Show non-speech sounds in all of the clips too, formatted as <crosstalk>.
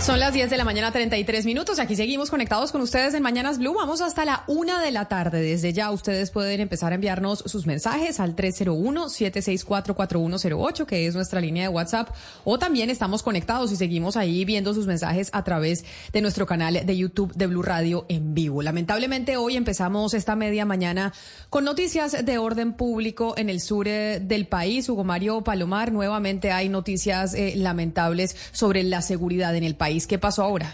Son las 10 de la mañana, 33 minutos. Aquí seguimos conectados con ustedes en Mañanas Blue. Vamos hasta la una de la tarde. Desde ya ustedes pueden empezar a enviarnos sus mensajes al 301-764-4108, que es nuestra línea de WhatsApp. O también estamos conectados y seguimos ahí viendo sus mensajes a través de nuestro canal de YouTube de Blue Radio en vivo. Lamentablemente hoy empezamos esta media mañana con noticias de orden público en el sur eh, del país. Hugo Mario Palomar, nuevamente hay noticias eh, lamentables sobre la seguridad en el país. ¿Qué pasó ahora?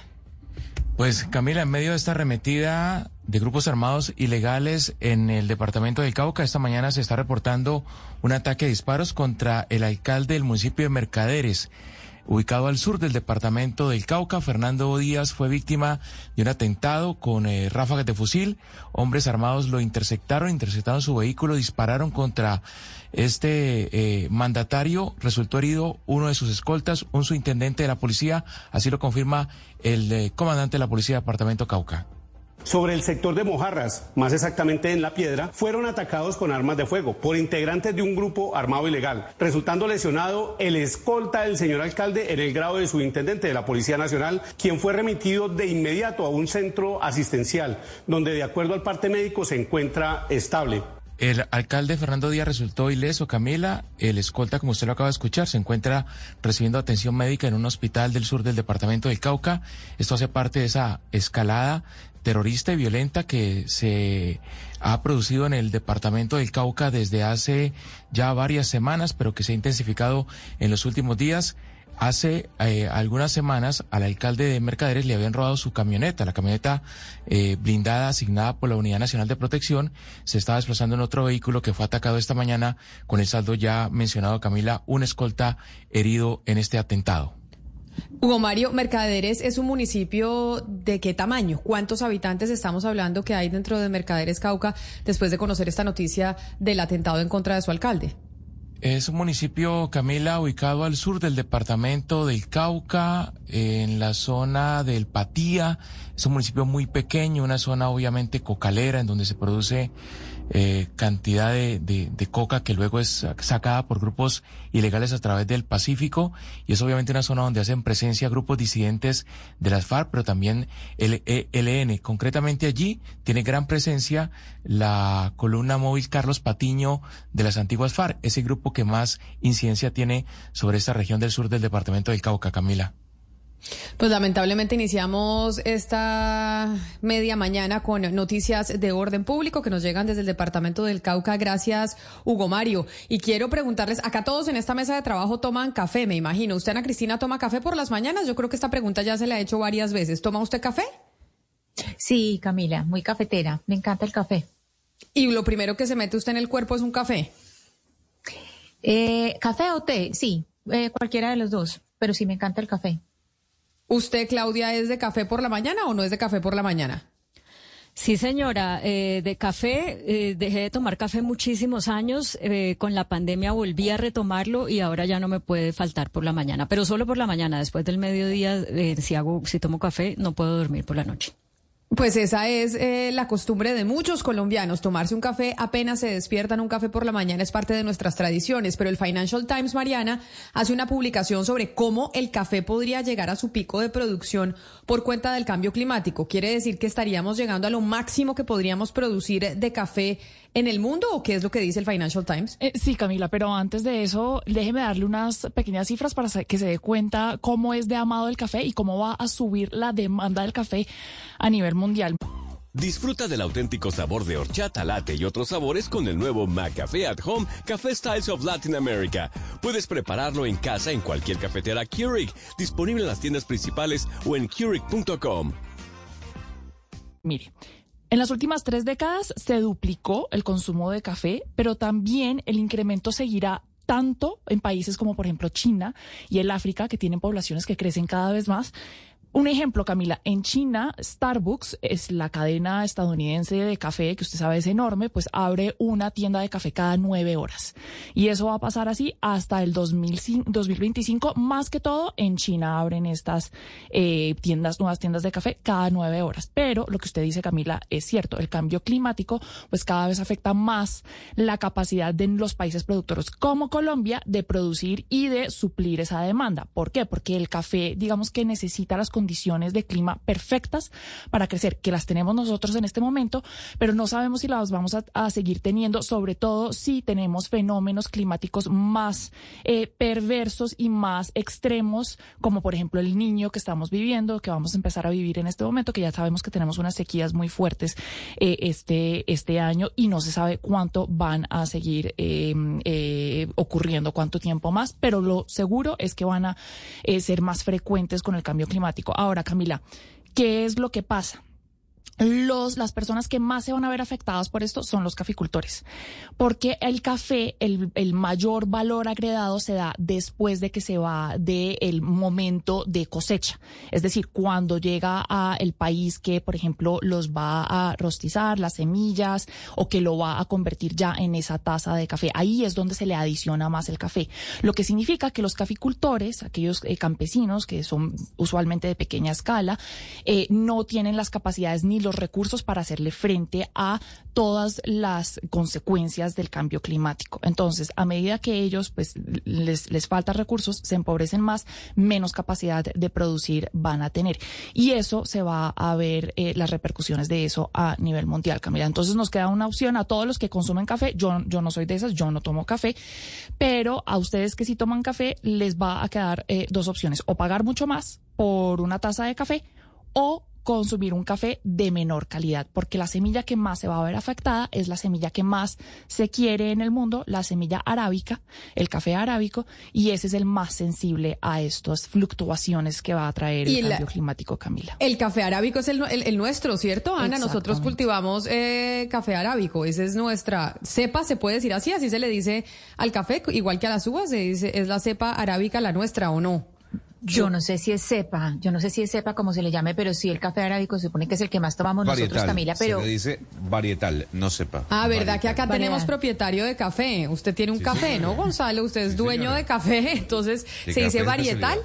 Pues Camila, en medio de esta arremetida de grupos armados ilegales en el departamento del Cauca, esta mañana se está reportando un ataque de disparos contra el alcalde del municipio de Mercaderes. Ubicado al sur del departamento del Cauca, Fernando Díaz fue víctima de un atentado con eh, ráfagas de fusil. Hombres armados lo interceptaron, interceptaron su vehículo, dispararon contra este eh, mandatario. Resultó herido uno de sus escoltas, un subintendente de la policía. Así lo confirma el eh, comandante de la policía del departamento Cauca sobre el sector de Mojarras, más exactamente en La Piedra, fueron atacados con armas de fuego por integrantes de un grupo armado ilegal, resultando lesionado el escolta del señor alcalde en el grado de subintendente de la Policía Nacional, quien fue remitido de inmediato a un centro asistencial, donde de acuerdo al parte médico se encuentra estable. El alcalde Fernando Díaz resultó ileso, Camila. El escolta, como usted lo acaba de escuchar, se encuentra recibiendo atención médica en un hospital del sur del departamento del Cauca. Esto hace parte de esa escalada terrorista y violenta que se ha producido en el departamento del Cauca desde hace ya varias semanas, pero que se ha intensificado en los últimos días. Hace eh, algunas semanas al alcalde de Mercaderes le habían robado su camioneta, la camioneta eh, blindada asignada por la Unidad Nacional de Protección. Se estaba desplazando en otro vehículo que fue atacado esta mañana con el saldo ya mencionado, Camila, un escolta herido en este atentado. Hugo Mario, Mercaderes es un municipio de qué tamaño? ¿Cuántos habitantes estamos hablando que hay dentro de Mercaderes Cauca después de conocer esta noticia del atentado en contra de su alcalde? Es un municipio, Camila, ubicado al sur del departamento del Cauca, en la zona del Patía. Es un municipio muy pequeño, una zona obviamente cocalera en donde se produce eh, cantidad de, de, coca que luego es sacada por grupos ilegales a través del Pacífico y es obviamente una zona donde hacen presencia grupos disidentes de las FARC, pero también el ELN. Concretamente allí tiene gran presencia la columna móvil Carlos Patiño de las antiguas FARC, ese grupo que más incidencia tiene sobre esta región del sur del departamento del Cauca, Camila. Pues lamentablemente iniciamos esta media mañana con noticias de orden público que nos llegan desde el departamento del Cauca. Gracias, Hugo Mario. Y quiero preguntarles, acá todos en esta mesa de trabajo toman café, me imagino. ¿Usted, Ana Cristina, toma café por las mañanas? Yo creo que esta pregunta ya se la ha hecho varias veces. ¿Toma usted café? Sí, Camila, muy cafetera. Me encanta el café. ¿Y lo primero que se mete usted en el cuerpo es un café? Eh, ¿Café o té? Sí, eh, cualquiera de los dos, pero sí me encanta el café. ¿Usted, Claudia, es de café por la mañana o no es de café por la mañana? Sí, señora, eh, de café, eh, dejé de tomar café muchísimos años, eh, con la pandemia volví a retomarlo y ahora ya no me puede faltar por la mañana, pero solo por la mañana, después del mediodía, si hago, si tomo café, no puedo dormir por la noche. Pues esa es eh, la costumbre de muchos colombianos. Tomarse un café apenas se despiertan, un café por la mañana es parte de nuestras tradiciones. Pero el Financial Times, Mariana, hace una publicación sobre cómo el café podría llegar a su pico de producción por cuenta del cambio climático. ¿Quiere decir que estaríamos llegando a lo máximo que podríamos producir de café en el mundo o qué es lo que dice el Financial Times? Eh, sí, Camila, pero antes de eso, déjeme darle unas pequeñas cifras para que se dé cuenta cómo es de amado el café y cómo va a subir la demanda del café a nivel mundial. Disfruta del auténtico sabor de horchata, latte y otros sabores con el nuevo McCafé at Home Café Styles of Latin America. Puedes prepararlo en casa en cualquier cafetera Keurig, disponible en las tiendas principales o en Keurig.com. Mire, en las últimas tres décadas se duplicó el consumo de café, pero también el incremento seguirá tanto en países como por ejemplo China y el África, que tienen poblaciones que crecen cada vez más, Un ejemplo, Camila, en China, Starbucks es la cadena estadounidense de café, que usted sabe es enorme, pues abre una tienda de café cada nueve horas. Y eso va a pasar así hasta el 2025. Más que todo, en China abren estas eh, tiendas, nuevas tiendas de café cada nueve horas. Pero lo que usted dice, Camila, es cierto. El cambio climático, pues cada vez afecta más la capacidad de los países productores como Colombia de producir y de suplir esa demanda. ¿Por qué? Porque el café, digamos que necesita las condiciones condiciones de clima perfectas para crecer, que las tenemos nosotros en este momento, pero no sabemos si las vamos a, seguir teniendo, sobre todo si tenemos fenómenos climáticos más eh, perversos y más extremos, como por ejemplo el niño que estamos viviendo, que vamos a empezar a vivir en este momento, que ya sabemos que tenemos unas sequías muy fuertes eh, este, este año y no se sabe cuánto van a seguir em, eh, ocurriendo, cuánto tiempo más, pero lo seguro es que van a ser más frecuentes con el cambio climático. Ahora, Camila, ¿qué es lo que pasa? Los, las personas que más se van a ver afectadas por esto son los caficultores, porque el café, el, el mayor valor agregado se da después de que se va del momento de cosecha. Es decir, cuando llega a el país que, por ejemplo, los va a rostizar, las semillas, o que lo va a convertir ya en esa taza de café. Ahí es donde se le adiciona más el café. Lo que significa que los caficultores, aquellos eh, campesinos que son usualmente de pequeña escala, eh, no tienen las capacidades ni los recursos para hacerle frente a todas las consecuencias del cambio climático. Entonces, a medida que ellos pues les, les falta recursos, se empobrecen más, menos capacidad de producir van a tener. Y eso se va a ver eh, las repercusiones de eso a nivel mundial, Camila. Entonces nos queda una opción a todos los que consumen café. Yo, yo no soy de esas, yo no tomo café, pero a ustedes que sí toman café les va a quedar eh, dos opciones, o pagar mucho más por una taza de café o consumir un café de menor calidad, porque la semilla que más se va a ver afectada es la semilla que más se quiere en el mundo, la semilla arábica, el café arábico, y ese es el más sensible a estas fluctuaciones que va a traer el cambio climático, Camila. El café arábico es el, el, nuestro, ¿cierto, Ana? Nosotros cultivamos eh, café arábico, esa es nuestra cepa, se puede decir así, así se le dice al café, igual que a las uvas, se dice, es la cepa arábica la nuestra o no. Yo no sé si es cepa, yo no sé si es cepa como se le llame, pero sí el café arábico se supone que es el que más tomamos nosotros, Camila, pero... Se le dice varietal, no cepa. Ah, ¿verdad que acá tenemos propietario de café? Usted tiene un café, ¿no, Gonzalo? Usted es dueño de café, <laughs> entonces se dice varietal.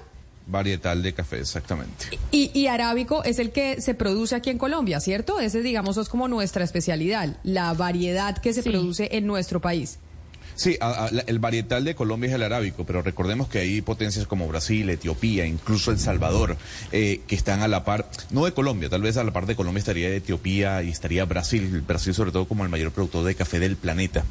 Varietal de café, exactamente. Y, y, arábico es el que se produce aquí en Colombia, ¿cierto? Ese, digamos, es como nuestra especialidad, la variedad que se produce en nuestro país. Sí, el varietal de Colombia es el arábico, pero recordemos que hay potencias como Brasil, Etiopía, incluso El Salvador, eh, que están a la par, no de Colombia, tal vez a la par de Colombia estaría Etiopía y estaría Brasil, Brasil sobre todo como el mayor productor de café del planeta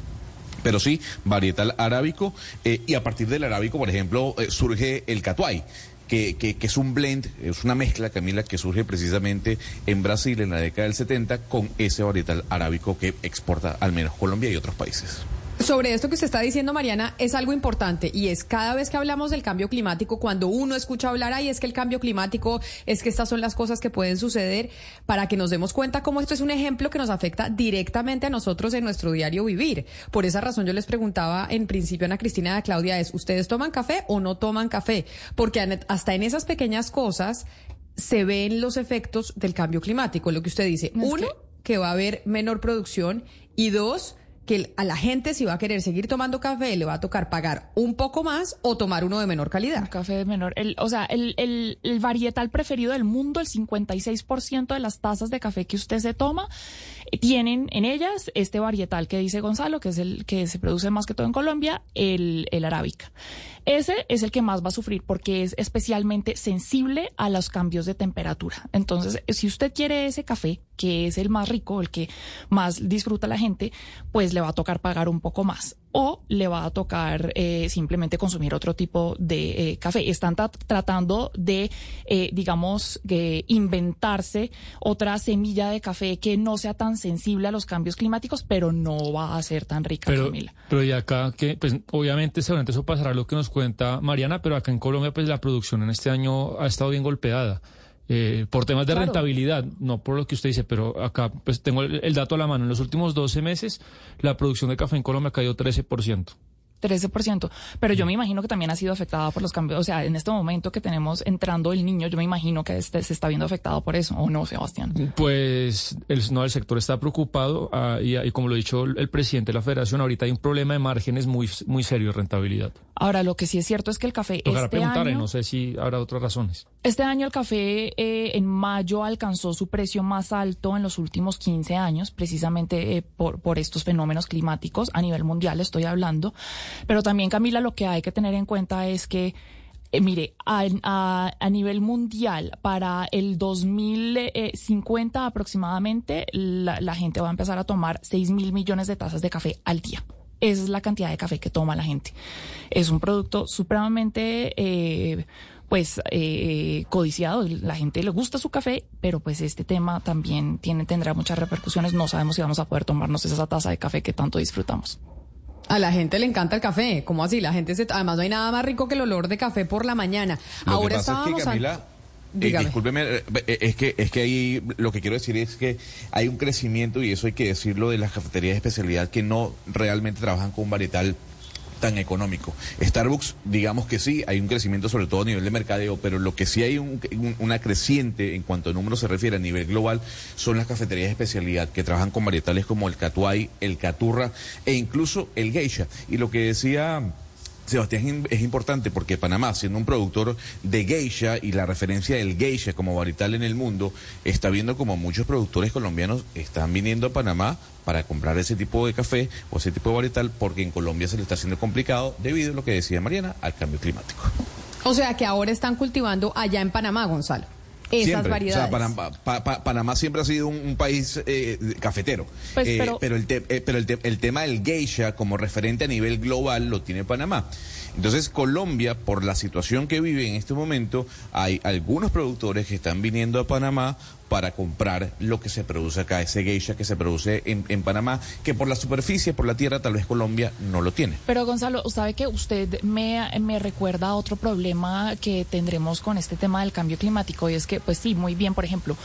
pero sí, varietal arábico, eh, y a partir del arábico, por ejemplo, eh, surge el catuay. Que, que, que, es un blend, es una mezcla, Camila, que surge precisamente en Brasil en la década del 70 con ese varietal arábico que exporta al menos Colombia y otros países. Sobre esto que usted está diciendo, Mariana, es algo importante y es cada vez que hablamos del cambio climático, cuando uno escucha hablar, ahí es que el cambio climático, es que estas son las cosas que pueden suceder, para que nos demos cuenta cómo esto es un ejemplo que nos afecta directamente a nosotros en nuestro diario vivir. Por esa razón yo les preguntaba en principio a Ana Cristina de Claudia es, ¿ustedes toman café o no toman café? Porque hasta en esas pequeñas cosas se ven los efectos del cambio climático, lo que usted dice. Uno, que va a haber menor producción y dos, que a la gente si va a querer seguir tomando café le va a tocar pagar un poco más o tomar uno de menor calidad. Café de menor. El, o sea, el, el, el varietal preferido del mundo, el 56% de las tazas de café que usted se toma, tienen en ellas este varietal que dice Gonzalo, que es el que se produce más que todo en Colombia, el, el arábica. Ese es el que más va a sufrir porque es especialmente sensible a los cambios de temperatura. Entonces, si usted quiere ese café, que es el más rico, el que más disfruta la gente, pues le va a tocar pagar un poco más o le va a tocar eh, simplemente consumir otro tipo de eh, café. Están tratando de, eh, digamos, inventarse otra semilla de café que no sea tan sensible a los cambios climáticos, pero no va a ser tan rica, pero, Camila. Pero y acá, que pues obviamente seguramente eso pasará lo que nos cuenta Mariana, pero acá en Colombia pues la producción en este año ha estado bien golpeada. Eh, por temas de rentabilidad, no por lo que usted dice, pero acá pues tengo el, dato a la mano. En los últimos 12 meses, la producción de café en Colombia ha caído 13%. 13%. Pero yo me imagino que también ha sido afectada por los cambios. O sea, en este momento que tenemos entrando el niño, yo me imagino que este se está viendo afectado por eso, ¿o no, Sebastián? Pues el, no, el sector está preocupado ah, y, como lo ha dicho el, presidente de la federación, ahorita hay un problema de márgenes muy, muy serio de rentabilidad. Ahora, lo que sí es cierto es que el café. Tocará este preguntarle, no sé si habrá otras razones. Este año el café eh, en mayo alcanzó su precio más alto en los últimos 15 años, precisamente eh, por, por estos fenómenos climáticos a nivel mundial, estoy hablando. Pero también, Camila, lo que hay que tener en cuenta es que eh, mire, a, a, nivel mundial, para el 2050 aproximadamente, la, gente va a empezar a tomar 6 mil millones de tazas de café al día. Esa es la cantidad de café que toma la gente. Es un producto supremamente... Eh, pues eh, codiciado, la gente le gusta su café, pero pues este tema también tiene, tendrá muchas repercusiones, no sabemos si vamos a poder tomarnos esa taza de café que tanto disfrutamos. A la gente le encanta el café, ¿cómo así? La gente se, además no hay nada más rico que el olor de café por la mañana. Ahora estábamos eh, discúlpeme, eh, eh, es que es que ahí lo que quiero decir es que hay un crecimiento y eso hay que decirlo de las cafeterías de especialidad que no realmente trabajan con un varietal tan económico. Starbucks, digamos que sí, hay un crecimiento sobre todo a nivel de mercadeo, pero lo que sí hay una creciente en cuanto a números se refiere a nivel global son las cafeterías de especialidad que trabajan con varietales como el catuay, el caturra e incluso el geisha. Y lo que decía Sebastián, es importante porque Panamá, siendo un productor de geisha y la referencia del geisha como varietal en el mundo, está viendo como muchos productores colombianos están viniendo a Panamá para comprar ese tipo de café o ese tipo de varietal porque en Colombia se le está haciendo complicado debido a lo que decía Mariana, al cambio climático. O sea que ahora están cultivando allá en Panamá, Gonzalo esas variedades. O sea, Panamá, siempre ha sido un, país eh, cafetero. Pues, eh, pero el, eh, pero el, tema del geisha como referente a nivel global lo tiene Panamá. Entonces Colombia, por la situación que vive en este momento, hay algunos productores que están viniendo a Panamá para comprar lo que se produce acá, ese geisha que se produce en, Panamá, que por la superficie, por la tierra, tal vez Colombia no lo tiene. Pero Gonzalo, ¿sabe que usted me, me recuerda otro problema que tendremos con este tema del cambio climático? Y es que, pues sí, muy bien, por ejemplo,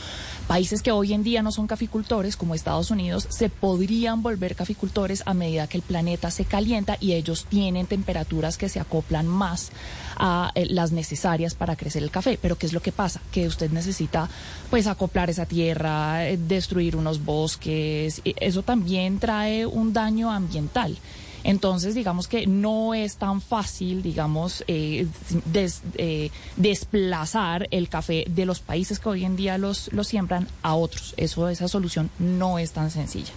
países que hoy en día no son caficultores, como Estados Unidos, se podrían volver caficultores a medida que el planeta se calienta y ellos tienen temperaturas que se acoplan más a eh, las necesarias para crecer el café. Pero ¿qué es lo que pasa? Que usted necesita, pues, acoplar esa tierra, eh, destruir unos bosques, eso también trae un daño ambiental. Entonces, digamos que no es tan fácil, digamos, eh, eh, desplazar el café de los países que hoy en día los, los siembran a otros. Eso, esa solución no es tan sencilla.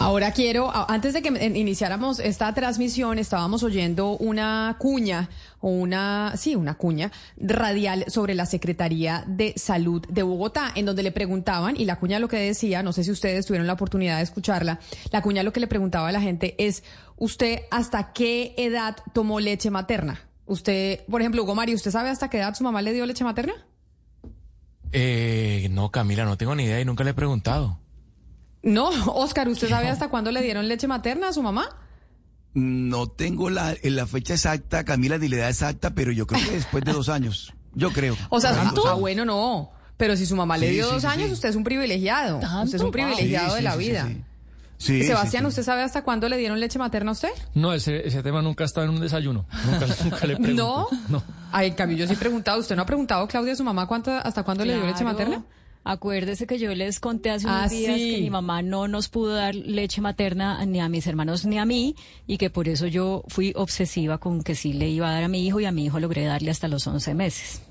Ahora quiero, antes de que iniciáramos esta transmisión, estábamos oyendo una cuña, una, sí, una cuña radial sobre la Secretaría de Salud de Bogotá, en donde le preguntaban, y la cuña lo que decía, no sé si ustedes tuvieron la oportunidad de escucharla, la cuña lo que le preguntaba a la gente es, ¿usted hasta qué edad tomó leche materna? Usted, por ejemplo, Hugo Mario, ¿usted sabe hasta qué edad su mamá le dio leche materna? Eh, no, Camila, no tengo ni idea y nunca le he preguntado. No, Oscar, ¿usted sabe hasta cuándo le dieron leche materna a su mamá? No tengo la, la fecha exacta, Camila, ni la edad exacta, pero yo creo que después de dos años. Yo creo. O sea, ah, bueno, no. Pero si su mamá le dio dos años, usted es un privilegiado. Usted es un privilegiado de la vida. Sí, Sebastián, ¿usted sabe hasta cuándo le dieron leche materna a usted? No, ese, ese tema nunca ha estado en un desayuno. Nunca, <laughs> nunca le pregunto. ¿No? No. Ay, cambio, yo sí he preguntado. ¿Usted no ha preguntado, Claudia, a su mamá cuánto, hasta cuándo le dio leche materna? Acuérdese que yo les conté hace unos ah, días que mi mamá no nos pudo dar leche materna ni a mis hermanos ni a mí y que por eso yo fui obsesiva con que sí le iba a dar a mi hijo y a mi hijo logré darle hasta los 11 meses.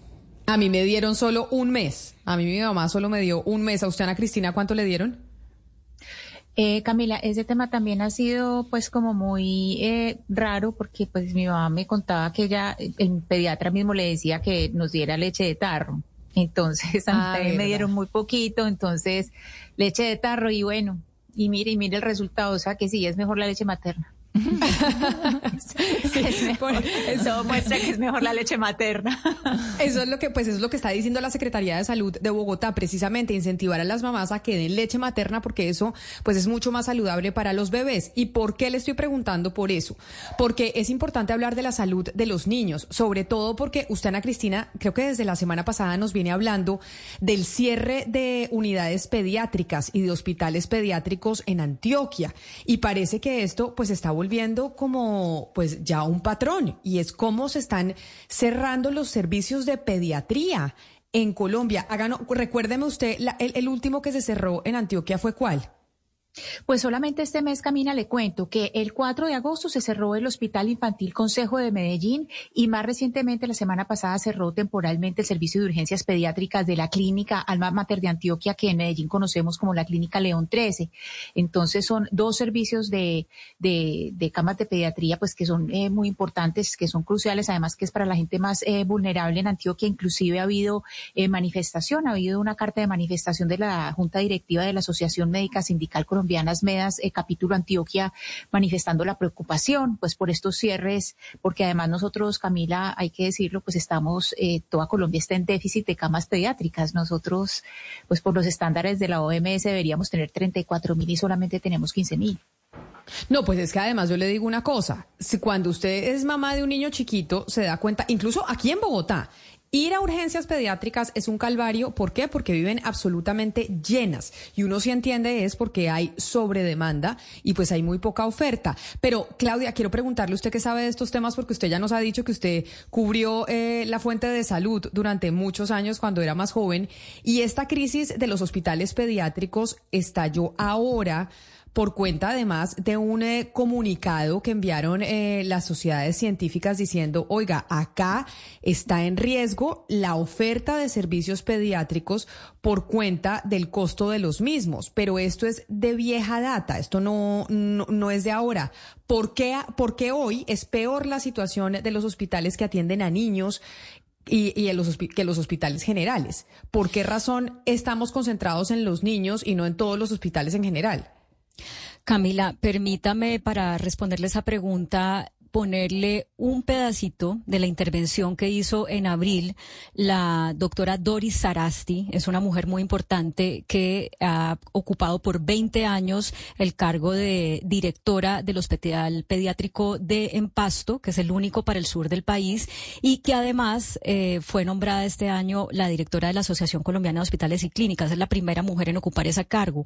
A mí me dieron solo un mes. A mí mi mamá solo me dio un mes. ¿A usted, Ana Cristina, cuánto le dieron? Eh, Camila, ese tema también ha sido pues como muy eh, raro porque pues mi mamá me contaba que ella, el pediatra mismo le decía que nos diera leche de tarro. Entonces, a mí ah, me dieron muy poquito, entonces leche de tarro y bueno, y mire, y mire el resultado, o sea que sí, es mejor la leche materna. <laughs> eso muestra que es mejor la leche materna. <laughs> Eso es lo que, pues, es lo que está diciendo la Secretaría de Salud de Bogotá, precisamente incentivar a las mamás a que den leche materna, porque eso, pues, es mucho más saludable para los bebés. ¿Y por qué le estoy preguntando por eso? Porque es importante hablar de la salud de los niños, sobre todo porque usted, Ana Cristina, creo que desde la semana pasada nos viene hablando del cierre de unidades pediátricas y de hospitales pediátricos en Antioquia. Y parece que esto, pues, está volviendo viendo como pues ya un patrón y es cómo se están cerrando los servicios de pediatría en Colombia. Háganos, recuérdeme usted, el, el último que se cerró en Antioquia fue cuál? Pues solamente este mes, Camina, le cuento que el 4 de agosto se cerró el Hospital Infantil Consejo de Medellín y más recientemente, la semana pasada, cerró temporalmente el servicio de urgencias pediátricas de la clínica Alma Mater de Antioquia, que en Medellín conocemos como la clínica León 13. Entonces son dos servicios de, de, camas de pediatría, pues que son eh, muy importantes, que son cruciales, además que es para la gente más eh, vulnerable en Antioquia. Inclusive ha habido eh, manifestación, ha habido una carta de manifestación de la Junta Directiva de la Asociación Médica Sindical Colombiana colombianas Medas, eh, capítulo Antioquia, manifestando la preocupación pues por estos cierres, porque además nosotros, Camila, hay que decirlo, pues estamos, eh, toda Colombia está en déficit de camas pediátricas. Nosotros, pues por los estándares de la OMS deberíamos tener 34 mil y solamente tenemos 15 mil. No, pues es que además yo le digo una cosa, si cuando usted es mamá de un niño chiquito se da cuenta, incluso aquí en Bogotá, Ir a urgencias pediátricas es un calvario. ¿Por qué? Porque viven absolutamente llenas. Y uno sí entiende es porque hay sobredemanda y pues hay muy poca oferta. Pero, Claudia, quiero preguntarle usted qué sabe de estos temas porque usted ya nos ha dicho que usted cubrió eh, la fuente de salud durante muchos años cuando era más joven. Y esta crisis de los hospitales pediátricos estalló ahora por cuenta además de un eh, comunicado que enviaron eh, las sociedades científicas diciendo, oiga, acá está en riesgo la oferta de servicios pediátricos por cuenta del costo de los mismos, pero esto es de vieja data, esto no, no, es de ahora. ¿Por qué, ¿Por qué hoy es peor la situación de los hospitales que atienden a niños y, y los, que los hospitales generales. ¿Por qué razón estamos concentrados en los niños y no en todos los hospitales en general? Camila, permítame para responderle esa pregunta ponerle un pedacito de la intervención que hizo en abril la doctora Doris Sarasti. Es una mujer muy importante que ha ocupado por 20 años el cargo de directora del Hospital Pediátrico de Empasto, que es el único para el sur del país, y que además eh, fue nombrada este año la directora de la Asociación Colombiana de Hospitales y Clínicas. Es la primera mujer en ocupar ese cargo.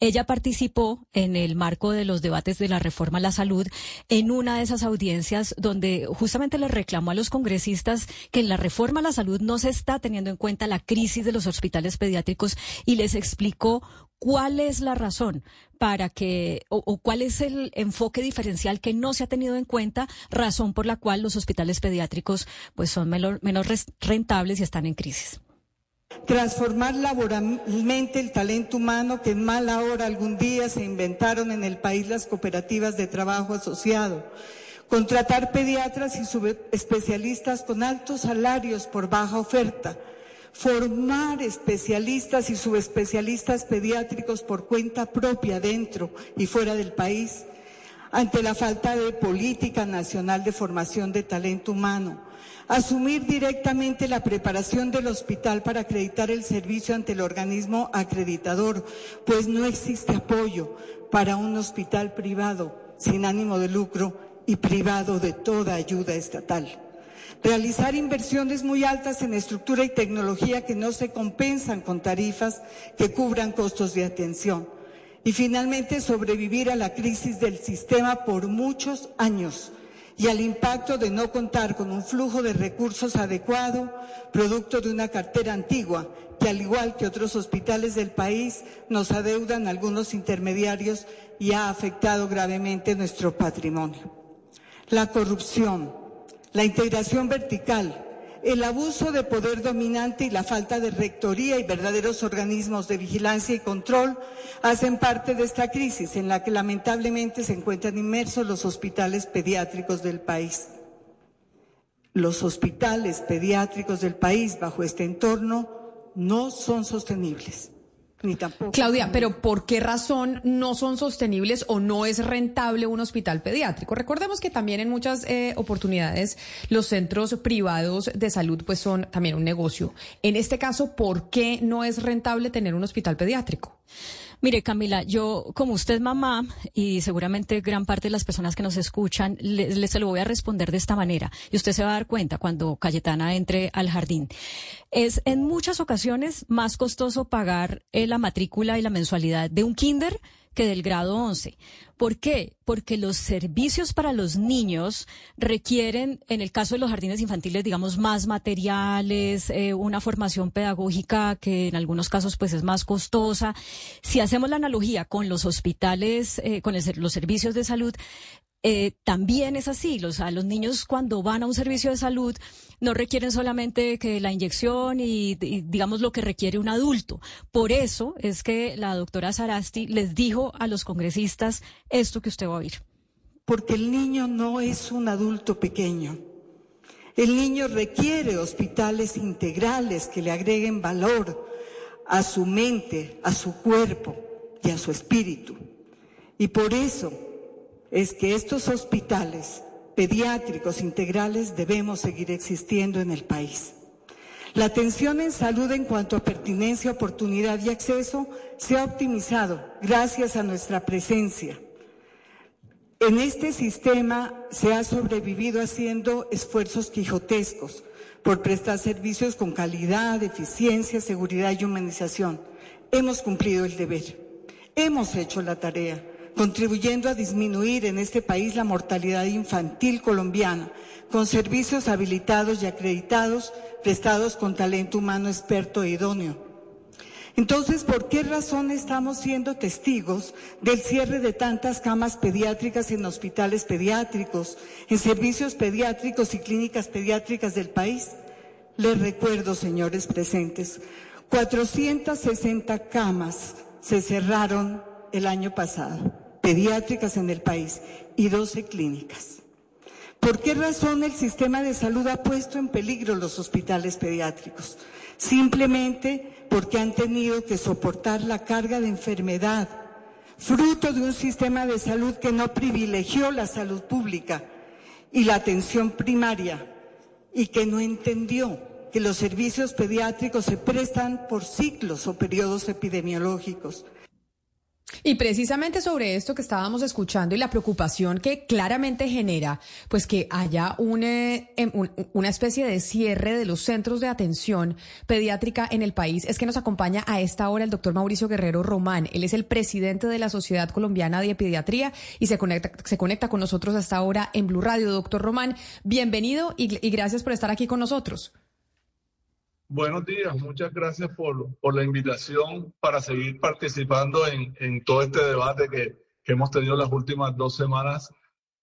Ella participó en el marco de los debates de la reforma a la salud en una de esas audiencias donde justamente le reclamó a los congresistas que en la reforma a la salud no se está teniendo en cuenta la crisis de los hospitales pediátricos y les explicó cuál es la razón para que, o, cuál es el enfoque diferencial que no se ha tenido en cuenta, razón por la cual los hospitales pediátricos pues son menos rentables y están en crisis. Transformar laboralmente el talento humano que en mala hora algún día se inventaron en el país las cooperativas de trabajo asociado contratar pediatras y subespecialistas con altos salarios por baja oferta, formar especialistas y subespecialistas pediátricos por cuenta propia dentro y fuera del país, ante la falta de política nacional de formación de talento humano, asumir directamente la preparación del hospital para acreditar el servicio ante el organismo acreditador, pues no existe apoyo para un hospital privado sin ánimo de lucro y privado de toda ayuda estatal. Realizar inversiones muy altas en estructura y tecnología que no se compensan con tarifas que cubran costos de atención. Y finalmente sobrevivir a la crisis del sistema por muchos años y al impacto de no contar con un flujo de recursos adecuado, producto de una cartera antigua, que al igual que otros hospitales del país nos adeudan algunos intermediarios y ha afectado gravemente nuestro patrimonio la corrupción, la integración vertical, el abuso de poder dominante y la falta de rectoría y verdaderos organismos de vigilancia y control hacen parte de esta crisis en la que lamentablemente se encuentran inmersos los hospitales pediátricos del país. Los hospitales pediátricos del país bajo este entorno no son sostenibles. Claudia, pero ¿por qué razón no son sostenibles o no es rentable un hospital pediátrico? Recordemos que también en muchas eh, oportunidades los centros privados de salud pues son también un negocio. En este caso, ¿por qué no es rentable tener un hospital pediátrico? Mire, Camila, yo como usted mamá y seguramente gran parte de las personas que nos escuchan, le, se lo voy a responder de esta manera. Y usted se va a dar cuenta cuando Cayetana entre al jardín. Es en muchas ocasiones más costoso pagar eh, la matrícula y la mensualidad de un kinder que del grado 11. ¿Por qué? Porque los servicios para los niños requieren, en el caso de los jardines infantiles, digamos, más materiales, eh, una formación pedagógica que en algunos casos pues es más costosa. Si hacemos la analogía con los hospitales, eh, con los servicios de salud, eh, también es así. Los, los niños cuando van a un servicio de salud no requieren solamente que la inyección y, digamos lo que requiere un adulto. Por eso es que la doctora Sarasti les dijo a los congresistas esto que usted va a oír. Porque el niño no es un adulto pequeño. El niño requiere hospitales integrales que le agreguen valor a su mente, a su cuerpo y a su espíritu. Y por eso es que estos hospitales pediátricos integrales debemos seguir existiendo en el país. La atención en salud en cuanto a pertinencia, oportunidad y acceso se ha optimizado gracias a nuestra presencia. En este sistema se ha sobrevivido haciendo esfuerzos quijotescos por prestar servicios con calidad, eficiencia, seguridad y humanización. Hemos cumplido el deber. Hemos hecho la tarea contribuyendo a disminuir en este país la mortalidad infantil colombiana, con servicios habilitados y acreditados prestados con talento humano experto e idóneo. Entonces, ¿por qué razón estamos siendo testigos del cierre de tantas camas pediátricas en hospitales pediátricos, en servicios pediátricos y clínicas pediátricas del país? Les recuerdo, señores presentes, 460 camas se cerraron el año pasado pediátricas en el país y 12 clínicas. ¿Por qué razón el sistema de salud ha puesto en peligro los hospitales pediátricos? Simplemente porque han tenido que soportar la carga de enfermedad, fruto de un sistema de salud que no privilegió la salud pública y la atención primaria y que no entendió que los servicios pediátricos se prestan por ciclos o periodos epidemiológicos. Y precisamente sobre esto que estábamos escuchando y la preocupación que claramente genera, pues que haya eh, em, una especie de cierre de los centros de atención pediátrica en el país, es que nos acompaña a esta hora el doctor Mauricio Guerrero Román. Él es el presidente de la Sociedad Colombiana de Pediatría y se conecta, se conecta con nosotros hasta ahora en Blue Radio. Doctor Román, bienvenido y gracias por estar aquí con nosotros. Buenos días, muchas gracias por, por la invitación para seguir participando en, en todo este debate que, que, hemos tenido las últimas dos semanas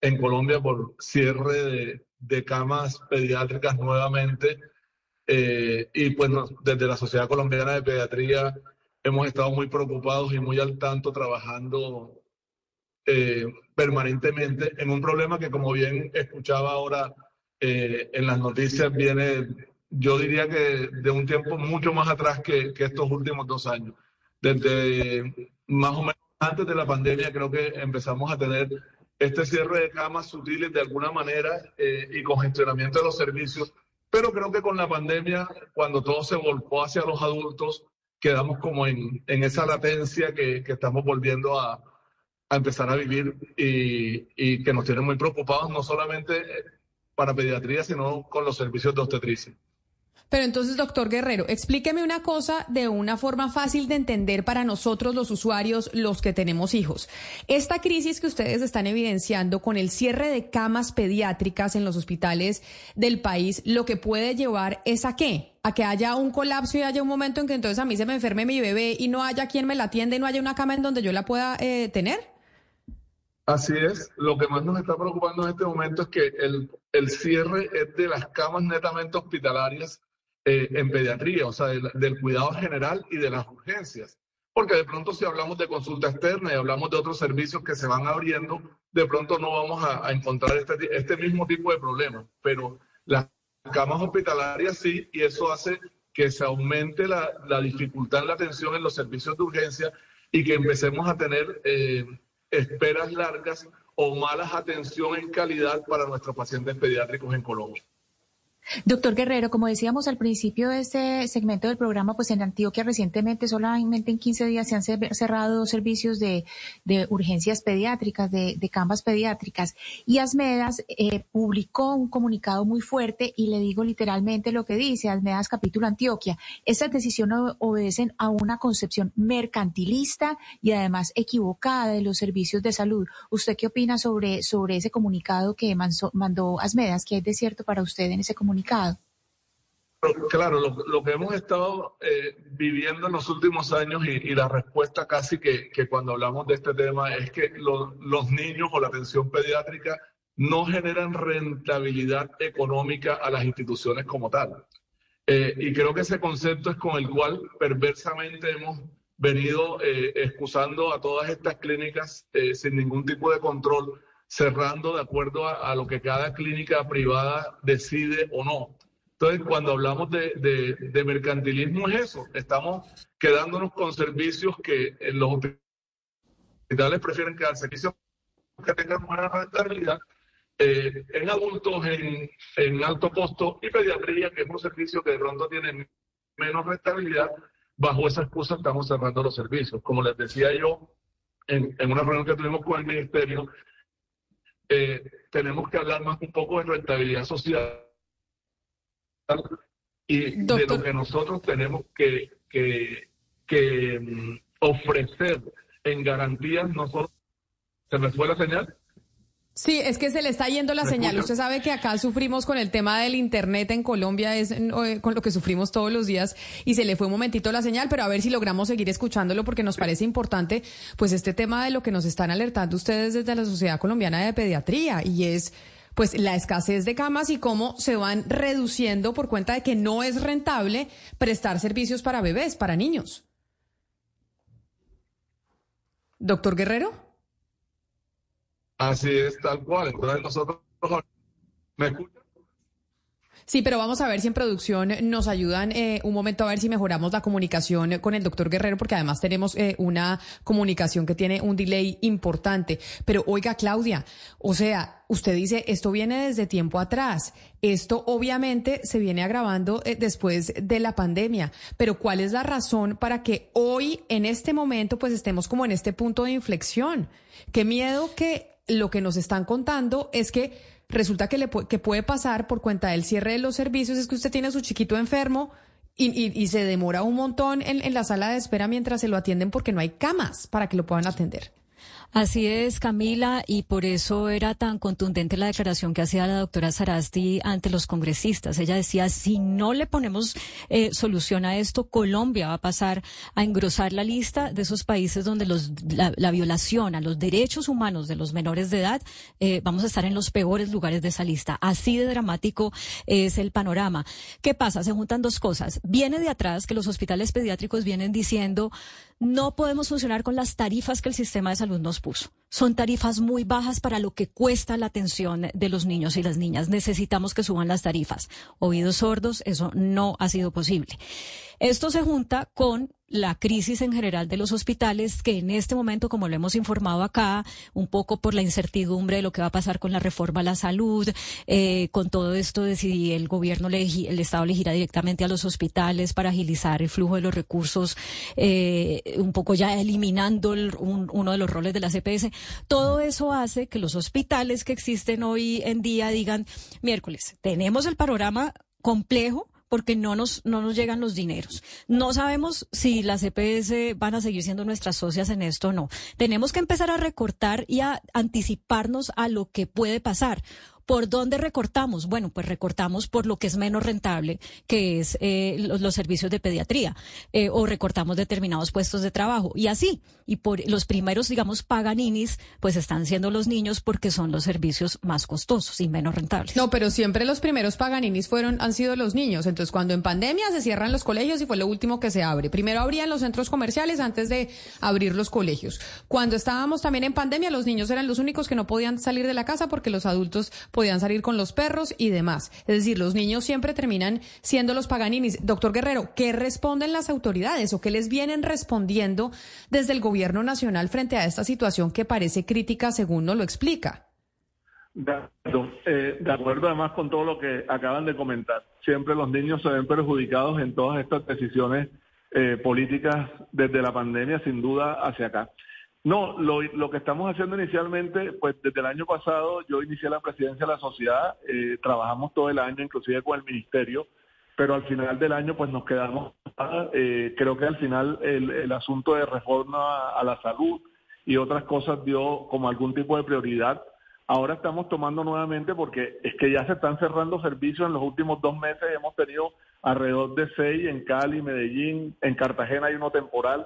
en Colombia por cierre de, de camas pediátricas nuevamente. Eh, y pues desde la Sociedad Colombiana de Pediatría hemos estado muy preocupados y muy al tanto trabajando eh, permanentemente en un problema que como bien escuchaba ahora eh, en las noticias viene yo diría que de un tiempo mucho más atrás que, que, estos últimos dos años. Desde más o menos antes de la pandemia creo que empezamos a tener este cierre de camas sutiles de alguna manera eh, y congestionamiento de los servicios, pero creo que con la pandemia, cuando todo se volcó hacia los adultos, quedamos como en, en esa latencia que, que estamos volviendo a, a, empezar a vivir y, y que nos tiene muy preocupados, no solamente para pediatría, sino con los servicios de obstetricia. Pero entonces, doctor Guerrero, explíqueme una cosa de una forma fácil de entender para nosotros los usuarios, los que tenemos hijos. Esta crisis que ustedes están evidenciando con el cierre de camas pediátricas en los hospitales del país, lo que puede llevar es a qué? A que haya un colapso y haya un momento en que entonces a mí se me enferme mi bebé y no haya quien me la atienda y no haya una cama en donde yo la pueda eh, tener. Así es, lo que más nos está preocupando en este momento es que el, el cierre es de las camas netamente hospitalarias eh, en pediatría, o sea, del, cuidado general y de las urgencias. Porque de pronto si hablamos de consulta externa y hablamos de otros servicios que se van abriendo, de pronto no vamos a, encontrar este, este, mismo tipo de problemas. Pero las camas hospitalarias sí, y eso hace que se aumente la, la dificultad en la atención en los servicios de urgencia y que empecemos a tener eh, esperas largas o malas atención en calidad para nuestros pacientes pediátricos en Colombia. Doctor Guerrero, como decíamos al principio de este segmento del programa, pues en Antioquia recientemente, solamente en 15 días se han cerrado dos servicios de, urgencias pediátricas, de, de, pediátricas. Y Asmedas eh, publicó un comunicado muy fuerte y le digo literalmente lo que dice Asmedas capítulo Antioquia. Estas decisiones obedecen a una concepción mercantilista y además equivocada de los servicios de salud. ¿Usted qué opina sobre, sobre ese comunicado que mandó Asmedas? ¿Qué hay de cierto para usted en ese comunicado? Claro, lo, que hemos estado eh, viviendo en los últimos años y, la respuesta casi que, cuando hablamos de este tema es que los niños o la atención pediátrica no generan rentabilidad económica a las instituciones como tal. Eh, y creo que ese concepto es con el cual perversamente hemos venido eh, excusando a todas estas clínicas sin ningún tipo de control cerrando de acuerdo a, lo que cada clínica privada decide o no. Entonces, cuando hablamos de, de, mercantilismo es eso, estamos quedándonos con servicios que en los hospitales prefieren quedar servicios que tengan buena rentabilidad eh, en adultos en, en, alto costo y pediatría, que es un servicio que de pronto tiene menos rentabilidad, bajo esa excusa estamos cerrando los servicios. Como les decía yo en, en una reunión que tuvimos con el ministerio, eh, tenemos que hablar más un poco de rentabilidad social y de lo que nosotros tenemos que, que, mm, ofrecer en garantías nosotros. ¿Se me fue la señal? Sí, es que se le está yendo la señal. Usted sabe que acá sufrimos con el tema del Internet en Colombia, es eh, con lo que sufrimos todos los días y se le fue un momentito la señal, pero a ver si logramos seguir escuchándolo porque nos parece importante, pues este tema de lo que nos están alertando ustedes desde la Sociedad Colombiana de Pediatría y es pues la escasez de camas y cómo se van reduciendo por cuenta de que no es rentable prestar servicios para bebés, para niños. Doctor Guerrero. Así es, tal cual. Entonces nosotros, ¿me escuchan? Sí, pero vamos a ver si en producción nos ayudan eh, un momento a ver si mejoramos la comunicación con el doctor Guerrero, porque además tenemos eh, una comunicación que tiene un delay importante. Pero oiga, Claudia, o sea, usted dice, esto viene desde tiempo atrás. Esto obviamente se viene agravando eh, después de la pandemia. Pero ¿cuál es la razón para que hoy, en este momento, pues estemos como en este punto de inflexión? Qué miedo que lo que nos están contando es que resulta que, le, que puede pasar por cuenta del cierre de los servicios, es que usted tiene a su chiquito enfermo y, se demora un montón en, en la sala de espera mientras se lo atienden porque no hay camas para que lo puedan atender. Así es, Camila, y por eso era tan contundente la declaración que hacía la doctora Sarasti ante los congresistas. Ella decía, si no le ponemos eh, solución a esto, Colombia va a pasar a engrosar la lista de esos países donde los, la, violación a los derechos humanos de los menores de edad, eh, vamos a estar en los peores lugares de esa lista. Así de dramático es el panorama. ¿Qué pasa? Se juntan dos cosas. Viene de atrás que los hospitales pediátricos vienen diciendo, no podemos funcionar con las tarifas que el sistema de salud nos puso. Son tarifas muy bajas para lo que cuesta la atención de los niños y las niñas. Necesitamos que suban las tarifas. Oídos sordos, eso no ha sido posible. Esto se junta con la crisis en general de los hospitales, que en este momento, como lo hemos informado acá, un poco por la incertidumbre de lo que va a pasar con la reforma a la salud, eh, con todo esto de si el gobierno, el Estado elegirá directamente a los hospitales para agilizar el flujo de los recursos, eh, un poco ya eliminando uno de los roles de la CPS, todo eso hace que los hospitales que existen hoy en día digan, miércoles, tenemos el panorama complejo, porque no nos, no nos llegan los dineros. No sabemos si las EPS van a seguir siendo nuestras socias en esto o no. Tenemos que empezar a recortar y a anticiparnos a lo que puede pasar. ¿Por dónde recortamos? Bueno, pues recortamos por lo que es menos rentable, que es eh, los, servicios de pediatría, eh, o recortamos determinados puestos de trabajo. Y así, y por los primeros, digamos, paganinis, pues están siendo los niños porque son los servicios más costosos y menos rentables. No, pero siempre los primeros paganinis fueron, han sido los niños. Entonces, cuando en pandemia se cierran los colegios y fue lo último que se abre. Primero abrían los centros comerciales antes de abrir los colegios. Cuando estábamos también en pandemia, los niños eran los únicos que no podían salir de la casa porque los adultos podían salir con los perros y demás. Es decir, los niños siempre terminan siendo los paganinis. Doctor Guerrero, ¿qué responden las autoridades o qué les vienen respondiendo desde el gobierno nacional frente a esta situación que parece crítica según nos lo explica? Eh, de acuerdo además con todo lo que acaban de comentar. Siempre los niños se ven perjudicados en todas estas decisiones eh, políticas desde la pandemia, sin duda, hacia acá. No, lo, que estamos haciendo inicialmente, pues desde el año pasado yo inicié la presidencia de la sociedad, eh, trabajamos todo el año, inclusive con el ministerio, pero al final del año pues nos quedamos, eh, creo que al final el, el asunto de reforma a la salud y otras cosas dio como algún tipo de prioridad Ahora estamos tomando nuevamente porque es que ya se están cerrando servicios en los últimos dos meses. Hemos tenido alrededor de seis en Cali, Medellín, en Cartagena hay uno temporal.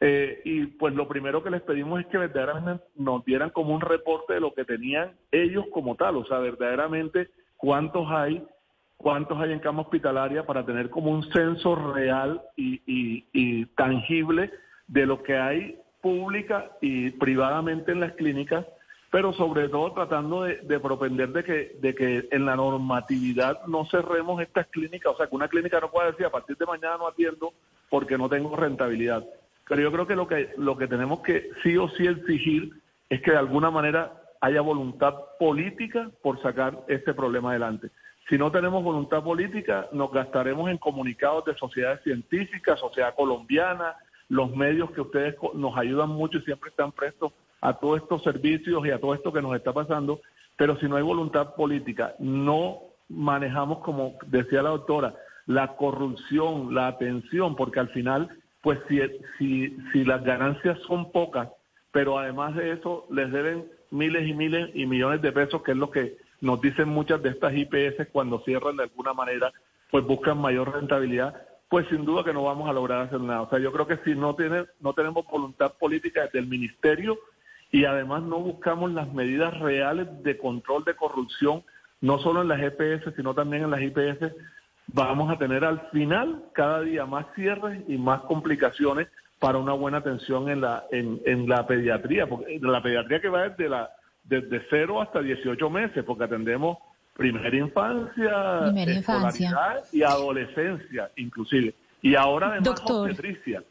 Eh, y pues lo primero que les pedimos es que verdaderamente nos dieran como un reporte de lo que tenían ellos como tal, o sea, verdaderamente cuántos hay, cuántos hay en cama hospitalaria para tener como un censo real y, y tangible de lo que hay pública y privadamente en las clínicas pero sobre todo tratando de, propender de que, de que en la normatividad no cerremos estas clínicas, o sea, que una clínica no pueda decir a partir de mañana no atiendo porque no tengo rentabilidad. Pero yo creo que lo que, lo que tenemos que sí o sí exigir es que de alguna manera haya voluntad política por sacar este problema adelante. Si no tenemos voluntad política, nos gastaremos en comunicados de sociedades científicas, sociedad colombiana, los medios que ustedes nos ayudan mucho y siempre están prestos a todos estos servicios y a todo esto que nos está pasando, pero si no hay voluntad política, no manejamos, como decía la doctora, la corrupción, la atención, porque al final, pues si, si, si las ganancias son pocas, pero además de eso les deben miles y miles y millones de pesos, que es lo que nos dicen muchas de estas IPS cuando cierran de alguna manera, pues buscan mayor rentabilidad, pues sin duda que no vamos a lograr hacer nada. O sea, yo creo que si no, tiene, no tenemos voluntad política desde el ministerio, y además no buscamos las medidas reales de control de corrupción, no solo en las EPS, sino también en las IPS, vamos a tener al final cada día más cierres y más complicaciones para una buena atención en la, en, en la pediatría, porque la pediatría que va desde, la, desde 0 hasta 18 meses, porque atendemos primera infancia, primera infancia. y adolescencia inclusive. Y ahora además obstetricia.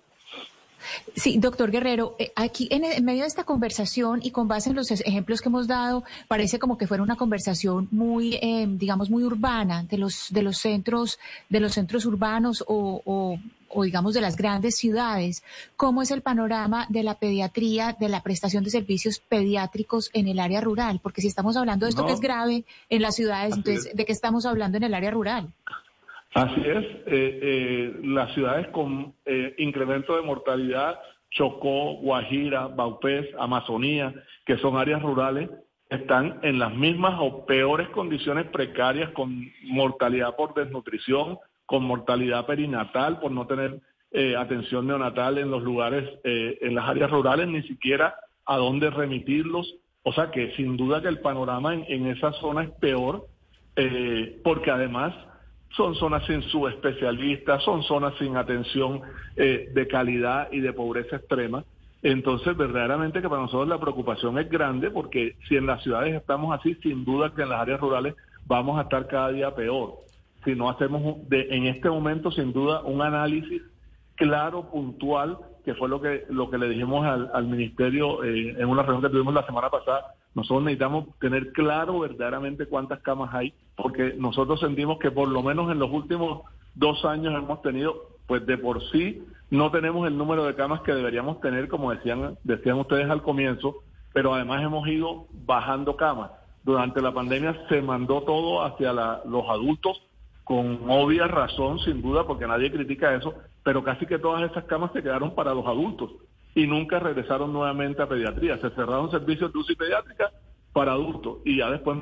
Sí, doctor Guerrero, eh, aquí en, medio de esta conversación y con base en los ejemplos que hemos dado, parece como que fuera una conversación muy, eh, digamos, muy urbana de los de los centros, de los centros urbanos o, o, digamos de las grandes ciudades. ¿Cómo es el panorama de la pediatría, de la prestación de servicios pediátricos en el área rural? Porque si estamos hablando de esto que es grave en las ciudades, entonces, ¿de qué estamos hablando en el área rural? Así es, eh, eh, las ciudades con eh, incremento de mortalidad, Chocó, Guajira, Baupés, Amazonía, que son áreas rurales, están en las mismas o peores condiciones precarias con mortalidad por desnutrición, con mortalidad perinatal, por no tener atención neonatal en los lugares, en las áreas rurales, ni siquiera a dónde remitirlos. O sea que sin duda que el panorama en, en esa zona es peor, porque además son zonas sin subespecialistas, son zonas sin atención eh, de calidad y de pobreza extrema. Entonces, verdaderamente que para nosotros la preocupación es grande porque si en las ciudades estamos así, sin duda que en las áreas rurales vamos a estar cada día peor. Si no hacemos de, en este momento, sin duda, un análisis claro, puntual, que fue lo que, lo que le dijimos al, ministerio eh, en una reunión que tuvimos la semana pasada, nosotros necesitamos tener claro verdaderamente cuántas camas hay, porque nosotros sentimos que por lo menos en los últimos dos años hemos tenido, pues de por sí, no tenemos el número de camas que deberíamos tener, como decían, decían ustedes al comienzo, pero además hemos ido bajando camas. Durante la pandemia se mandó todo hacia los adultos, con obvia razón, sin duda, porque nadie critica eso, pero casi que todas esas camas se quedaron para los adultos y nunca regresaron nuevamente a pediatría. Se cerraron servicios de UCI pediátrica para adultos y ya después.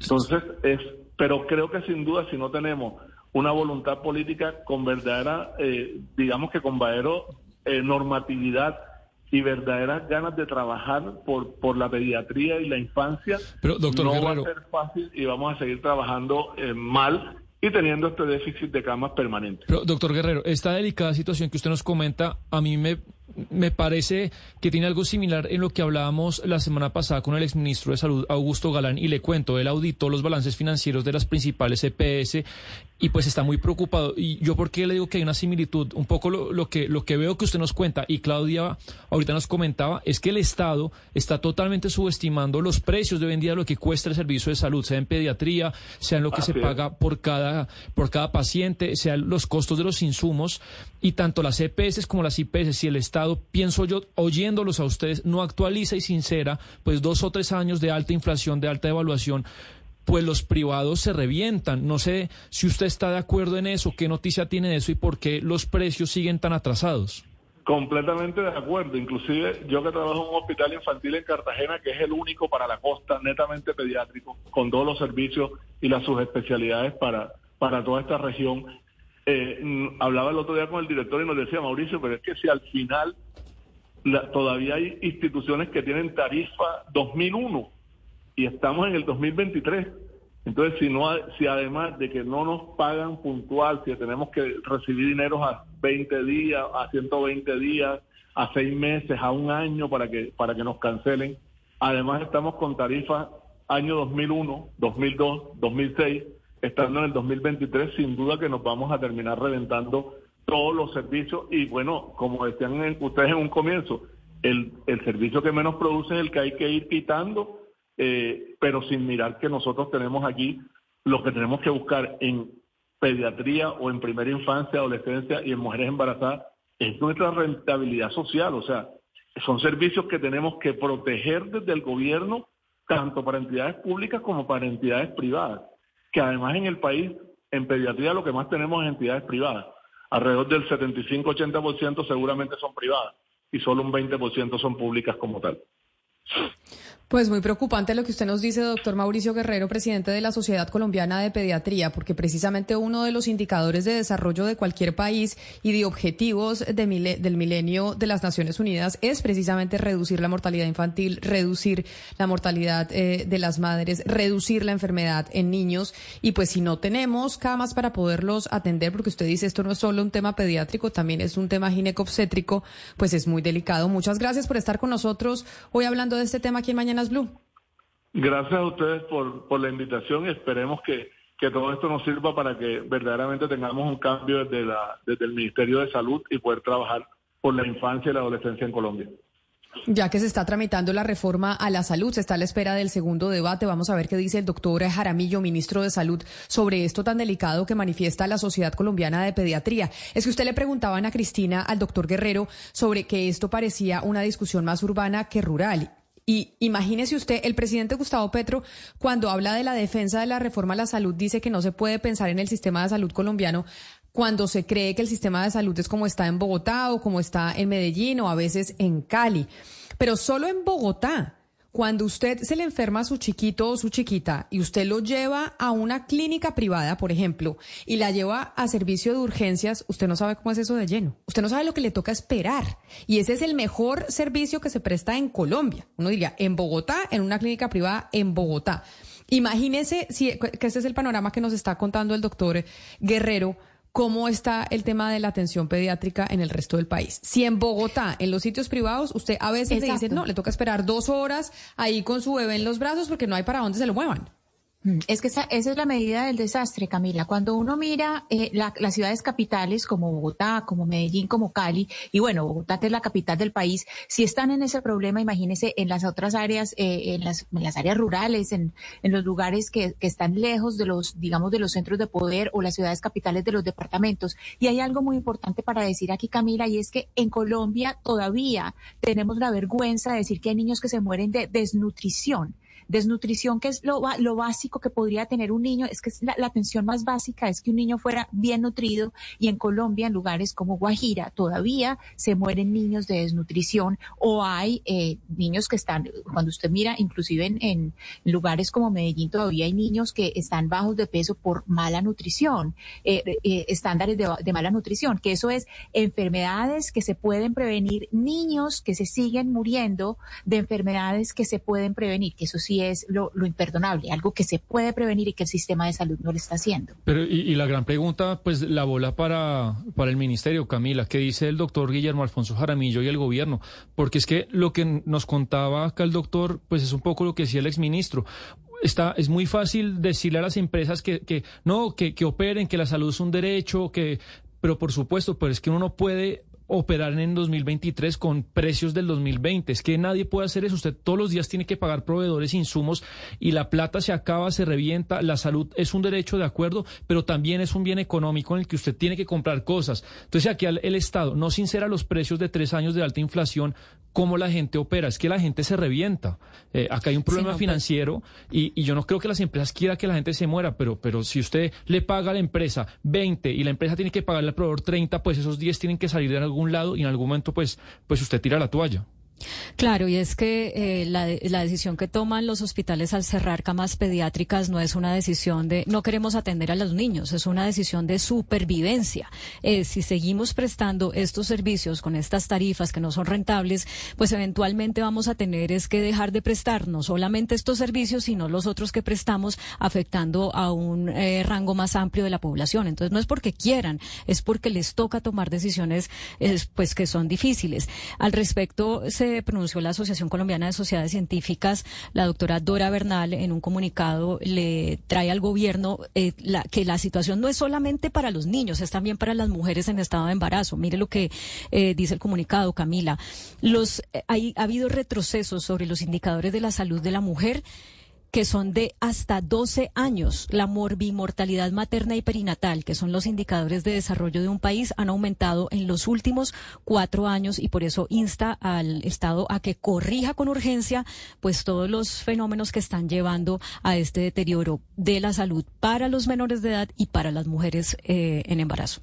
Entonces, es, pero creo que sin duda, si no tenemos una voluntad política con verdadera, eh, digamos que con verdadera eh, normatividad y verdaderas ganas de trabajar por, por la pediatría y la infancia, pero, doctor no va a ser fácil y vamos a seguir trabajando eh, mal y teniendo este déficit de camas permanente. Pero, doctor Guerrero, esta delicada situación que usted nos comenta, a mí me, me parece que tiene algo similar en lo que hablábamos la semana pasada con el exministro de Salud, Augusto Galán, y le cuento, él auditó los balances financieros de las principales EPS y pues está muy preocupado. Y yo por qué le digo que hay una similitud, un poco lo, que, lo que veo que usted nos cuenta y Claudia ahorita nos comentaba, es que el Estado está totalmente subestimando los precios de hoy en día, lo que cuesta el servicio de salud, sea en pediatría, sea en lo que se paga por cada, por cada paciente, sean los costos de los insumos. Y tanto las EPS como las IPS, si el Estado, pienso yo, oyéndolos a ustedes, no actualiza y sincera, pues dos o tres años de alta inflación, de alta evaluación, pues los privados se revientan. No sé si usted está de acuerdo en eso, qué noticia tiene de eso y por qué los precios siguen tan atrasados. Completamente de acuerdo. Inclusive yo que trabajo en un hospital infantil en Cartagena, que es el único para la costa, netamente pediátrico, con todos los servicios y las subespecialidades para, para toda esta región. Eh, hablaba el otro día con el director y nos decía, Mauricio, pero es que si al final todavía hay instituciones que tienen tarifa 2001 y estamos en el 2023. Entonces, si no, si además de que no nos pagan puntual, si tenemos que recibir dinero a 20 días, a 120 días, a 6 meses, a un año para que para que nos cancelen, además estamos con tarifas año 2001, 2002, 2006, estando en el 2023, sin duda que nos vamos a terminar reventando todos los servicios y bueno, como decían ustedes en un comienzo, el, el servicio que menos produce es el que hay que ir quitando eh, pero sin mirar que nosotros tenemos aquí lo que tenemos que buscar en pediatría o en primera infancia, adolescencia y en mujeres embarazadas es nuestra rentabilidad social. O sea, son servicios que tenemos que proteger desde el gobierno, tanto para entidades públicas como para entidades privadas. Que además en el país, en pediatría, lo que más tenemos es entidades privadas. Alrededor del 75-80% seguramente son privadas y solo un 20% son públicas como tal. Pues muy preocupante lo que usted nos dice, doctor Mauricio Guerrero, presidente de la Sociedad Colombiana de Pediatría, porque precisamente uno de los indicadores de desarrollo de cualquier país y de objetivos del milenio de las Naciones Unidas es precisamente reducir la mortalidad infantil, reducir la mortalidad eh, de las madres, reducir la enfermedad en niños. Y pues si no tenemos camas para poderlos atender, porque usted dice esto no es solo un tema pediátrico, también es un tema ginecobstétrico, pues es muy delicado. Muchas gracias por estar con nosotros hoy hablando de este tema aquí en Mañana Blue. Gracias a ustedes por, por la invitación y esperemos que, que todo esto nos sirva para que verdaderamente tengamos un cambio desde, la, desde el Ministerio de Salud y poder trabajar por la infancia y la adolescencia en Colombia. Ya que se está tramitando la reforma a la salud, se está a la espera del segundo debate. Vamos a ver qué dice el doctor Jaramillo, ministro de Salud, sobre esto tan delicado que manifiesta la Sociedad Colombiana de Pediatría. Es que usted le preguntaba a Cristina, al doctor Guerrero, sobre que esto parecía una discusión más urbana que rural. Y imagínese usted, el presidente Gustavo Petro, cuando habla de la defensa de la reforma a la salud, dice que no se puede pensar en el sistema de salud colombiano cuando se cree que el sistema de salud es como está en Bogotá o como está en Medellín o a veces en Cali. Pero solo en Bogotá cuando usted se le enferma a su chiquito o su chiquita y usted lo lleva a una clínica privada, por ejemplo, y la lleva a servicio de urgencias, usted no sabe cómo es eso de lleno. Usted no sabe lo que le toca esperar. Y ese es el mejor servicio que se presta en Colombia. Uno diría, en Bogotá, en una clínica privada, en Bogotá. Imagínese si, que ese es el panorama que nos está contando el doctor Guerrero cómo está el tema de la atención pediátrica en el resto del país. Si en Bogotá, en los sitios privados, usted a veces le dice, no, le toca esperar dos horas ahí con su bebé en los brazos porque no hay para dónde se lo muevan. Mm, es que esa, es la medida del desastre, Camila. Cuando uno mira eh, las ciudades capitales como Bogotá, como Medellín, como Cali, y bueno, Bogotá es la capital del país, si están en ese problema, imagínense en las otras áreas, eh, en, las, en, las, áreas rurales, en, en los lugares que, que, están lejos de los, digamos, de los centros de poder o las ciudades capitales de los departamentos. Y hay algo muy importante para decir aquí, Camila, y es que en Colombia todavía tenemos la vergüenza de decir que hay niños que se mueren de desnutrición. Desnutrición, que es lo, lo básico que podría tener un niño, es que es la, atención más básica es que un niño fuera bien nutrido y en Colombia, en lugares como Guajira, todavía se mueren niños de desnutrición o hay eh, niños que están, cuando usted mira, inclusive en, lugares como Medellín, todavía hay niños que están bajos de peso por mala nutrición, eh, eh, estándares de, de mala nutrición, que eso es enfermedades que se pueden prevenir, niños que se siguen muriendo de enfermedades que se pueden prevenir, que eso sí es lo, imperdonable, algo que se puede prevenir y que el sistema de salud no lo está haciendo. Pero y, la gran pregunta, pues la bola para, para el ministerio, Camila, ¿qué dice el doctor Guillermo Alfonso Jaramillo y el gobierno? Porque es que lo que nos contaba acá el doctor, pues es un poco lo que decía el exministro está, es muy fácil decirle a las empresas que, que no, que, que operen, que la salud es un derecho, que, pero por supuesto, pero es que uno no puede operar en 2023 con precios del 2020. Es que nadie puede hacer eso. Usted todos los días tiene que pagar proveedores, insumos y la plata se acaba, se revienta. La salud es un derecho de acuerdo, pero también es un bien económico en el que usted tiene que comprar cosas. Entonces aquí el, Estado no sincera los precios de tres años de alta inflación, cómo la gente opera. Es que la gente se revienta. Eh, acá hay un problema financiero y, y, yo no creo que las empresas quieran que la gente se muera, pero, pero si usted le paga a la empresa 20 y la empresa tiene que pagarle al proveedor 30, pues esos 10 tienen que salir de algo algún lado y en algún momento pues, pues usted tira la toalla. Claro, y es que eh, la, la, decisión que toman los hospitales al cerrar camas pediátricas no es una decisión de no queremos atender a los niños, es una decisión de supervivencia. Eh, si seguimos prestando estos servicios con estas tarifas que no son rentables, pues eventualmente vamos a tener es que dejar de prestar no solamente estos servicios, sino los otros que prestamos, afectando a un eh, rango más amplio de la población. Entonces no es porque quieran, es porque les toca tomar decisiones pues que son difíciles. Al respecto, se pronunció la Asociación Colombiana de Sociedades Científicas, la doctora Dora Bernal, en un comunicado le trae al gobierno eh, que la situación no es solamente para los niños, es también para las mujeres en estado de embarazo. Mire lo que eh, dice el comunicado, Camila. Los, eh, hay, ha habido retrocesos sobre los indicadores de la salud de la mujer que son de hasta 12 años. La morbimortalidad materna y perinatal, que son los indicadores de desarrollo de un país, han aumentado en los últimos cuatro años y por eso insta al Estado a que corrija con urgencia pues todos los fenómenos que están llevando a este deterioro de la salud para los menores de edad y para las mujeres eh, en embarazo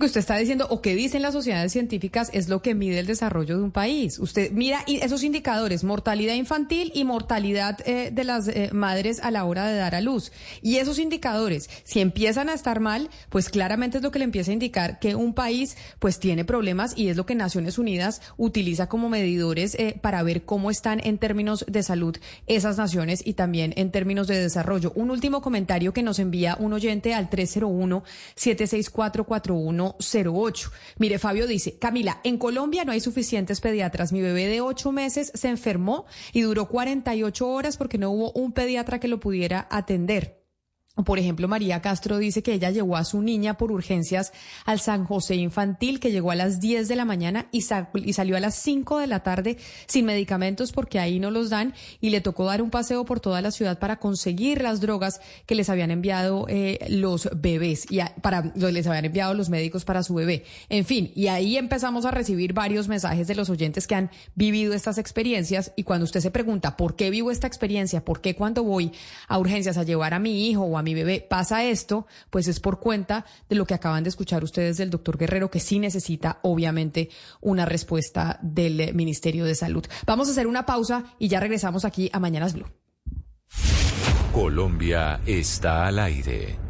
que usted está diciendo o que dicen las sociedades científicas es lo que mide el desarrollo de un país. Usted mira esos indicadores, mortalidad infantil y mortalidad eh, de las eh, madres a la hora de dar a luz. Y esos indicadores, si empiezan a estar mal, pues claramente es lo que le empieza a indicar que un país pues tiene problemas y es lo que Naciones Unidas utiliza como medidores eh, para ver cómo están en términos de salud esas naciones y también en términos de desarrollo. Un último comentario que nos envía un oyente al 301 76441 08. Mire, Fabio dice, Camila, en Colombia no hay suficientes pediatras. Mi bebé de ocho meses se enfermó y duró 48 horas porque no hubo un pediatra que lo pudiera atender. Por ejemplo, María Castro dice que ella llevó a su niña por urgencias al San José Infantil, que llegó a las 10 de la mañana y, salió a las 5 de la tarde sin medicamentos porque ahí no los dan y le tocó dar un paseo por toda la ciudad para conseguir las drogas que les habían enviado eh, los bebés y para les habían enviado los médicos para su bebé. En fin, y ahí empezamos a recibir varios mensajes de los oyentes que han vivido estas experiencias y cuando usted se pregunta por qué vivo esta experiencia, por qué cuando voy a urgencias a llevar a mi hijo o a mi bebé pasa esto, pues es por cuenta de lo que acaban de escuchar ustedes del doctor Guerrero, que sí necesita obviamente una respuesta del Ministerio de Salud. Vamos a hacer una pausa y ya regresamos aquí a Mañanas Blue. Colombia está al aire.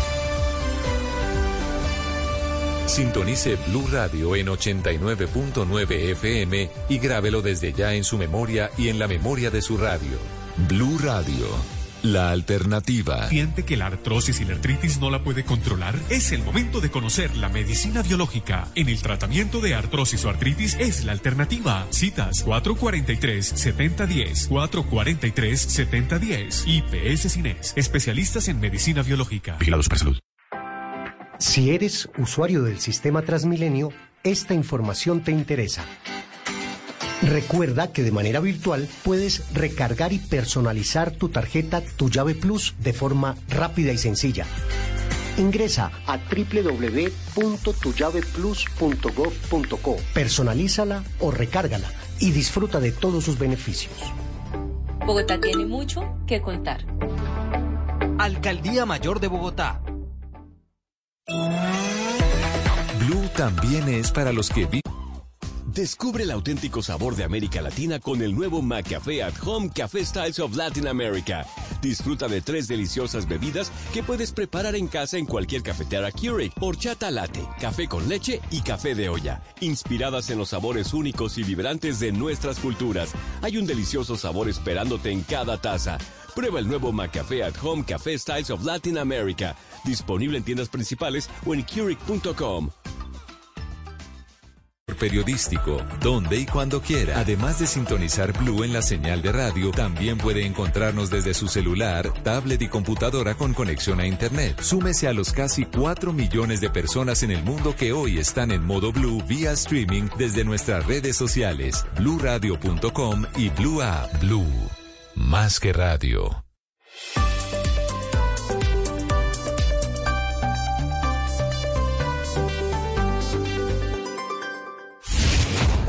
Sintonice Blue Radio en 89.9 FM y grábelo desde ya en su memoria y en la memoria de su radio. Blue Radio, la alternativa. ¿Siente que la artrosis y la artritis no la puede controlar? Es el momento de conocer la medicina biológica. En el tratamiento de artrosis o artritis es la alternativa. Citas 443-7010, 443-7010. IPS Cines, especialistas en medicina biológica. Vigilados para salud. Si eres usuario del sistema Transmilenio, esta información te interesa. Recuerda que de manera virtual puedes recargar y personalizar tu tarjeta Tu Llave Plus de forma rápida y sencilla. Ingresa a www.tullaveplus.gov.co, personalízala o recárgala y disfruta de todos sus beneficios. Bogotá tiene mucho que contar. Alcaldía Mayor de Bogotá. Blue también es para los que viven. Descubre el auténtico sabor de América Latina con el nuevo McCafé at Home Café Styles of Latin America. Disfruta de tres deliciosas bebidas que puedes preparar en casa en cualquier cafetera Keurig. Horchata latte, café con leche y café de olla. Inspiradas en los sabores únicos y vibrantes de nuestras culturas. Hay un delicioso sabor esperándote en cada taza. Prueba el nuevo McCafé at Home Café Styles of Latin America. Disponible en tiendas principales o en Keurig.com periodístico, donde y cuando quiera. Además de sintonizar Blue en la señal de radio, también puede encontrarnos desde su celular, tablet y computadora con conexión a Internet. Súmese a los casi 4 millones de personas en el mundo que hoy están en modo Blue vía streaming desde nuestras redes sociales, bluradio.com y Blue App. Blue. Más que radio.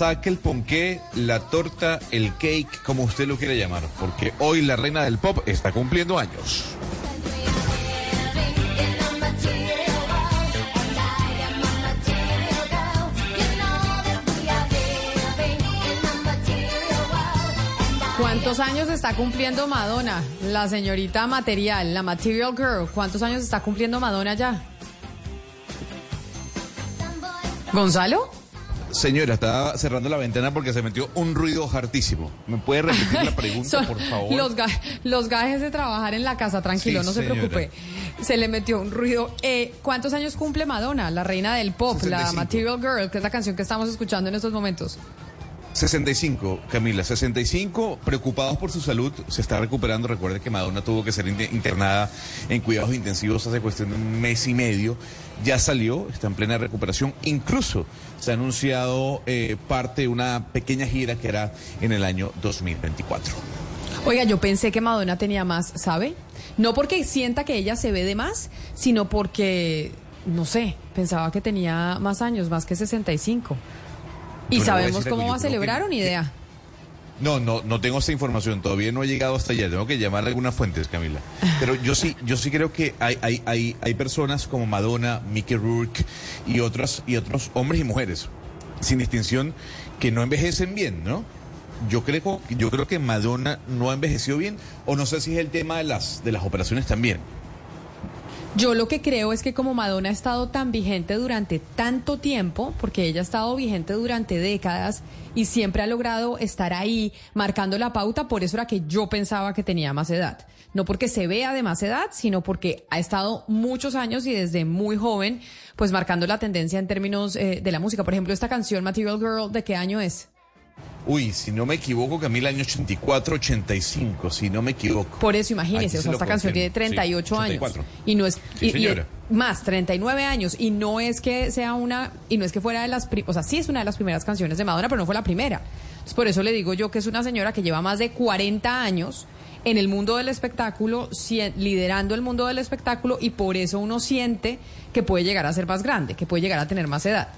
Saque el ponqué, la torta, el cake, como usted lo quiera llamar, porque hoy la reina del pop está cumpliendo años. ¿Cuántos años está cumpliendo Madonna? La señorita material, la Material Girl. ¿Cuántos años está cumpliendo Madonna ya? ¿Gonzalo? Señora, estaba cerrando la ventana porque se metió un ruido hartísimo. ¿Me puede repetir la <laughs> pregunta, por favor? Los, los gajes de trabajar en la casa, tranquilo, no se preocupe. Se le metió un ruido. Eh, ¿Cuántos años cumple Madonna, la reina del pop, la Material Girl, que es la canción que estamos escuchando en estos momentos? 65, Camila, 65, preocupados por su salud, se está recuperando. Recuerde que Madonna tuvo que ser internada en cuidados intensivos hace cuestión de un mes y medio. Ya salió, está en plena recuperación. Incluso se ha anunciado eh, parte de una pequeña gira que hará en el año 2024. Oiga, yo pensé que Madonna tenía más, ¿sabe? No porque sienta que ella se ve de más, sino porque, no sé, pensaba que tenía más años, más que 65. ¿Y sabemos cómo va a celebrar una idea? No, no, no tengo esta información. Todavía no he llegado hasta allá. Tengo que llamar a algunas fuentes, Camila. Pero yo sí, yo sí creo que hay, hay, hay, hay personas como Madonna, Mickey Rourke y otras y otros hombres y mujeres sin distinción que no envejecen bien, ¿no? Yo creo, yo creo que Madonna no ha envejecido bien, o no sé si es el tema de las de las operaciones también. Yo lo que creo es que como Madonna ha estado tan vigente durante tanto tiempo, porque ella ha estado vigente durante décadas y siempre ha logrado estar ahí marcando la pauta, por eso era que yo pensaba que tenía más edad. No porque se vea de más edad, sino porque ha estado muchos años y desde muy joven, pues marcando la tendencia en términos eh, de la música. Por ejemplo, esta canción Material Girl, ¿de qué año es? Uy, si no me equivoco, Camila, año 84, 85, si no me equivoco. Por eso, imagínese, o sea, esta canción tiene 38 años. Y no es. y, más, 39 años. Y no es que sea una. Y no es que fuera de las. O sea, sí es una de las primeras canciones de Madonna, pero no fue la primera. Entonces, por eso le digo yo que es una señora que lleva más de 40 años en el mundo del espectáculo, liderando el mundo del espectáculo, y por eso uno siente que puede llegar a ser más grande, que puede llegar a tener más edad.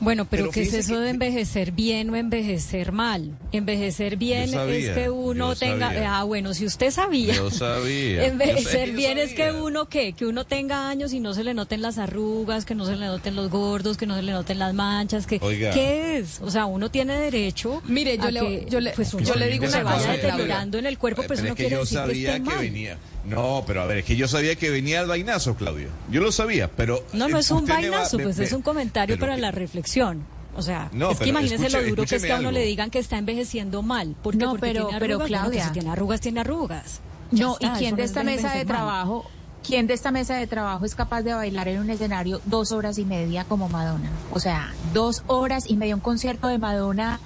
Bueno, pero, ¿qué es eso de envejecer bien o envejecer mal? Envejecer bien es que uno tenga... Ah, bueno, si usted sabía. Yo sabía. <laughs> envejecer bien es que uno, ¿qué? Que uno tenga años y no se le noten las arrugas, que no se le noten los gordos, que no se le noten las manchas, que... ¿Qué es? O sea, uno tiene derecho Mire, yo, le, yo le, pues, yo le digo se vaya deteriorando en el cuerpo, pues uno quiere decir que, que venía no, pero a ver, es que yo sabía que venía el vainazo, Claudio. Yo lo sabía, pero... No, no es un vainazo, pues es un comentario para la reflexión. O sea, es que imagínese lo duro que es que a uno le digan que está envejeciendo mal. Porque, no, pero, tiene arrugas, pero Claudia... si tiene arrugas, tiene arrugas. no, ¿y quién de esta mesa de trabajo ¿quién de esta mesa de trabajo es capaz de bailar en un escenario dos horas y media como Madonna? O sea, dos horas y media, un concierto de Madonna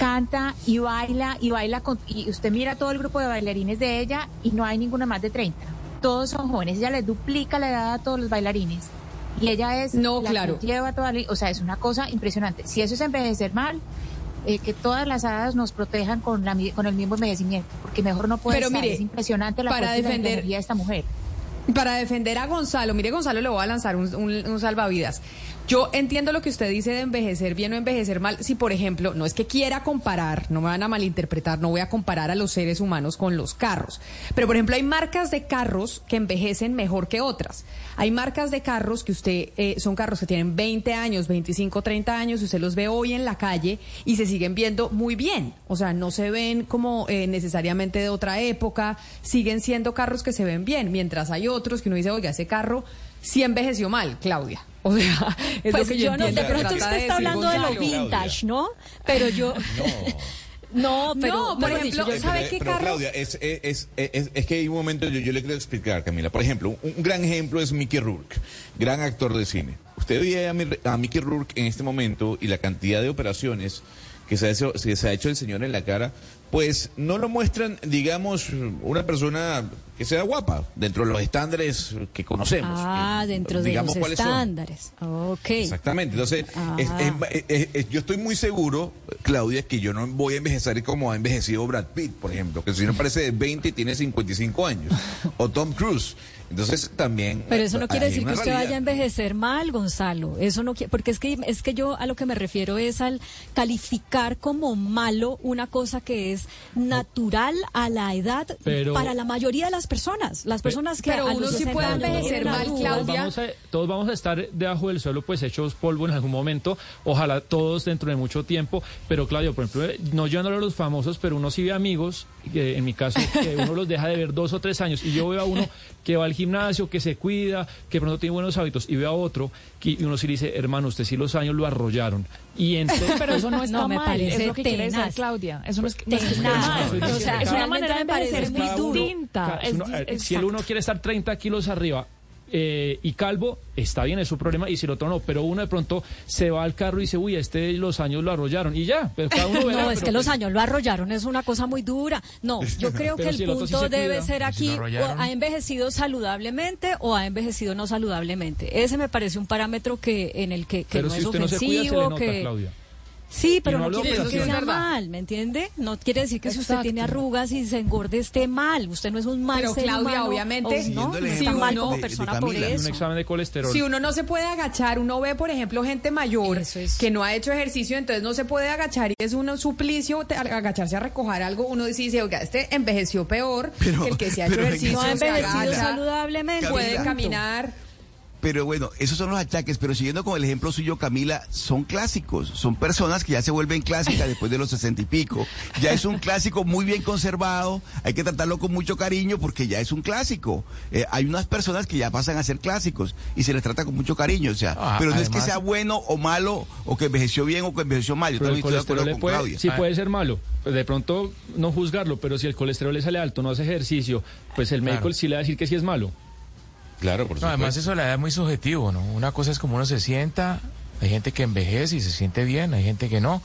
canta y baila y baila con, y usted mira todo el grupo de bailarines de ella y no hay ninguna más de 30. Todos son jóvenes, ella les duplica la edad a todos los bailarines. Y ella es No, la claro. que lleva toda la- o sea, es una cosa impresionante. Si eso es envejecer mal, eh, que todas las hadas nos protejan con la con el mismo envejecimiento, porque mejor no puede Pero estar. mire, es impresionante la para defender- energía de esta mujer. Para defender a Gonzalo, mire Gonzalo, le voy a lanzar un, un- un salvavidas. Yo entiendo lo que usted dice de envejecer bien o envejecer mal. Si, por ejemplo, no es que quiera comparar, no me van a malinterpretar, no voy a comparar a los seres humanos con los carros. Pero, por ejemplo, hay marcas de carros que envejecen mejor que otras. Hay marcas de carros que usted, eh, son carros que tienen 20 años, 25, 30 años, y usted los ve hoy en la calle y se siguen viendo muy bien. O sea, no se ven como eh, necesariamente de otra época, siguen siendo carros que se ven bien, mientras hay otros que uno dice, oiga, ese carro sí envejeció mal, Claudia. O sea, <laughs> es pues lo que yo, yo no, de pronto usted está hablando de lo vintage, ¿no? Pero yo... No, <laughs> pero No, por ejemplo, dicho, ¿sabe pero, qué pero, carro? Claudia, es, es, es, es- es que hay un momento, yo, yo le quiero explicar, Camila. Por ejemplo, un, un gran ejemplo es Mickey Rourke, gran actor de cine. Usted ve a, Mi- a Mickey Rourke en este momento y la cantidad de operaciones que se, ha hecho, que se ha hecho el señor en la cara, pues no lo muestran, digamos, una persona que sea guapa, dentro de los estándares que conocemos. Ah, que, dentro de los son. estándares. Ok. Exactamente. Entonces, es- Ah. es- es- es- yo estoy muy seguro, Claudia, que yo no voy a envejecer como ha envejecido Brad Pitt, por ejemplo, que si no parece de 20 y tiene 55 años. O Tom Cruise. Entonces, también. Pero eso no quiere decir que usted vaya a envejecer mal, Gonzalo. Eso no quiere, porque es que es que yo a lo que me refiero es al calificar como malo una cosa que es natural a la edad Pero- para la mayoría de las personas. Las personas que Pero a uno los sí 60 puede envejecer mal, arrugas. Todos Claudia. vamos, a, todos vamos a estar debajo del suelo, pues hechos polvo en algún momento. Ojalá todos dentro de mucho tiempo. Pero Claudio, por ejemplo, eh, no llevándolo a los famosos, pero uno sí ve amigos, que en mi caso, que uno los deja de ver dos o tres años. Y yo veo a uno que va al gimnasio, que se cuida, que pronto tiene buenos hábitos. Y veo a otro que y uno sí le dice, hermano, usted sí los años lo arrollaron. Y <laughs> entonces, Pero eso no <laughs> está No, me mal, parece es lo que quiere decir tenaz. Claudia. Eso no es, no es que mal. O sea, es una manera de me parece envejecer muy distinta. Si eh, si el uno quiere estar 30 kilos arriba eh, y calvo, está bien, es su problema, y si el otro no, pero uno de pronto se va al carro y dice, uy, este los años lo arrollaron, y ya, pero cada uno <laughs> verá, No, es pero que los pues- años lo arrollaron, es una cosa muy dura. No, <laughs> yo creo que el si el otro sí punto se debe cuida. ser aquí, o ha envejecido saludablemente o ha envejecido no saludablemente. Ese me parece un parámetro que en el que, que pero no si es usted no se cuida, se le ofensivo, nota, que... Claudia. Sí, pero no no, quiere de decir que sea mal, ¿me entiende? No quiere decir que si usted tiene arrugas y se engorde esté mal. Usted no es un mal Pero, ser Claudia, humano, obviamente, o- no, ejemplo está mal como de persona por un examen de colesterol. Si uno no se puede agachar, uno ve, por ejemplo, gente mayor es. que no ha hecho ejercicio, entonces no se puede agachar y es un suplicio te- agacharse a recoger algo. Uno dice, oiga, este envejeció peor Pero- que el que se ha <laughs> hecho ejercicio, No ha se envejecido agacha, saludablemente. Camila. puede caminar. Pero bueno, esos son los achaques, pero siguiendo con el ejemplo suyo, Camila, son clásicos, son personas que ya se vuelven clásicas después de los sesenta y pico. Ya es un clásico muy bien conservado, hay que tratarlo con mucho cariño porque ya es un clásico. Eh, hay unas personas que ya pasan a ser clásicos y se les trata con mucho cariño, o sea, Ah, pero no es que sea bueno o malo, o que envejeció bien o que envejeció mal. Yo Pero el también estoy de acuerdo con puede, Claudia. sí Ah. puede ser malo. Pues de pronto no juzgarlo, pero si el colesterol le sale alto, no hace ejercicio, pues el médico Claro. sí le va a decir que sí es malo. Claro, por No, supuesto. además eso la edad es muy subjetivo, ¿no? Una cosa es como uno se sienta, hay gente que envejece y se siente bien, hay gente que no,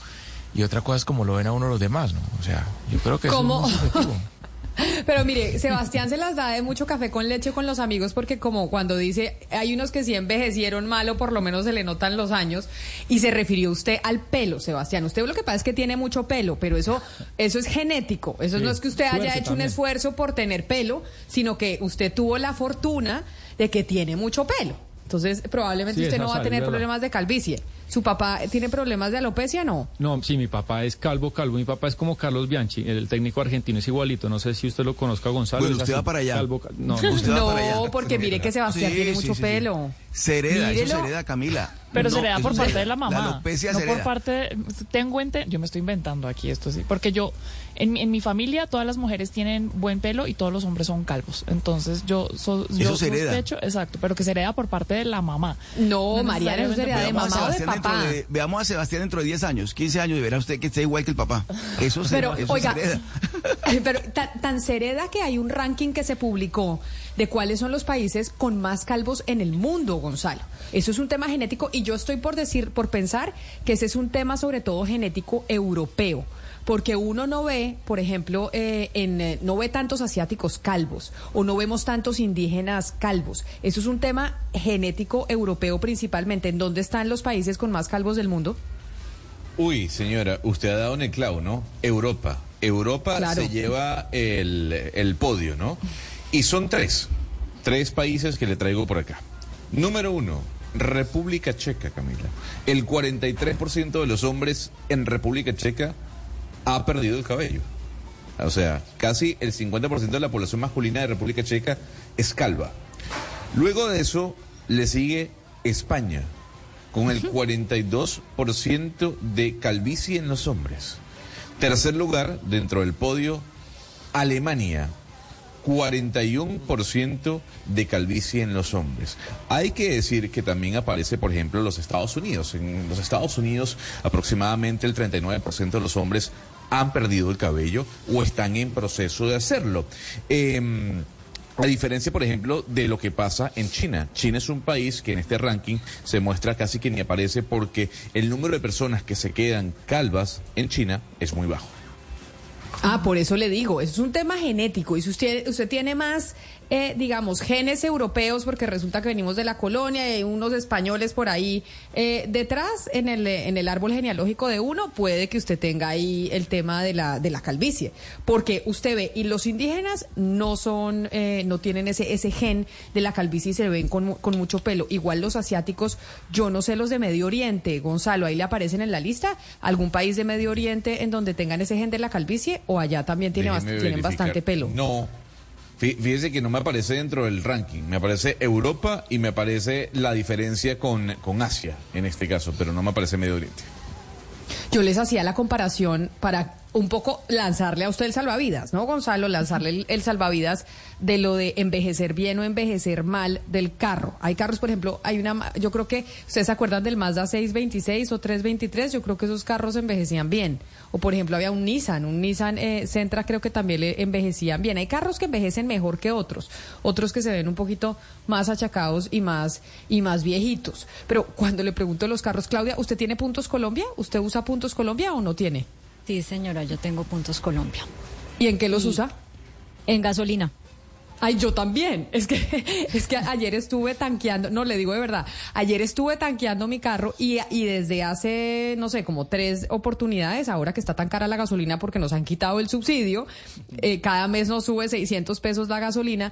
y otra cosa es como lo ven a uno los demás, ¿no? O sea, yo creo que eso es muy subjetivo. <laughs> Pero mire, Sebastián se las da de mucho café con leche con los amigos porque como cuando dice, hay unos que sí envejecieron mal o por lo menos se le notan los años y se refirió usted al pelo, Sebastián. Usted lo que pasa es que tiene mucho pelo, pero eso eso es genético. Eso Sí, no es que usted haya hecho un esfuerzo por tener pelo, sino que usted tuvo la fortuna de que tiene mucho pelo. Entonces, probablemente Sí, usted no va a tener verdad. problemas de calvicie. ¿Su papá tiene problemas de alopecia? No. No, sí, mi papá es calvo, calvo. Mi papá es como Carlos Bianchi, el técnico argentino, es igualito. No sé si usted lo conozca, Gonzalo. Bueno, usted así, va para allá. calvo, cal- no, Usted va No, para allá. porque mire que Sebastián Sí, tiene sí, mucho sí, sí. pelo. Se hereda, eso se hereda, Camila. Pero No, se le da eso por parte hereda. de la mamá. La alopecia no se por hereda. parte. Tengo ente, yo me estoy inventando aquí esto sí, porque yo en, mi- en mi familia todas las mujeres tienen buen pelo y todos los hombres son calvos. Entonces yo, so- yo Eso se hereda. sospecho, exacto, pero que se hereda por parte de la mamá. No, Mariana, eso sería de Veamos a mamá o de papá. de- veamos a Sebastián dentro de 10 años, 15 años y verá usted que está igual que el papá. Eso se, Pero, eso oiga, se hereda. <laughs> pero tan, tan se hereda que hay un ranking que se publicó de cuáles son los países con más calvos en el mundo, Gonzalo. Eso es un tema genético y yo estoy por decir, por pensar que ese es un tema sobre todo genético europeo. Porque uno no ve, por ejemplo, eh, en, eh, no ve tantos asiáticos calvos o no vemos tantos indígenas calvos. Eso es un tema genético europeo principalmente. ¿En dónde están los países con más calvos del mundo? Uy, señora, usted ha dado en el clavo, ¿no? Europa. Europa Claro. se lleva el, el podio, ¿no? Y son tres. Tres países que le traigo por acá. Número uno, República Checa, Camila. El 43% de los hombres en República Checa ha perdido el cabello. O sea, casi el 50% de la población masculina de República Checa es calva. Luego de eso le sigue España, con el 42% de calvicie en los hombres. Tercer lugar, dentro del podio, Alemania, 41% de calvicie en los hombres. Hay que decir que también aparece, por ejemplo, los Estados Unidos. En los Estados Unidos, aproximadamente el 39% de los hombres han perdido el cabello o están en proceso de hacerlo. Em, a diferencia, por ejemplo, de lo que pasa en China. China es un país que en este ranking se muestra casi que ni aparece porque el número de personas que se quedan calvas en China es muy bajo. Ah, por eso le digo, es un tema genético. Y si usted, usted tiene más, eh, digamos, genes europeos, porque resulta que venimos de la colonia y hay unos españoles por ahí eh, detrás en el, eh, en el árbol genealógico de uno, puede que usted tenga ahí el tema de la, de la calvicie. Porque usted ve, y los indígenas no son, eh, no tienen ese, ese gen de la calvicie y se ven con, con mucho pelo. Igual los asiáticos, yo no sé los de Medio Oriente, Gonzalo, ahí le aparecen en la lista algún país de Medio Oriente en donde tengan ese gen de la calvicie o allá también tiene bast- tienen bastante pelo. No. Fí- Fíjese que no me aparece dentro del ranking. Me aparece Europa y me aparece la diferencia con, con Asia, en este caso, pero no me aparece Medio Oriente. Yo les hacía la comparación para un poco lanzarle a usted el salvavidas, ¿no, Gonzalo? Lanzarle el, salvavidas de lo de envejecer bien o envejecer mal del carro. Hay carros, por ejemplo, hay una, yo creo que, ¿ustedes se acuerdan del Mazda 626 o 323? Yo creo que esos carros envejecían bien. O, por ejemplo, había un Nissan, un Nissan eh, Sentra creo que también le envejecían bien. Hay carros que envejecen mejor que otros, otros que se ven un poquito más achacados y más, y más viejitos. Pero cuando le pregunto de los carros, Claudia, ¿usted tiene puntos Colombia? ¿Usted usa puntos Colombia o no tiene? Sí, señora, yo tengo puntos Colombia. ¿Y en qué los usa? En gasolina. Ay, yo también. <laughs> Es que, es que ayer estuve tanqueando, no le digo de verdad, ayer estuve tanqueando mi carro y, y desde hace, no sé, como tres oportunidades, ahora que está tan cara la gasolina porque nos han quitado el subsidio, eh, cada mes nos sube 600 pesos la gasolina.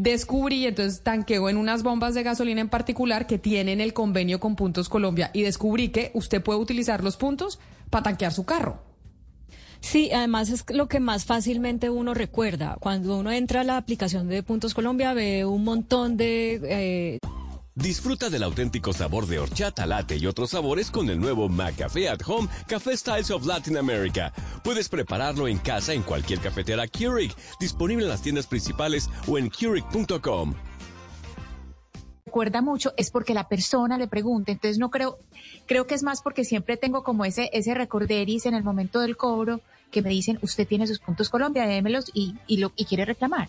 Descubrí, entonces tanqueo en unas bombas de gasolina en particular que tienen el convenio con Puntos Colombia y descubrí que usted puede utilizar los puntos para tanquear su carro. Sí, además es lo que más fácilmente uno recuerda. Cuando uno entra a la aplicación de Puntos Colombia ve un montón de... eh, Disfruta del auténtico sabor de horchata, latte y otros sabores con el nuevo McCafé at Home Café Styles of Latin America. Puedes prepararlo en casa en cualquier cafetera Keurig, disponible en las tiendas principales o en Keurig.com. recuerda mucho es porque la persona le pregunta. Entonces no creo, creo que es más porque siempre tengo como ese, ese recorderis en el momento del cobro que me dicen, usted tiene sus puntos Colombia, démelos y, y, lo, y quiere reclamar.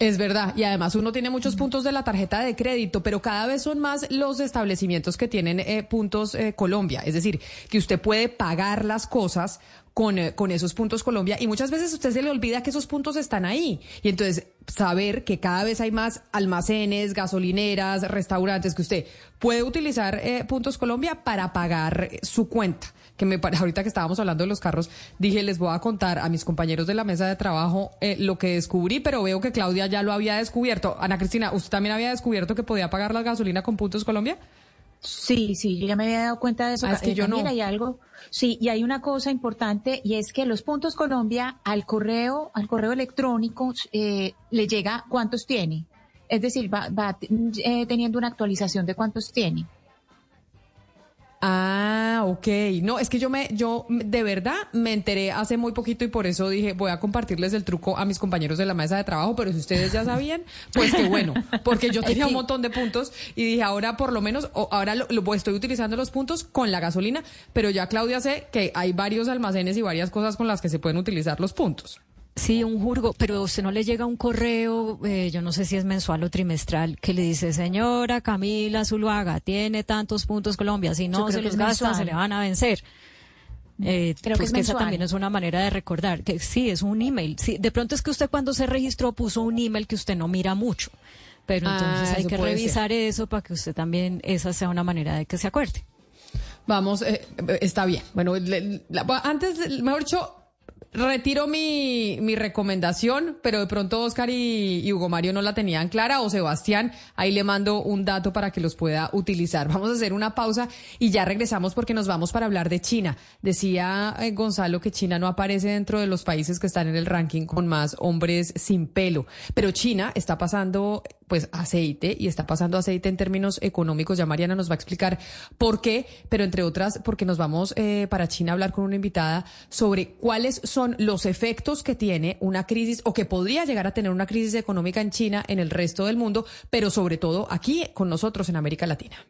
Es verdad, y además uno tiene muchos puntos de la tarjeta de crédito, pero cada vez son más los establecimientos que tienen eh, puntos eh, Colombia, es decir, que usted puede pagar las cosas con, eh, con esos puntos Colombia y muchas veces usted se le olvida que esos puntos están ahí. Y entonces saber que cada vez hay más almacenes, gasolineras, restaurantes, que usted puede utilizar eh, puntos Colombia para pagar su cuenta que me pare- <laughs> ahorita que estábamos hablando de los carros, dije, les voy a contar a mis compañeros de la mesa de trabajo eh, lo que descubrí, pero veo que Claudia ya lo había descubierto. Ana Cristina, ¿usted también había descubierto que podía pagar la gasolina con puntos Colombia? Sí, sí, yo ya me había dado cuenta de eso. Ah, es que yo no. Hay algo, sí, y hay una cosa importante y es que los puntos Colombia al correo, al correo electrónico, eh, le llega cuántos tiene. Es decir, va, va eh, teniendo una actualización de cuántos tiene. Ah, ok. No, es que yo me, yo de verdad me enteré hace muy poquito y por eso dije, voy a compartirles el truco a mis compañeros de la mesa de trabajo, pero si ustedes ya sabían, pues qué bueno, porque yo tenía un montón de puntos y dije, ahora por lo menos, ahora lo, estoy utilizando los puntos con la gasolina, pero ya Claudia sé que hay varios almacenes y varias cosas con las que se pueden utilizar los puntos. Sí, un jurgo, pero usted no le llega un correo, eh, yo no sé si es mensual o trimestral, que le dice, señora Camila Zuluaga, tiene tantos puntos Colombia, si no se los gasta, se le van a vencer. Eh, creo pues que, esa también es una manera de recordar, que sí, es un email. Sí, de pronto es que usted cuando se registró puso un email que usted no mira mucho, pero ah, entonces hay que revisar eso para que usted también, esa sea una manera de que se acuerde. Vamos, eh, está bien. Bueno, antes, mejor dicho, retiro mi, mi recomendación, pero de pronto Oscar y, Hugo Mario no la tenían clara, o Sebastián, ahí le mando un dato para que los pueda utilizar. Vamos a hacer una pausa y ya regresamos porque nos vamos para hablar de China. Decía eh, Gonzalo que China no aparece dentro de los países que están en el ranking con más hombres sin pelo, pero China está pasando pues aceite y está pasando aceite en términos económicos. Ya Mariana nos va a explicar por qué, pero entre otras porque nos vamos eh, para China a hablar con una invitada sobre cuáles son los efectos que tiene una crisis o que podría llegar a tener una crisis económica en China, en el resto del mundo, pero sobre todo aquí con nosotros en América Latina.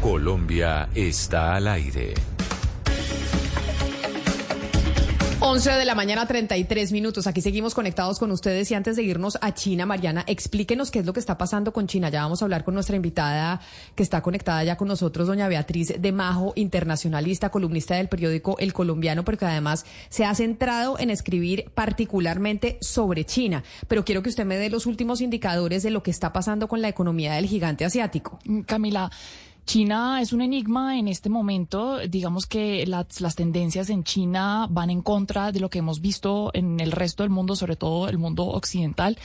Colombia está al aire. 11 de la mañana, 33 minutos. Aquí seguimos conectados con ustedes y antes de irnos a China, Mariana, explíquenos qué es lo que está pasando con China. Ya vamos a hablar con nuestra invitada que está conectada ya con nosotros, doña Beatriz de Majo, internacionalista, columnista del periódico El Colombiano, porque además se ha centrado en escribir particularmente sobre China. Pero quiero que usted me dé los últimos indicadores de lo que está pasando con la economía del gigante asiático. Camila, China es un enigma en este momento. Digamos que las, las, tendencias en China van en contra de lo que hemos visto en el resto del mundo, sobre todo el mundo occidental.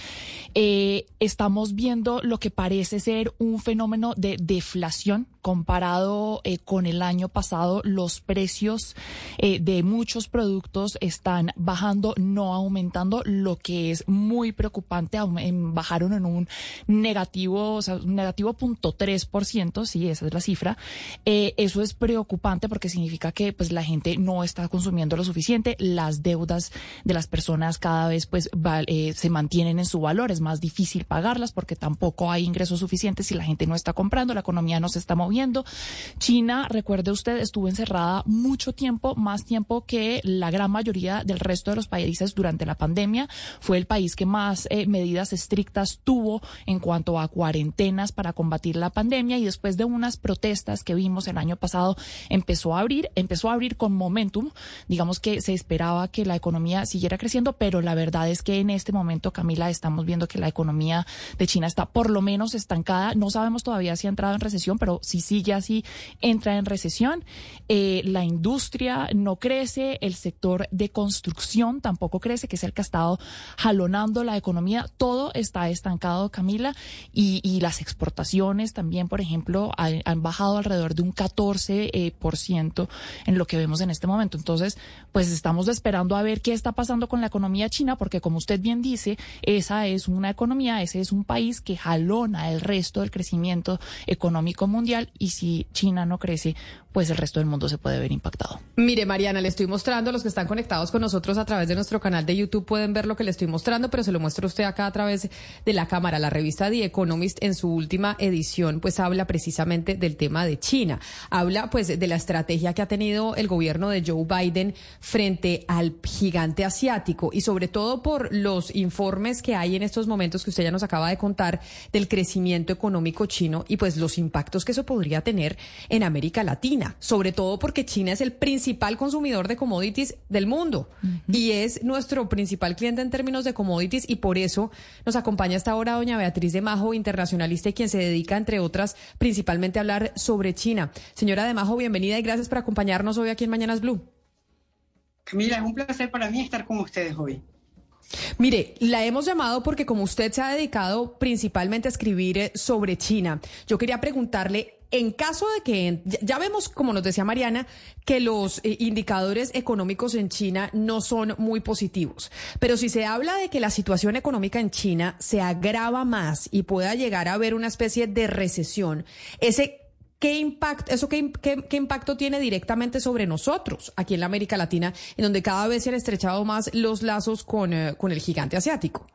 Eh, estamos viendo lo que parece ser un fenómeno de deflación comparado eh, con el año pasado. Los precios eh, de muchos productos están bajando, no aumentando, lo que es muy preocupante. Bajaron en un negativo, o sea, un negativo punto tres por ciento, sí, esa es la cifra. Eh, eso es preocupante porque significa que pues la gente no está consumiendo lo suficiente, las deudas de las personas cada vez pues eh, se mantienen en su valor, es más difícil pagarlas porque tampoco hay ingresos suficientes si la gente no está comprando, la economía no se está moviendo. China, recuerde usted, estuvo encerrada mucho tiempo, más tiempo que la gran mayoría del resto de los países durante la pandemia. Fue el país que más eh, medidas estrictas tuvo en cuanto a cuarentenas para combatir la pandemia y después de unas protestas que vimos el año pasado empezó a abrir, empezó a abrir con momentum. Digamos que se esperaba que la economía siguiera creciendo, pero la verdad es que en este momento, Camila, estamos viendo que la economía de China está por lo menos estancada. No sabemos todavía si ha entrado en recesión, pero si sigue así, entra en recesión. Eh, la industria no crece, el sector de construcción tampoco crece, que es el que ha estado jalonando la economía. Todo está estancado, Camila, y, y las exportaciones también, por ejemplo, han, bajado alrededor de un 14% eh, por ciento en lo que vemos en este momento. Entonces, pues estamos esperando a ver qué está pasando con la economía china, porque como usted bien dice, esa es una economía, ese es un país que jalona el resto del crecimiento económico mundial y si China no crece, pues el resto del mundo se puede ver impactado. Mire, Mariana, le estoy mostrando, los que están conectados con nosotros a través de nuestro canal de YouTube pueden ver lo que le estoy mostrando, pero se lo muestro usted acá a través de la cámara. La revista The Economist en su última edición pues habla precisamente del tema de China. Habla pues de la estrategia que ha tenido el gobierno de Joe Biden frente al gigante asiático y sobre todo por los informes que hay en estos momentos que usted ya nos acaba de contar del crecimiento económico chino y pues los impactos que eso podría tener en América Latina. China, sobre todo porque China es el principal consumidor de commodities del mundo y es nuestro principal cliente en términos de commodities y por eso nos acompaña hasta ahora doña Beatriz de Majo, internacionalista y quien se dedica, entre otras, principalmente a hablar sobre China. Señora de Majo, bienvenida y gracias por acompañarnos hoy aquí en Mañanas Blue. Camila, es un placer para mí estar con ustedes hoy. Mire, la hemos llamado porque como usted se ha dedicado principalmente a escribir eh, sobre China, yo quería preguntarle, en caso de que, ya vemos, como nos decía Mariana, que los eh, indicadores económicos en China no son muy positivos, pero si se habla de que la situación económica en China se agrava más y pueda llegar a haber una especie de recesión, ese ¿Qué impacto, eso qué, qué, impacto tiene directamente sobre nosotros aquí en la América Latina, en donde cada vez se han estrechado más los lazos con, eh, con el gigante asiático?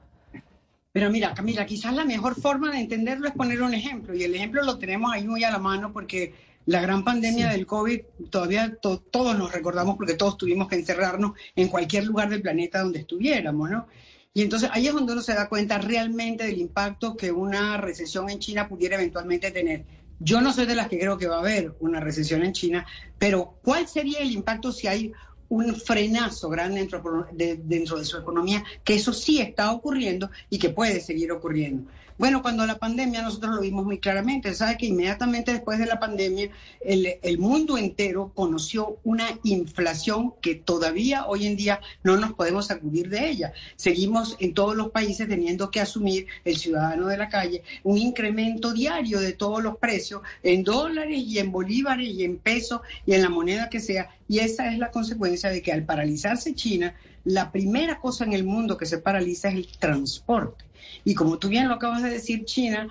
Pero mira, Camila, quizás la mejor forma de entenderlo es poner un ejemplo, y el ejemplo lo tenemos ahí muy a la mano porque la gran pandemia del COVID, todavía todos nos recordamos porque todos tuvimos que encerrarnos en cualquier lugar del planeta donde estuviéramos, ¿no? Y entonces ahí es donde uno se da cuenta realmente del impacto que una recesión en China pudiera eventualmente tener. Yo no soy de las que creo que va a haber una recesión en China, pero ¿cuál sería el impacto si hay un frenazo grande dentro de, dentro de su economía? Que eso sí está ocurriendo y que puede seguir ocurriendo. Bueno, cuando la pandemia nosotros lo vimos muy claramente, sabe que inmediatamente después de la pandemia el, mundo entero conoció una inflación que todavía hoy en día no nos podemos sacudir de ella. Seguimos en todos los países teniendo que asumir el ciudadano de la calle un incremento diario de todos los precios en dólares y en bolívares y en pesos y en la moneda que sea. Y esa es la consecuencia de que al paralizarse China, la primera cosa en el mundo que se paraliza es el transporte. Y como tú bien lo acabas de decir, China,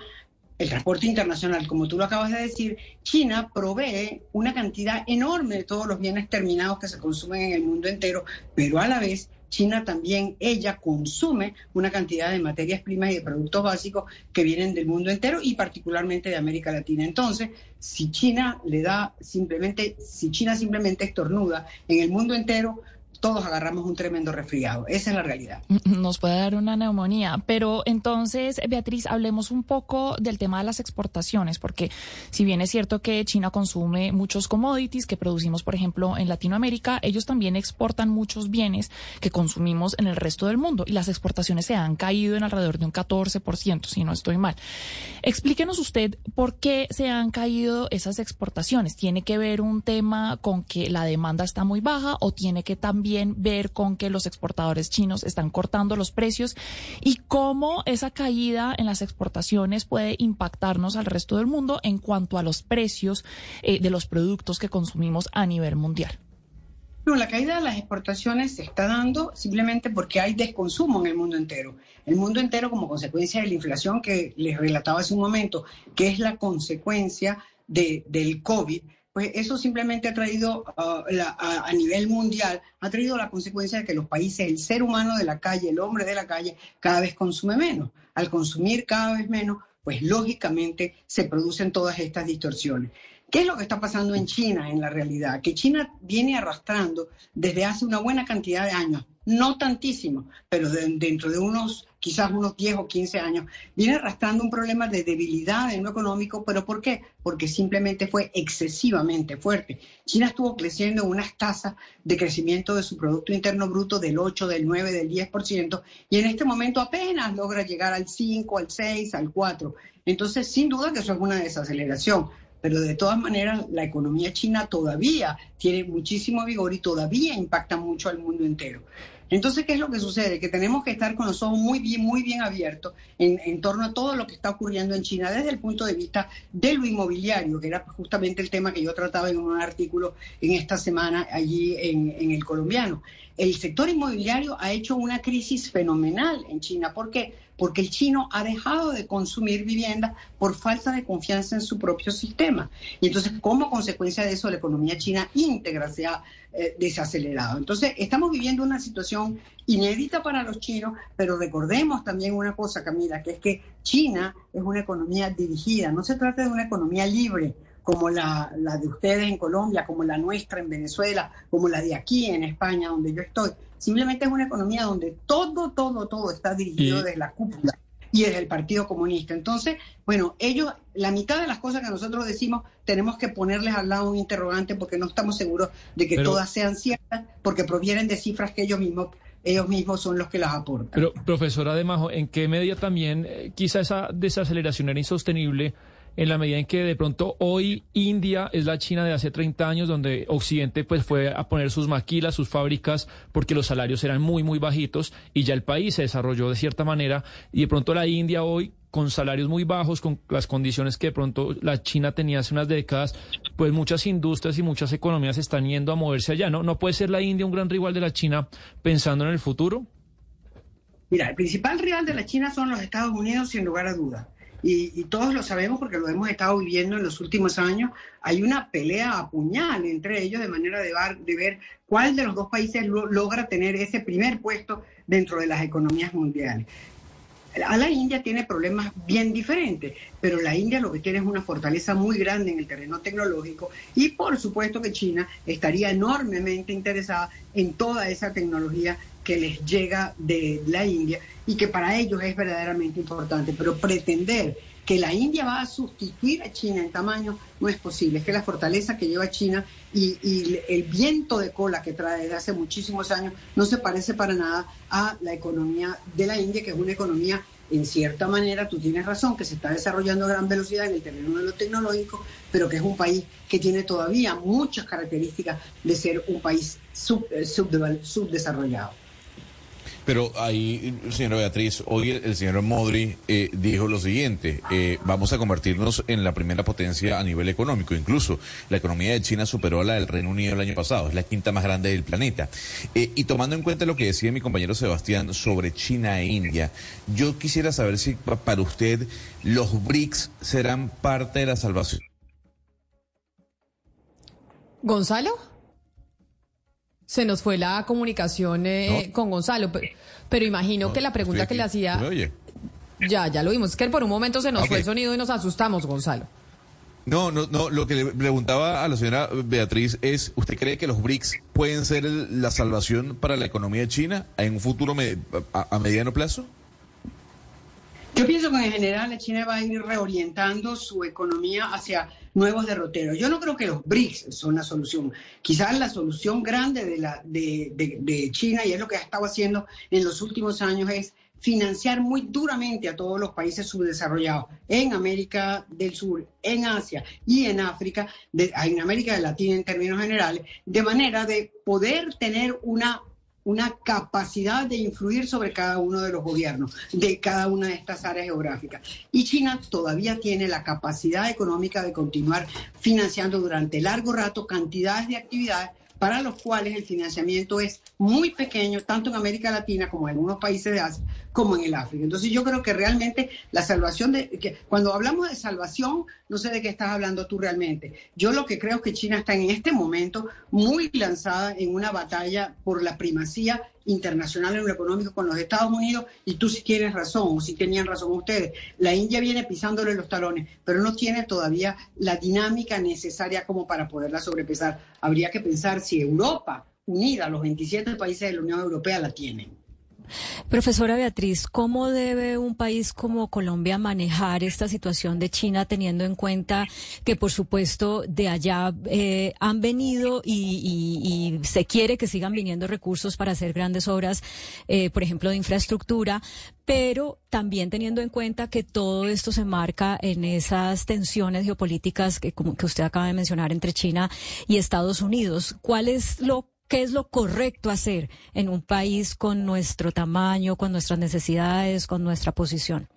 el transporte internacional, como tú lo acabas de decir, China provee una cantidad enorme de todos los bienes terminados que se consumen en el mundo entero, pero a la vez China también, ella consume una cantidad de materias primas y de productos básicos que vienen del mundo entero y particularmente de América Latina. Entonces, si China le da simplemente, si China simplemente estornuda en el mundo entero, todos agarramos un tremendo resfriado. Esa es la realidad. <laughs> Nos puede dar una neumonía. Pero entonces, Beatriz, hablemos un poco del tema de las exportaciones, porque si bien es cierto que China consume muchos commodities que producimos, por ejemplo, en Latinoamérica, ellos también exportan muchos bienes que consumimos en el resto del mundo y las exportaciones se han caído en alrededor de un 14%, si no estoy mal. Explíquenos usted por qué se han caído esas exportaciones. ¿Tiene que ver un tema con que la demanda está muy baja o tiene que también ver con que los exportadores chinos están cortando los precios y cómo esa caída en las exportaciones puede impactarnos al resto del mundo en cuanto a los precios eh, de los productos que consumimos a nivel mundial. No, la caída de las exportaciones se está dando simplemente porque hay desconsumo en el mundo entero. El mundo entero como consecuencia de la inflación que les relataba hace un momento, que es la consecuencia de, del COVID, pues eso simplemente ha traído uh, a, nivel mundial, ha traído la consecuencia de que los países, el ser humano de la calle, el hombre de la calle, cada vez consume menos. Al consumir cada vez menos, pues lógicamente se producen todas estas distorsiones. ¿Qué es lo que está pasando en China en la realidad? Que China viene arrastrando desde hace una buena cantidad de años, no tantísimo, pero dentro de unos quizás unos 10 o 15 años, viene arrastrando un problema de debilidad en lo económico, pero ¿por qué? Porque simplemente fue excesivamente fuerte. China estuvo creciendo en unas tasas de crecimiento de su Producto Interno Bruto del 8, del 9, del 10%, y en este momento apenas logra llegar al 5, al 6, al 4. Entonces, sin duda que eso es una desaceleración pero de todas maneras la economía china todavía tiene muchísimo vigor y todavía impacta mucho al mundo entero. Entonces, ¿qué es lo que sucede? Que tenemos que estar con los ojos muy bien, muy bien abiertos en, torno a todo lo que está ocurriendo en China desde el punto de vista de lo inmobiliario, que era justamente el tema que yo trataba en un artículo en esta semana allí en, en el colombiano. El sector inmobiliario ha hecho una crisis fenomenal en China. ¿Por qué? porque el chino ha dejado de consumir vivienda por falta de confianza en su propio sistema. Y entonces, como consecuencia de eso, la economía china íntegra se ha eh, desacelerado. Entonces, estamos viviendo una situación inédita para los chinos, pero recordemos también una cosa, Camila, que es que China es una economía dirigida, no se trata de una economía libre como la, de ustedes en Colombia, como la nuestra en Venezuela, como la de aquí en España, donde yo estoy. Simplemente es una economía donde todo, todo, todo está dirigido desde la cúpula. Y desde el Partido Comunista. Entonces, bueno, ellos, la mitad de las cosas que nosotros decimos, tenemos que ponerles al lado un interrogante porque no estamos seguros de que todas sean ciertas, porque provienen de cifras que ellos mismos ellos mismos son los que las aportan. Pero, profesora Demajo, ¿en qué medida también eh, quizá esa desaceleración era insostenible en la medida en que de pronto hoy India es la China de hace 30 años, donde Occidente pues fue a poner sus maquilas, sus fábricas, porque los salarios eran muy, muy bajitos y ya el país se desarrolló de cierta manera y de pronto la India hoy con salarios muy bajos, con las condiciones que de pronto la China tenía hace unas décadas, pues muchas industrias y muchas economías están yendo a moverse allá, ¿no? ¿No puede ser la India un gran rival de la China pensando en el futuro? Mira, el principal rival de la China son los Estados Unidos, sin lugar a dudas y, todos lo sabemos porque lo hemos estado viviendo en los últimos años, hay una pelea a puñal entre ellos de manera de, de ver cuál de los dos países logra tener ese primer puesto dentro de las economías mundiales. A la India tiene problemas bien diferentes, pero la India lo que tiene es una fortaleza muy grande en el terreno tecnológico y por supuesto que China estaría enormemente interesada en toda esa tecnología que les llega de la India y que para ellos es verdaderamente importante. Pero pretender que la India va a sustituir a China en tamaño no es posible. Es que la fortaleza que lleva China y, el viento de cola que trae desde hace muchísimos años no se parece para nada a la economía de la India, que es una economía, en cierta manera, tú tienes razón, que se está desarrollando a gran velocidad en el terreno de lo tecnológico, pero que es un país que tiene todavía muchas características de ser un país eh, subdesarrollado. Pero ahí, señora Beatriz, hoy el, señor Modri eh, dijo lo siguiente, eh, vamos a convertirnos en la primera potencia a nivel económico. Incluso la economía de China superó a la del Reino Unido el año pasado, es la quinta más grande del planeta. Eh, y tomando en cuenta lo que decía mi compañero Sebastián sobre China e India, yo quisiera saber si para usted los BRICS serán parte de la salvación. Gonzalo. Se nos fue la comunicación eh, con Gonzalo, pero, imagino que la pregunta que le hacía... Ya, ya lo vimos. Es que por un momento se nos fue el sonido y nos asustamos, Gonzalo. No, no, no. Lo que le preguntaba a la señora Beatriz es, ¿usted cree que los BRICS pueden ser la salvación para la economía de China en un futuro a, mediano plazo? Yo pienso que en general la China va a ir reorientando su economía hacia nuevos derroteros. Yo no creo que los BRICS son la solución. Quizás la solución grande de, la, de, de, China, y es lo que ha estado haciendo en los últimos años, es financiar muy duramente a todos los países subdesarrollados en América del Sur, en Asia y en África, en América Latina en términos generales, de manera de poder tener una una capacidad de influir sobre cada uno de los gobiernos de cada una de estas áreas geográficas. Y China todavía tiene la capacidad económica de continuar financiando durante largo rato cantidades de actividades para los cuales el financiamiento es muy pequeño, tanto en América Latina como en algunos países de Asia, como en el África. Entonces yo creo que realmente la salvación de, que cuando hablamos de salvación, no sé de qué estás hablando tú realmente. Yo lo que creo es que China está en este momento muy lanzada en una batalla por la primacía internacional en lo económico con los Estados Unidos y tú si tienes razón, o si tenían razón ustedes. La India viene pisándole los talones, pero no tiene todavía la dinámica necesaria como para poderla sobrepesar. Habría que pensar si Europa, unida, los 27 países de la Unión Europea, la tienen. Profesora Beatriz, ¿cómo debe un país como Colombia manejar esta situación de China teniendo en cuenta que, por supuesto, de allá eh, han venido y, se quiere que sigan viniendo recursos para hacer grandes obras, eh, por ejemplo, de infraestructura, pero también teniendo en cuenta que todo esto se marca en esas tensiones geopolíticas que, como que usted acaba de mencionar entre China y Estados Unidos? ¿Cuál es lo ¿Qué es lo correcto hacer en un país con nuestro tamaño, con nuestras necesidades, con nuestra posición?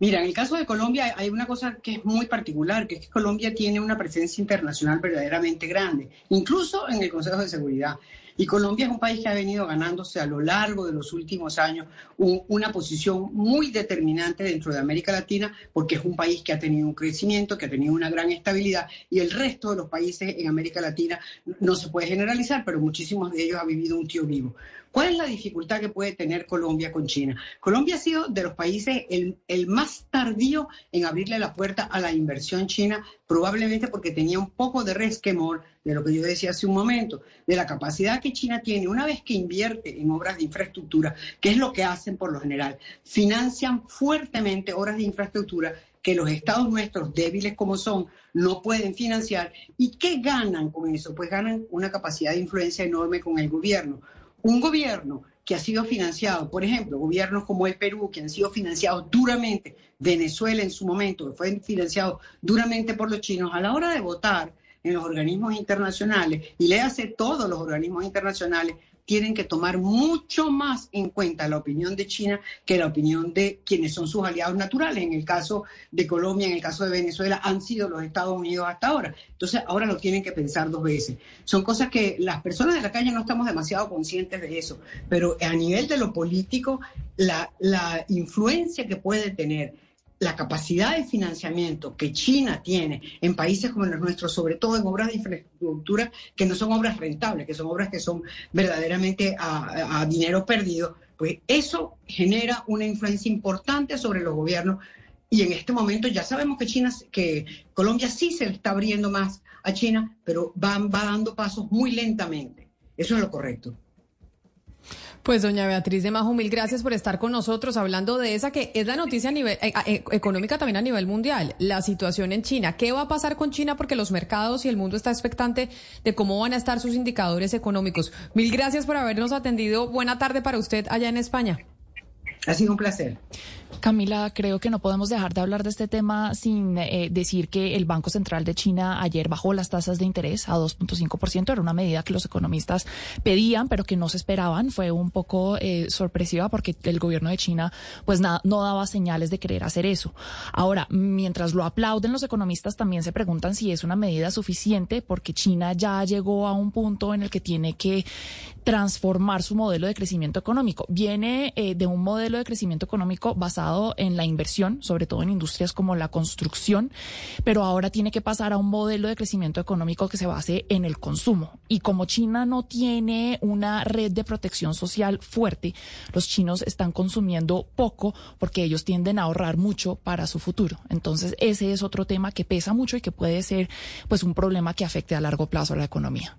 Mira, en el caso de Colombia hay una cosa que es muy particular, que es que Colombia tiene una presencia internacional verdaderamente grande, incluso en el Consejo de Seguridad. Y Colombia es un país que ha venido ganándose a lo largo de los últimos años una posición muy determinante dentro de América Latina, porque es un país que ha tenido un crecimiento, que ha tenido una gran estabilidad, y el resto de los países en América Latina no se puede generalizar, pero muchísimos de ellos han vivido un tío vivo. ¿Cuál es la dificultad que puede tener Colombia con China? Colombia ha sido de los países el, el, más tardío en abrirle la puerta a la inversión china, probablemente porque tenía un poco de resquemor de lo que yo decía hace un momento, de la capacidad que China tiene una vez que invierte en obras de infraestructura, que es lo que hacen por lo general, financian fuertemente obras de infraestructura que los estados nuestros, débiles como son, no pueden financiar. ¿Y qué ganan con eso? Pues ganan una capacidad de influencia enorme con el gobierno. Un gobierno que ha sido financiado, por ejemplo, gobiernos como el Perú, que han sido financiados duramente, Venezuela en su momento, que fue financiado duramente por los chinos, a la hora de votar en los organismos internacionales, y le hace todos los organismos internacionales, tienen que tomar mucho más en cuenta la opinión de China que la opinión de quienes son sus aliados naturales. En el caso de Colombia, en el caso de Venezuela, han sido los Estados Unidos hasta ahora. Entonces, ahora lo tienen que pensar dos veces. Son cosas que las personas de la calle no estamos demasiado conscientes de eso, pero a nivel de lo político, la, la influencia que puede tener la capacidad de financiamiento que China tiene en países como los nuestros, sobre todo en obras de infraestructura que no son obras rentables, que son obras que son verdaderamente a, dinero perdido, pues eso genera una influencia importante sobre los gobiernos. Y en este momento ya sabemos que China, que Colombia sí se está abriendo más a China, pero va dando pasos muy lentamente. Eso es lo correcto. Pues doña Beatriz de Majo, mil gracias por estar con nosotros hablando de esa que es la noticia a nivel eh, eh, económica también a nivel mundial, la situación en China. ¿Qué va a pasar con China? Porque los mercados y el mundo está expectante de cómo van a estar sus indicadores económicos. Mil gracias por habernos atendido. Buena tarde para usted allá en España. Ha sido un placer. Camila, creo que no podemos dejar de hablar de este tema sin eh, decir que el Banco Central de China ayer bajó las tasas de interés a 2.5%. Era una medida que los economistas pedían, pero que no se esperaban. Fue un poco eh, sorpresiva porque el gobierno de China pues nada, no daba señales de querer hacer eso. Ahora, mientras lo aplauden los economistas, también se preguntan si es una medida suficiente porque China ya llegó a un punto en el que tiene que transformar su modelo de crecimiento económico. Viene eh, de un modelo de crecimiento económico basado en la inversión, sobre todo en industrias como la construcción, pero ahora tiene que pasar a un modelo de crecimiento económico que se base en el consumo. Y como China no tiene una red de protección social fuerte, los chinos están consumiendo poco porque ellos tienden a ahorrar mucho para su futuro. Entonces, ese es otro tema que pesa mucho y que puede ser pues un problema que afecte a largo plazo a la economía.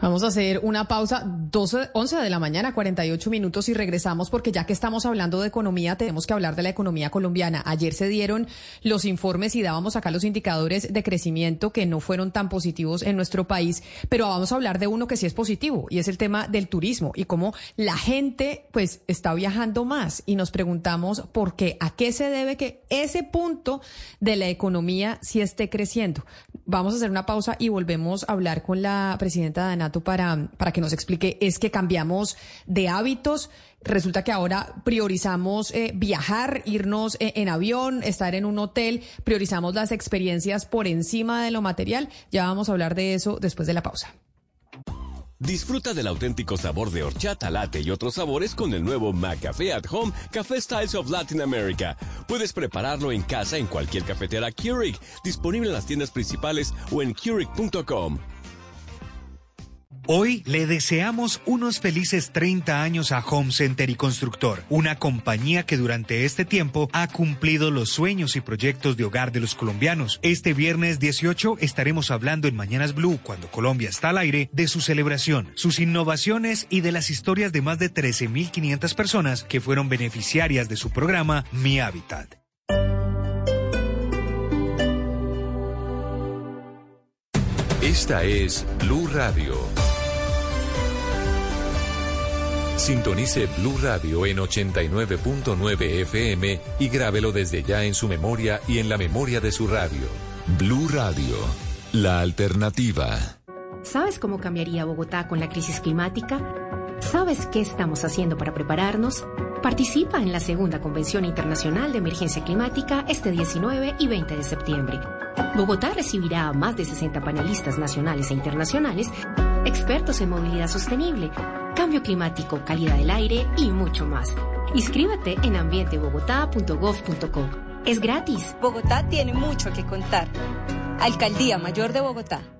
Vamos a hacer una pausa, 12, 11 de la mañana, 48 minutos y regresamos porque ya que estamos hablando de economía, tenemos que hablar de la economía colombiana. Ayer se dieron los informes y dábamos acá los indicadores de crecimiento que no fueron tan positivos en nuestro país, pero vamos a hablar de uno que sí es positivo y es el tema del turismo y cómo la gente pues está viajando más y nos preguntamos por qué, a qué se debe que ese punto de la economía sí esté creciendo. Vamos a hacer una pausa y volvemos a hablar con la presidenta Danato para, para que nos explique es que cambiamos de hábitos. Resulta que ahora priorizamos eh, viajar, irnos eh, en avión, estar en un hotel, priorizamos las experiencias por encima de lo material. Ya vamos a hablar de eso después de la pausa. Disfruta del auténtico sabor de horchata, latte y otros sabores con el nuevo McCafé at Home Café Styles of Latin America. Puedes prepararlo en casa en cualquier cafetera Keurig, disponible en las tiendas principales o en Keurig.com. Hoy le deseamos unos felices 30 años a Home Center y Constructor, una compañía que durante este tiempo ha cumplido los sueños y proyectos de hogar de los colombianos. Este viernes 18 estaremos hablando en Mañanas Blue, cuando Colombia está al aire, de su celebración, sus innovaciones y de las historias de más de 13.500 personas que fueron beneficiarias de su programa Mi Hábitat. Esta es Blue Radio. Sintonice Blue Radio en 89.9 FM y grábelo desde ya en su memoria y en la memoria de su radio. Blue Radio, la alternativa. ¿Sabes cómo cambiaría Bogotá con la crisis climática? ¿Sabes qué estamos haciendo para prepararnos? Participa en la segunda Convención Internacional de Emergencia Climática este 19 y 20 de septiembre. Bogotá recibirá a más de 60 panelistas nacionales e internacionales, expertos en movilidad sostenible cambio climático, calidad del aire y mucho más. Inscríbete en ambientebogotá.gov.co. Es gratis. Bogotá tiene mucho que contar. Alcaldía Mayor de Bogotá.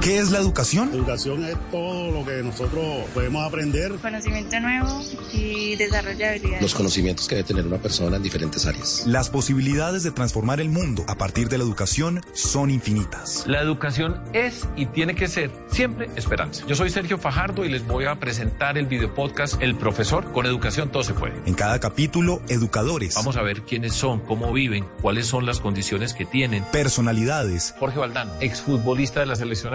¿Qué es la educación? Educación es todo lo que nosotros podemos aprender. Conocimiento nuevo y desarrollo de habilidades. Los conocimientos que debe tener una persona en diferentes áreas. Las posibilidades de transformar el mundo a partir de la educación son infinitas. La educación es y tiene que ser siempre esperanza. Yo soy Sergio Fajardo y les voy a presentar el video podcast El Profesor. Con educación todo se puede. En cada capítulo, educadores. Vamos a ver quiénes son, cómo viven, cuáles son las condiciones que tienen. Personalidades. Jorge Valdano, exfutbolista de la selección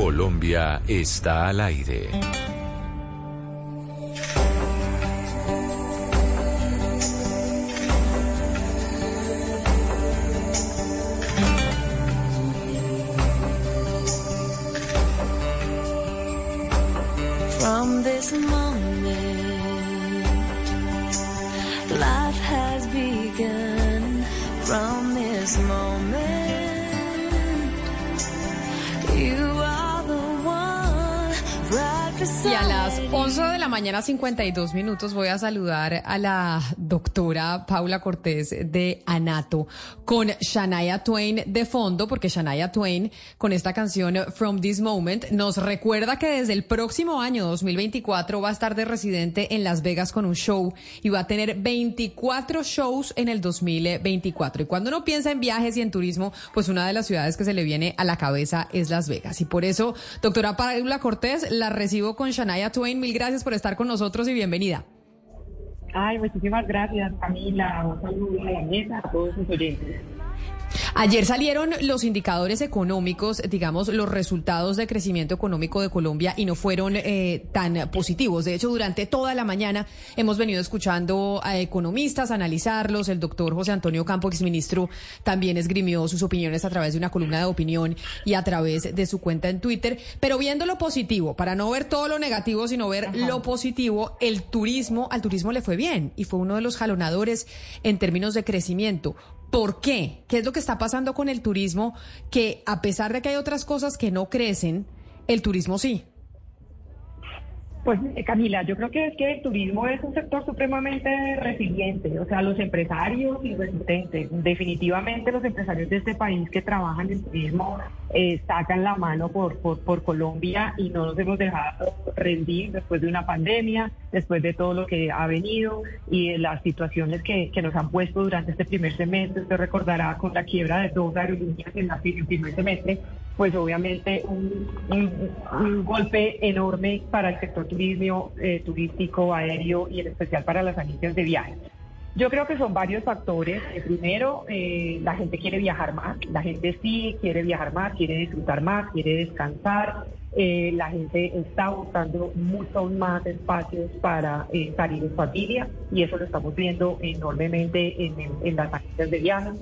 Colombia está al aire. From this moment, life has begun. From this moment, Y a las beside 11 de la mañana, 52 minutos, voy a saludar a la doctora Paula Cortés de Anato con Shania Twain de fondo, porque Shania Twain con esta canción From This Moment nos recuerda que desde el próximo año 2024 va a estar de residente en Las Vegas con un show y va a tener 24 shows en el 2024. Y cuando uno piensa en viajes y en turismo, pues una de las ciudades que se le viene a la cabeza es Las Vegas. Y por eso, doctora Paula Cortés, la recibo con Shania Twain. Mil gracias por estar con nosotros y bienvenida. Ay, muchísimas gracias, Camila. Un saludo a la mesa, a todos sus oyentes. Ayer salieron los indicadores económicos, digamos, los resultados de crecimiento económico de Colombia y no fueron eh, tan positivos. De hecho, durante toda la mañana hemos venido escuchando a economistas analizarlos. El doctor José Antonio Campo, exministro, también esgrimió sus opiniones a través de una columna de opinión y a través de su cuenta en Twitter. Pero viendo lo positivo, para no ver todo lo negativo, sino ver lo positivo, el turismo, al turismo le fue bien y fue uno de los jalonadores en términos de crecimiento. ¿Por qué? ¿Qué es lo que está pasando con el turismo? Que a pesar de que hay otras cosas que no crecen, el turismo sí. Pues eh, Camila, yo creo que es que el turismo es un sector supremamente resiliente, o sea, los empresarios y resistentes. Definitivamente los empresarios de este país que trabajan en turismo eh, sacan la mano por, Colombia y no nos hemos dejado rendir después de una pandemia, después de todo lo que ha venido y de las situaciones que, que nos han puesto durante este primer semestre. Usted recordará con la quiebra de dos aerolíneas en la- el primer semestre, pues obviamente un, golpe enorme para el sector turismo, eh, turístico, aéreo y en especial para las agencias de viajes. Yo creo que son varios factores. Eh, primero, eh, la gente quiere viajar más, la gente sí quiere viajar más, quiere disfrutar más, quiere descansar. La gente está buscando muchos más espacios para salir en familia y eso lo estamos viendo enormemente en, en- en las agencias de viajes.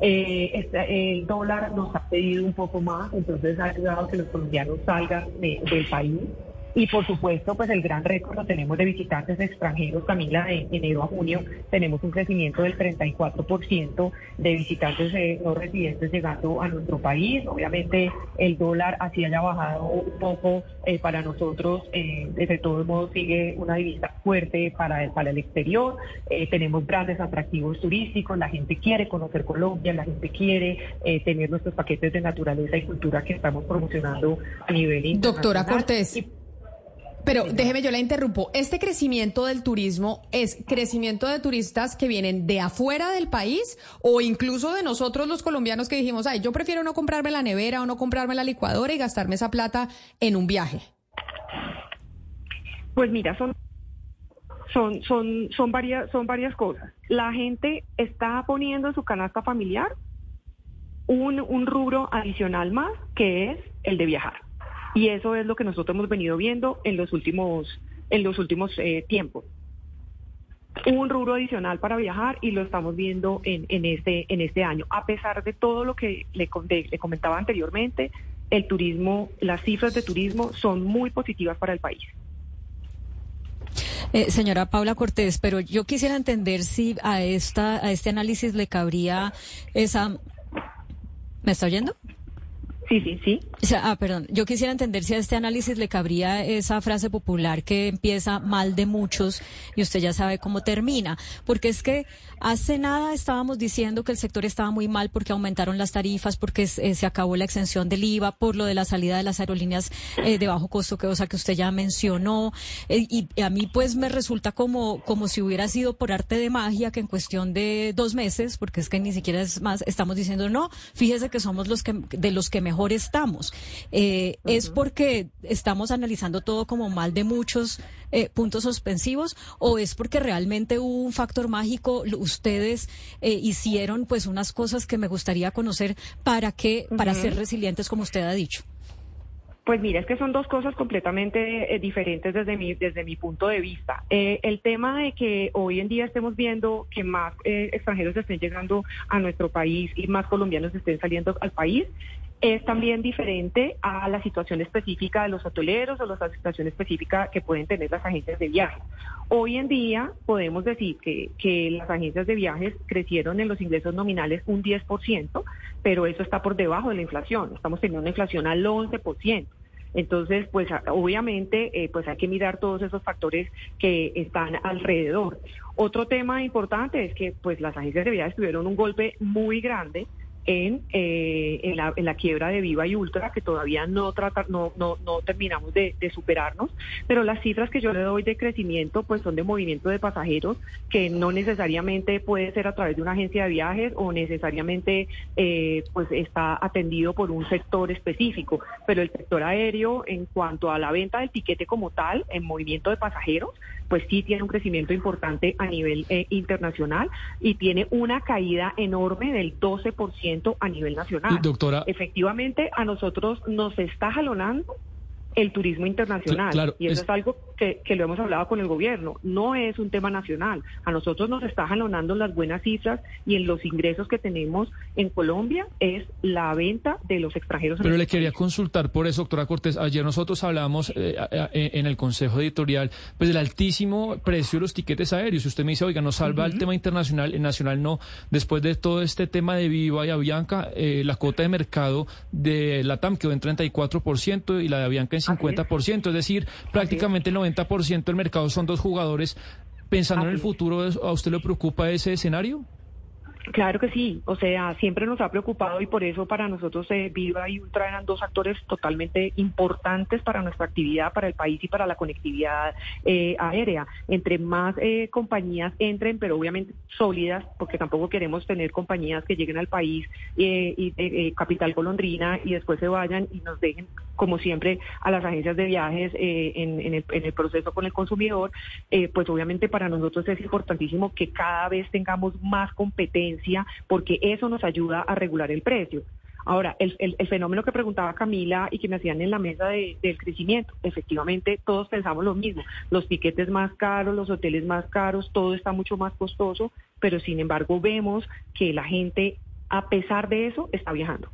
Eh, este- el dólar nos ha pedido un poco más, entonces ha ayudado a que los colombianos salgan de- del país. Y por supuesto, pues el gran récord lo tenemos de visitantes extranjeros, Camila, de enero a junio tenemos un crecimiento del 34% de visitantes eh, no residentes llegando a nuestro país. Obviamente el dólar así haya bajado un poco eh, para nosotros, eh, de todos modos sigue una divisa fuerte para el, para el exterior. Eh, tenemos grandes atractivos turísticos, la gente quiere conocer Colombia, la gente quiere tener nuestros paquetes de naturaleza y cultura que estamos promocionando a nivel internacional. Doctora Cortés. Pero déjeme, yo la interrumpo. ¿Este crecimiento del turismo es crecimiento de turistas que vienen de afuera del país o incluso de nosotros los colombianos que dijimos, ay, yo prefiero no comprarme la nevera o no comprarme la licuadora y gastarme esa plata en un viaje? Pues mira, son son son son varias son varias cosas. La gente está poniendo en su canasta familiar un, un rubro adicional más que es el de viajar. Y eso es lo que nosotros hemos venido viendo en los últimos, en los últimos eh, tiempos. Un rubro adicional para viajar y lo estamos viendo en, en, este, en este año. A pesar de todo lo que le, le comentaba anteriormente, el turismo, las cifras de turismo son muy positivas para el país. Eh, señora Paula Cortés, pero yo quisiera entender si a esta a este análisis le cabría esa. ¿Me está oyendo? Sí, sí, sí. ah, perdón. Yo quisiera entender si a este análisis le cabría esa frase popular que empieza mal de muchos y usted ya sabe cómo termina. Porque es que hace nada estábamos diciendo que el sector estaba muy mal porque aumentaron las tarifas, porque eh, se acabó la exención del IVA, por lo de la salida de las aerolíneas eh, de bajo costo, que, o sea, que usted ya mencionó. Eh, y a mí pues me resulta como, como si hubiera sido por arte de magia que en cuestión de dos meses, porque es que ni siquiera es más, estamos diciendo, no, fíjese que somos los que, de los que mejor estamos. Eh, ¿Es porque estamos analizando todo como mal de muchos eh, puntos suspensivos o es porque realmente hubo un factor mágico? Ustedes eh, hicieron pues unas cosas que me gustaría conocer para que, para ser resilientes como usted ha dicho. Pues mira, es que son dos cosas completamente diferentes desde mi, desde mi punto de vista. el tema de que hoy en día estemos viendo que más extranjeros estén llegando a nuestro país y más colombianos estén saliendo al país es también diferente a la situación específica de los hoteleros o la situación específica que pueden tener las agencias de viajes. Hoy en día podemos decir que, que las agencias de viajes crecieron en los ingresos nominales un 10%, pero eso está por debajo de la inflación. Estamos teniendo una inflación al 11%. Entonces, pues obviamente, eh, pues hay que mirar todos esos factores que están alrededor. Otro tema importante es que, pues las agencias de viajes tuvieron un golpe muy grande en, eh, en, la, en, la, quiebra de Viva y Ultra, que todavía no, trata, no, no, no terminamos de, superarnos, pero las cifras que yo le doy de crecimiento pues son de movimiento de pasajeros, que no necesariamente puede ser a través de una agencia de viajes o necesariamente eh, pues está atendido por un sector específico, pero el sector aéreo en cuanto a la venta del tiquete como tal, en movimiento de pasajeros, pues sí tiene un crecimiento importante a nivel eh, internacional y tiene una caída enorme del 12% a nivel nacional. Doctora. Efectivamente, a nosotros nos está jalonando el turismo internacional. y eso es, algo que, lo hemos hablado con el gobierno. No es un tema nacional. A nosotros nos está jalonando las buenas cifras y en los ingresos que tenemos en Colombia es la venta de los extranjeros. Pero le quería consultar por eso, doctora Cortés. Ayer nosotros hablábamos eh, en el Consejo Editorial pues del altísimo precio de los tiquetes aéreos. Usted me dice, oiga, nos salva el tema internacional, el nacional no. Después de todo este tema de Viva y Avianca, eh, la cuota de mercado de la TAM quedó en 34% y la de Avianca en 50%, es decir, prácticamente el 90% del mercado son dos jugadores. Pensando en el futuro, ¿a usted le preocupa ese escenario? Claro que sí, o sea, siempre nos ha preocupado y por eso para nosotros eh, Viva y Ultra eran dos actores totalmente importantes para nuestra actividad, para el país y para la conectividad eh, aérea. Entre más eh, compañías entren, pero obviamente sólidas, porque tampoco queremos tener compañías que lleguen al país y capital colondrina y después se vayan y nos dejen, como siempre, a las agencias de viajes en, el, proceso con el consumidor, pues obviamente para nosotros es importantísimo que cada vez tengamos más competencia porque eso nos ayuda a regular el precio. Ahora, el, fenómeno que preguntaba Camila y que me hacían en la mesa del crecimiento, efectivamente todos pensamos lo mismo, los piquetes más caros, los hoteles más caros, todo está mucho más costoso, pero sin embargo vemos que la gente, a pesar de eso, está viajando.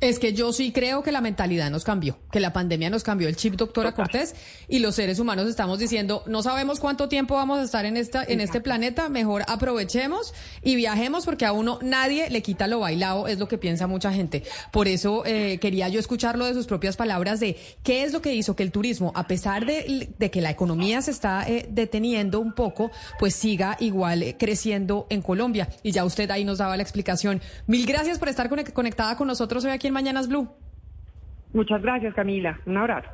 Es que yo sí creo que la mentalidad nos cambió, que la pandemia nos cambió el chip, doctora Cortés, y los seres humanos estamos diciendo, no sabemos cuánto tiempo vamos a estar en esta, en este planeta, mejor aprovechemos y viajemos porque a uno nadie le quita lo bailado, es lo que piensa mucha gente. Por eso eh, quería yo escucharlo de sus propias palabras de qué es lo que hizo que el turismo, a pesar de, que la economía se está eh, deteniendo un poco, pues siga igual eh, creciendo en Colombia. Y ya usted ahí nos daba la explicación. Mil gracias por estar conectada con nosotros hoy aquí Mañanas Blue. Muchas gracias, Camila. Un abrazo.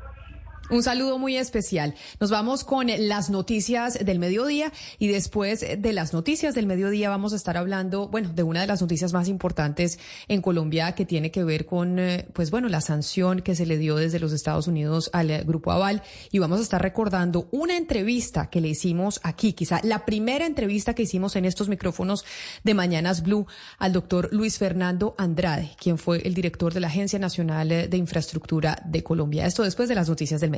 Un saludo muy especial. Nos vamos con las noticias del mediodía y después de las noticias del mediodía vamos a estar hablando, bueno, de una de las noticias más importantes en Colombia que tiene que ver con, eh, pues bueno, la sanción que se le dio desde los Estados Unidos al Grupo Aval y vamos a estar recordando una entrevista que le hicimos aquí, quizá la primera entrevista que hicimos en estos micrófonos de Mañanas Blue al doctor Luis Fernando Andrade, quien fue el director de la Agencia Nacional de Infraestructura de Colombia. Esto después de las noticias del mediodía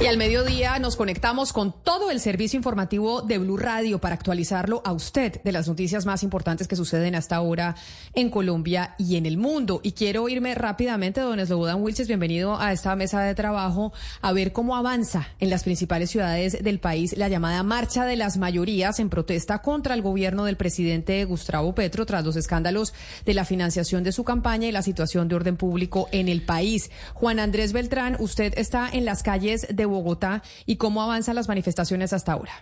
Y al mediodía nos conectamos con todo el servicio informativo de Blue Radio para actualizarlo a usted de las noticias más importantes que suceden hasta ahora en Colombia y en el mundo. Y quiero irme rápidamente, don Slobodan Wilches, bienvenido a esta mesa de trabajo, a ver cómo avanza en las principales ciudades del país la llamada Marcha de las Mayorías en protesta contra el gobierno del presidente Gustavo Petro tras los escándalos de la financiación de su campaña y la situación de orden público en el país. Juan Andrés Beltrán, usted está en las calles de Bogotá y cómo avanzan las manifestaciones hasta ahora.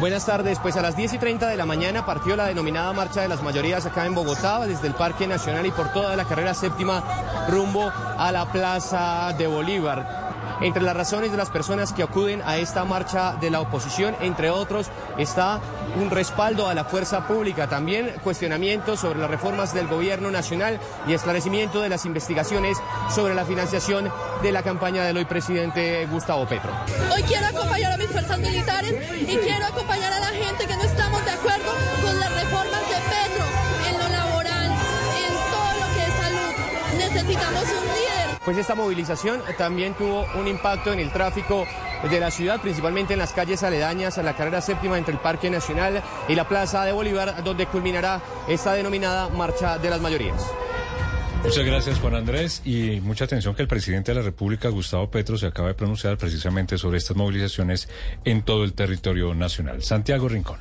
Buenas tardes, pues a las 10 y 30 de la mañana partió la denominada Marcha de las Mayorías acá en Bogotá, desde el Parque Nacional y por toda la carrera séptima rumbo a la Plaza de Bolívar. Entre las razones de las personas que acuden a esta marcha de la oposición, entre otros, está un respaldo a la fuerza pública, también cuestionamientos sobre las reformas del gobierno nacional y esclarecimiento de las investigaciones sobre la financiación de la campaña del hoy presidente Gustavo Petro. Hoy quiero acompañar a mis fuerzas militares y quiero acompañar a la gente que no estamos de acuerdo con las reformas de Petro en lo laboral, en todo lo que es salud. Necesitamos un pues esta movilización también tuvo un impacto en el tráfico de la ciudad, principalmente en las calles aledañas a la carrera séptima entre el Parque Nacional y la Plaza de Bolívar, donde culminará esta denominada Marcha de las Mayorías. Muchas gracias, Juan Andrés. Y mucha atención que el presidente de la República, Gustavo Petro, se acaba de pronunciar precisamente sobre estas movilizaciones en todo el territorio nacional. Santiago Rincón.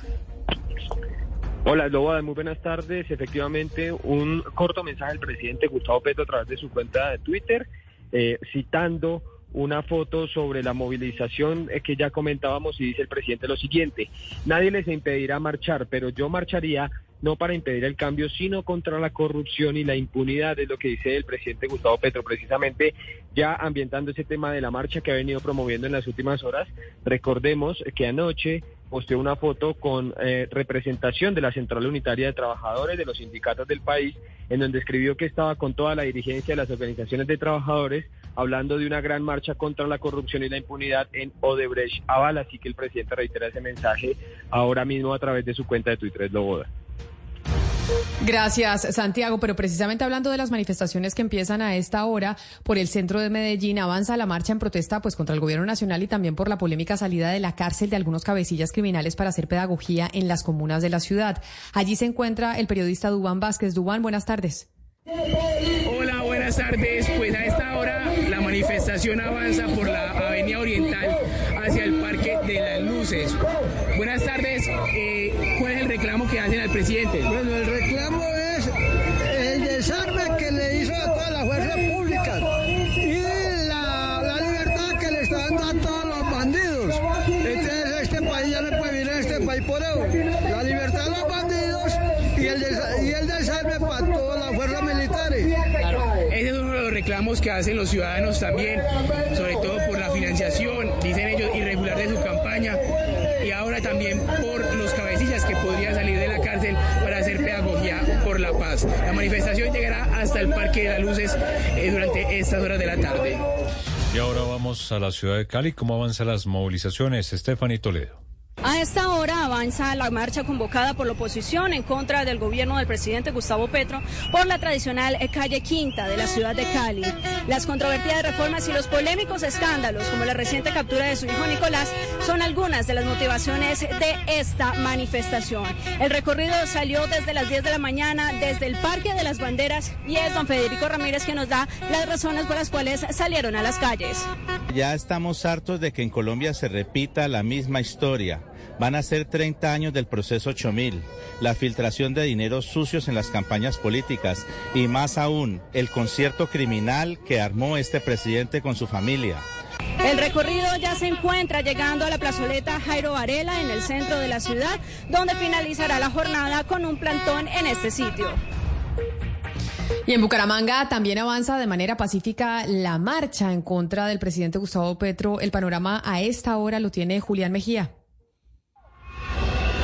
Hola, Loboda, muy buenas tardes. Efectivamente, un corto mensaje del presidente Gustavo Petro a través de su cuenta de Twitter, eh, citando una foto sobre la movilización eh, que ya comentábamos y dice el presidente lo siguiente, nadie les impedirá marchar, pero yo marcharía no para impedir el cambio, sino contra la corrupción y la impunidad, es lo que dice el presidente Gustavo Petro, precisamente ya ambientando ese tema de la marcha que ha venido promoviendo en las últimas horas. Recordemos que anoche posteó una foto con eh, representación de la Central Unitaria de Trabajadores de los sindicatos del país, en donde escribió que estaba con toda la dirigencia de las organizaciones de trabajadores hablando de una gran marcha contra la corrupción y la impunidad en Odebrecht Aval, así que el presidente reitera ese mensaje ahora mismo a través de su cuenta de Twitter, Loboda. Gracias, Santiago. Pero precisamente hablando de las manifestaciones que empiezan a esta hora por el centro de Medellín, avanza la marcha en protesta pues contra el gobierno nacional y también por la polémica salida de la cárcel de algunos cabecillas criminales para hacer pedagogía en las comunas de la ciudad. Allí se encuentra el periodista Dubán Vázquez. Dubán, buenas tardes. Hola, buenas tardes. Pues a esta hora la manifestación avanza por la Avenida Oriental hacia el reclamos que hacen los ciudadanos también, sobre todo por la financiación, dicen ellos, irregular de su campaña, y ahora también por los cabecillas que podrían salir de la cárcel para hacer pedagogía por la paz. La manifestación llegará hasta el Parque de las Luces eh, durante estas horas de la tarde. Y ahora vamos a la ciudad de Cali. ¿Cómo avanzan las movilizaciones? Stephanie Toledo. A esta hora avanza la marcha convocada por la oposición en contra del gobierno del presidente Gustavo Petro por la tradicional calle Quinta de la ciudad de Cali. Las controvertidas reformas y los polémicos escándalos, como la reciente captura de su hijo Nicolás, son algunas de las motivaciones de esta manifestación. El recorrido salió desde las 10 de la mañana, desde el Parque de las Banderas, y es don Federico Ramírez que nos da las razones por las cuales salieron a las calles. Ya estamos hartos de que en Colombia se repita la misma historia. Van a ser 30 años del proceso 8000, la filtración de dineros sucios en las campañas políticas y más aún el concierto criminal que armó este presidente con su familia. El recorrido ya se encuentra llegando a la plazoleta Jairo Varela en el centro de la ciudad, donde finalizará la jornada con un plantón en este sitio. Y en Bucaramanga también avanza de manera pacífica la marcha en contra del presidente Gustavo Petro. El panorama a esta hora lo tiene Julián Mejía.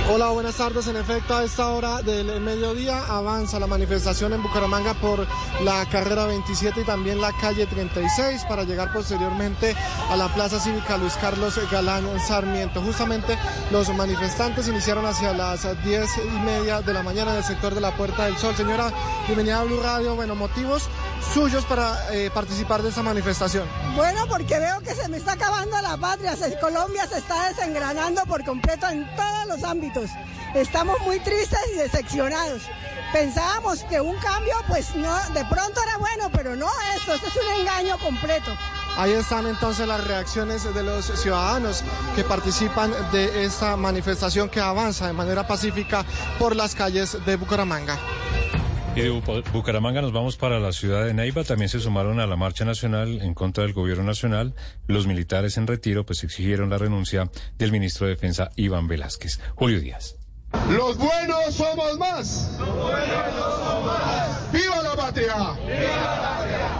Hola, buenas tardes. En efecto, a esta hora del mediodía avanza la manifestación en Bucaramanga por la carrera 27 y también la calle 36 para llegar posteriormente a la Plaza Cívica Luis Carlos Galán Sarmiento. Justamente los manifestantes iniciaron hacia las 10 y media de la mañana en el sector de la Puerta del Sol. Señora, bienvenida a Blue Radio. Bueno, motivos suyos para eh, participar de esta manifestación. Bueno, porque veo que se me está acabando la patria. Colombia se está desengranando por completo en todos los ámbitos. Estamos muy tristes y decepcionados. Pensábamos que un cambio, pues no, de pronto era bueno, pero no esto, esto es un engaño completo. Ahí están entonces las reacciones de los ciudadanos que participan de esta manifestación que avanza de manera pacífica por las calles de Bucaramanga. Y de Bucaramanga nos vamos para la ciudad de Neiva. También se sumaron a la marcha nacional en contra del gobierno nacional. Los militares en retiro pues exigieron la renuncia del ministro de Defensa Iván Velázquez. Julio Díaz. Los buenos somos más. Los buenos somos más. ¡Viva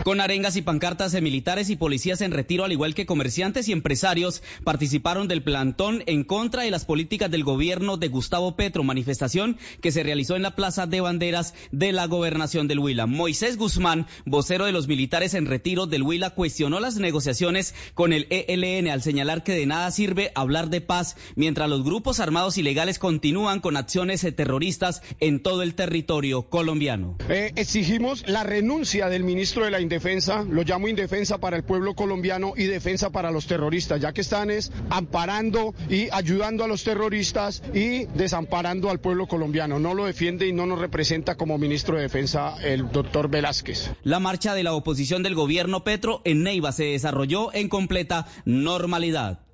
Con arengas y pancartas de militares y policías en retiro, al igual que comerciantes y empresarios, participaron del plantón en contra de las políticas del gobierno de Gustavo Petro, manifestación que se realizó en la Plaza de Banderas de la Gobernación del Huila. Moisés Guzmán, vocero de los militares en retiro del Huila, cuestionó las negociaciones con el ELN al señalar que de nada sirve hablar de paz mientras los grupos armados ilegales continúan con acciones terroristas en todo el territorio colombiano. Eh, exigimos la renuncia del ministro de la indefensa, lo llamo indefensa para el pueblo colombiano y defensa para los terroristas, ya que están es amparando y ayudando a los terroristas y desamparando al pueblo colombiano. No lo defiende y no nos representa como ministro de defensa el doctor Velázquez. La marcha de la oposición del gobierno Petro en Neiva se desarrolló en completa normalidad.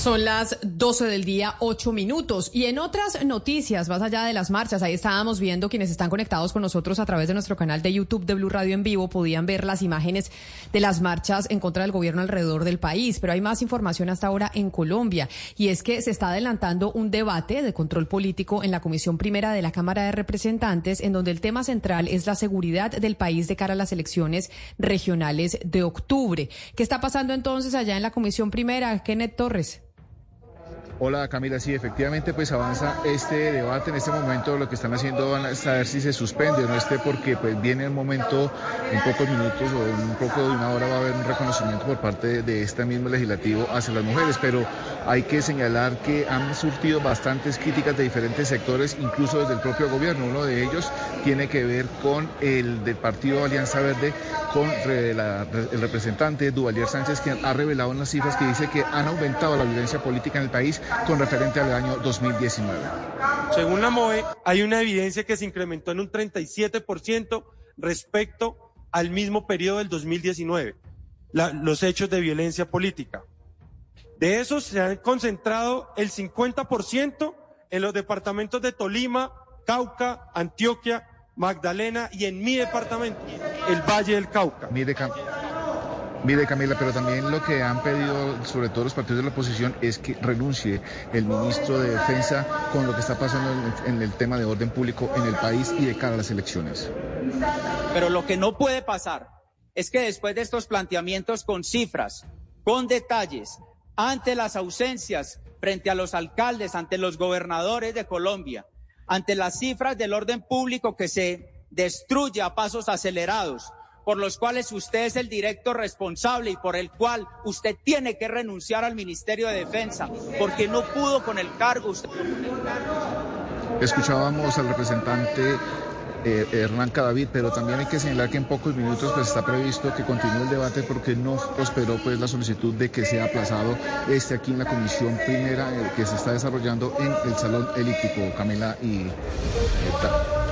Son las 12 del día, 8 minutos. Y en otras noticias, más allá de las marchas, ahí estábamos viendo quienes están conectados con nosotros a través de nuestro canal de YouTube de Blue Radio en vivo, podían ver las imágenes de las marchas en contra del gobierno alrededor del país. Pero hay más información hasta ahora en Colombia. Y es que se está adelantando un debate de control político en la Comisión Primera de la Cámara de Representantes, en donde el tema central es la seguridad del país de cara a las elecciones regionales de octubre. ¿Qué está pasando entonces allá en la Comisión Primera? Kenneth Torres. Hola Camila, sí, efectivamente pues avanza este debate en este momento, lo que están haciendo van a saber si se suspende o no esté porque pues viene el momento, en pocos minutos o en un poco de una hora va a haber un reconocimiento por parte de este mismo legislativo hacia las mujeres, pero hay que señalar que han surtido bastantes críticas de diferentes sectores, incluso desde el propio gobierno. Uno de ellos tiene que ver con el del partido Alianza Verde, con el representante Duvalier Sánchez, quien ha revelado unas cifras que dice que han aumentado la violencia política en el país con referente al año 2019. Según la MOE, hay una evidencia que se incrementó en un 37% respecto al mismo periodo del 2019, los hechos de violencia política. De esos se han concentrado el 50% en los departamentos de Tolima, Cauca, Antioquia, Magdalena y en mi departamento, el Valle del Cauca. Mi Mire Camila, pero también lo que han pedido, sobre todo los partidos de la oposición, es que renuncie el ministro de Defensa con lo que está pasando en, en el tema de orden público en el país y de cara a las elecciones. Pero lo que no puede pasar es que después de estos planteamientos con cifras, con detalles, ante las ausencias frente a los alcaldes, ante los gobernadores de Colombia, ante las cifras del orden público que se destruye a pasos acelerados, por los cuales usted es el directo responsable y por el cual usted tiene que renunciar al Ministerio de Defensa, porque no pudo con el cargo. Usted... Escuchábamos al representante eh, Hernán Cadavid, pero también hay que señalar que en pocos minutos pues está previsto que continúe el debate porque no prosperó pues la solicitud de que sea aplazado este aquí en la comisión primera eh, que se está desarrollando en el salón elíptico, Camila y eh,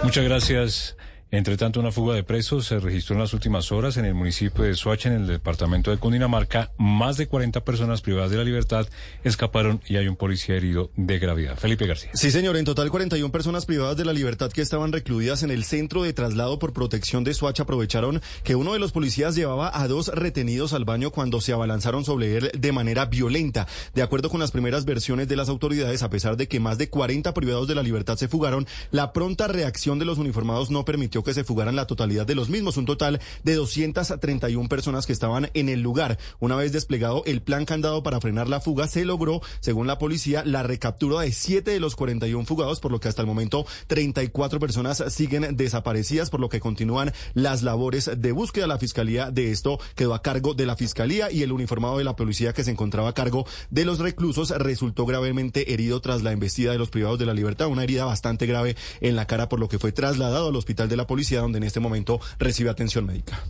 Muchas gracias. Entre tanto, una fuga de presos se registró en las últimas horas en el municipio de Soacha, en el departamento de Cundinamarca. Más de 40 personas privadas de la libertad escaparon y hay un policía herido de gravedad. Felipe García. Sí, señor. En total, 41 personas privadas de la libertad que estaban recluidas en el centro de traslado por protección de Soacha aprovecharon que uno de los policías llevaba a dos retenidos al baño cuando se abalanzaron sobre él de manera violenta. De acuerdo con las primeras versiones de las autoridades, a pesar de que más de 40 privados de la libertad se fugaron, la pronta reacción de los uniformados no permitió que se fugaran la totalidad de los mismos, un total de 231 personas que estaban en el lugar. Una vez desplegado el plan candado para frenar la fuga, se logró, según la policía, la recaptura de 7 de los 41 fugados, por lo que hasta el momento 34 personas siguen desaparecidas, por lo que continúan las labores de búsqueda. La fiscalía de esto quedó a cargo de la fiscalía y el uniformado de la policía que se encontraba a cargo de los reclusos resultó gravemente herido tras la embestida de los privados de la libertad, una herida bastante grave en la cara, por lo que fue trasladado al hospital de la policía, donde en este momento recibe atención médica.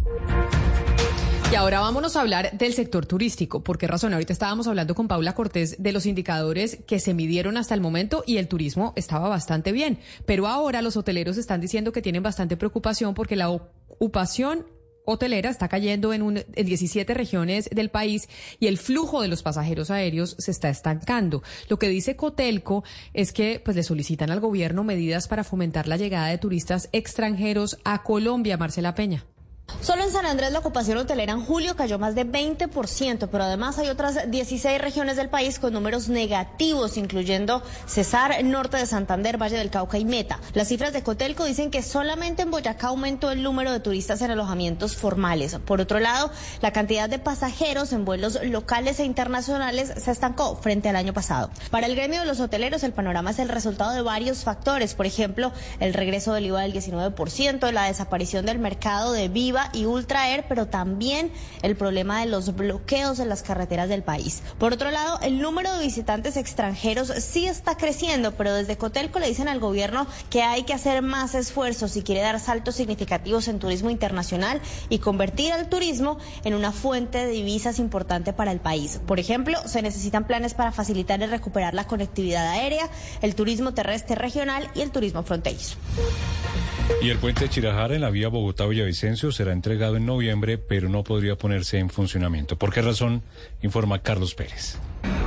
Y ahora vámonos a hablar del sector turístico. ¿Por qué razón? Ahorita estábamos hablando con Paula Cortés de los indicadores que se midieron hasta el momento y el turismo estaba bastante bien. Pero ahora los hoteleros están diciendo que tienen bastante preocupación porque la ocupación hotelera está cayendo en, un, en 17 regiones del país y el flujo de los pasajeros aéreos se está estancando. Lo que dice Cotelco es que pues le solicitan al gobierno medidas para fomentar la llegada de turistas extranjeros a Colombia. Marcela Peña. Solo en San Andrés la ocupación hotelera en julio cayó más de 20%, pero además hay otras 16 regiones del país con números negativos, incluyendo Cesar, Norte de Santander, Valle del Cauca y Meta. Las cifras de Cotelco dicen que solamente en Boyacá aumentó el número de turistas en alojamientos formales. Por otro lado, la cantidad de pasajeros en vuelos locales e internacionales se estancó frente al año pasado. Para el gremio de los hoteleros, el panorama es el resultado de varios factores, por ejemplo, el regreso del IVA del 19%, la desaparición del mercado de Viva y Ultra Air, pero también el problema de los bloqueos en las carreteras del país. Por otro lado, el número de visitantes extranjeros sí está creciendo, pero desde Cotelco le dicen al gobierno que hay que hacer más esfuerzos si quiere dar saltos significativos en turismo internacional y convertir al turismo en una fuente de divisas importante para el país. Por ejemplo, se necesitan planes para facilitar y recuperar la conectividad aérea, el turismo terrestre regional y el turismo fronterizo. Y el puente de Chirajara en la vía Bogotá-Villavicencio será entregado en noviembre, pero no podría ponerse en funcionamiento. ¿Por qué razón? Informa Carlos Pérez.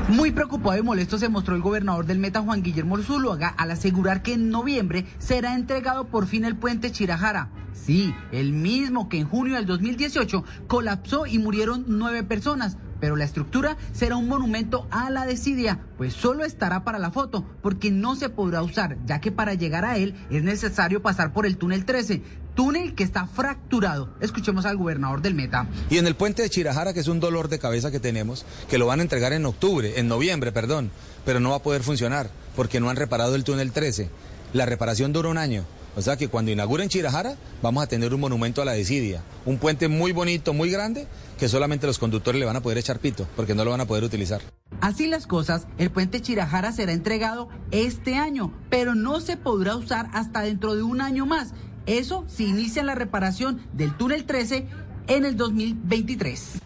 Muy preocupado y molesto se mostró el gobernador del Meta, Juan Guillermo Zuluaga, al asegurar que en noviembre será entregado por fin el puente Chirajara. Sí, el mismo que en junio del 2018 colapsó y murieron nueve personas. Pero la estructura será un monumento a la desidia, pues solo estará para la foto, porque no se podrá usar, ya que para llegar a él es necesario pasar por el túnel 13, túnel que está fracturado. Escuchemos al gobernador del Meta. Y en el puente de Chirajara, que es un dolor de cabeza que tenemos, que lo van a entregar en octubre, en noviembre, perdón, pero no va a poder funcionar, porque no han reparado el túnel 13. La reparación dura un año. O sea que cuando inauguren Chirajara vamos a tener un monumento a la desidia, un puente muy bonito, muy grande, que solamente los conductores le van a poder echar pito, porque no lo van a poder utilizar. Así las cosas, el puente Chirajara será entregado este año, pero no se podrá usar hasta dentro de un año más. Eso si inicia la reparación del túnel 13 en el 2023.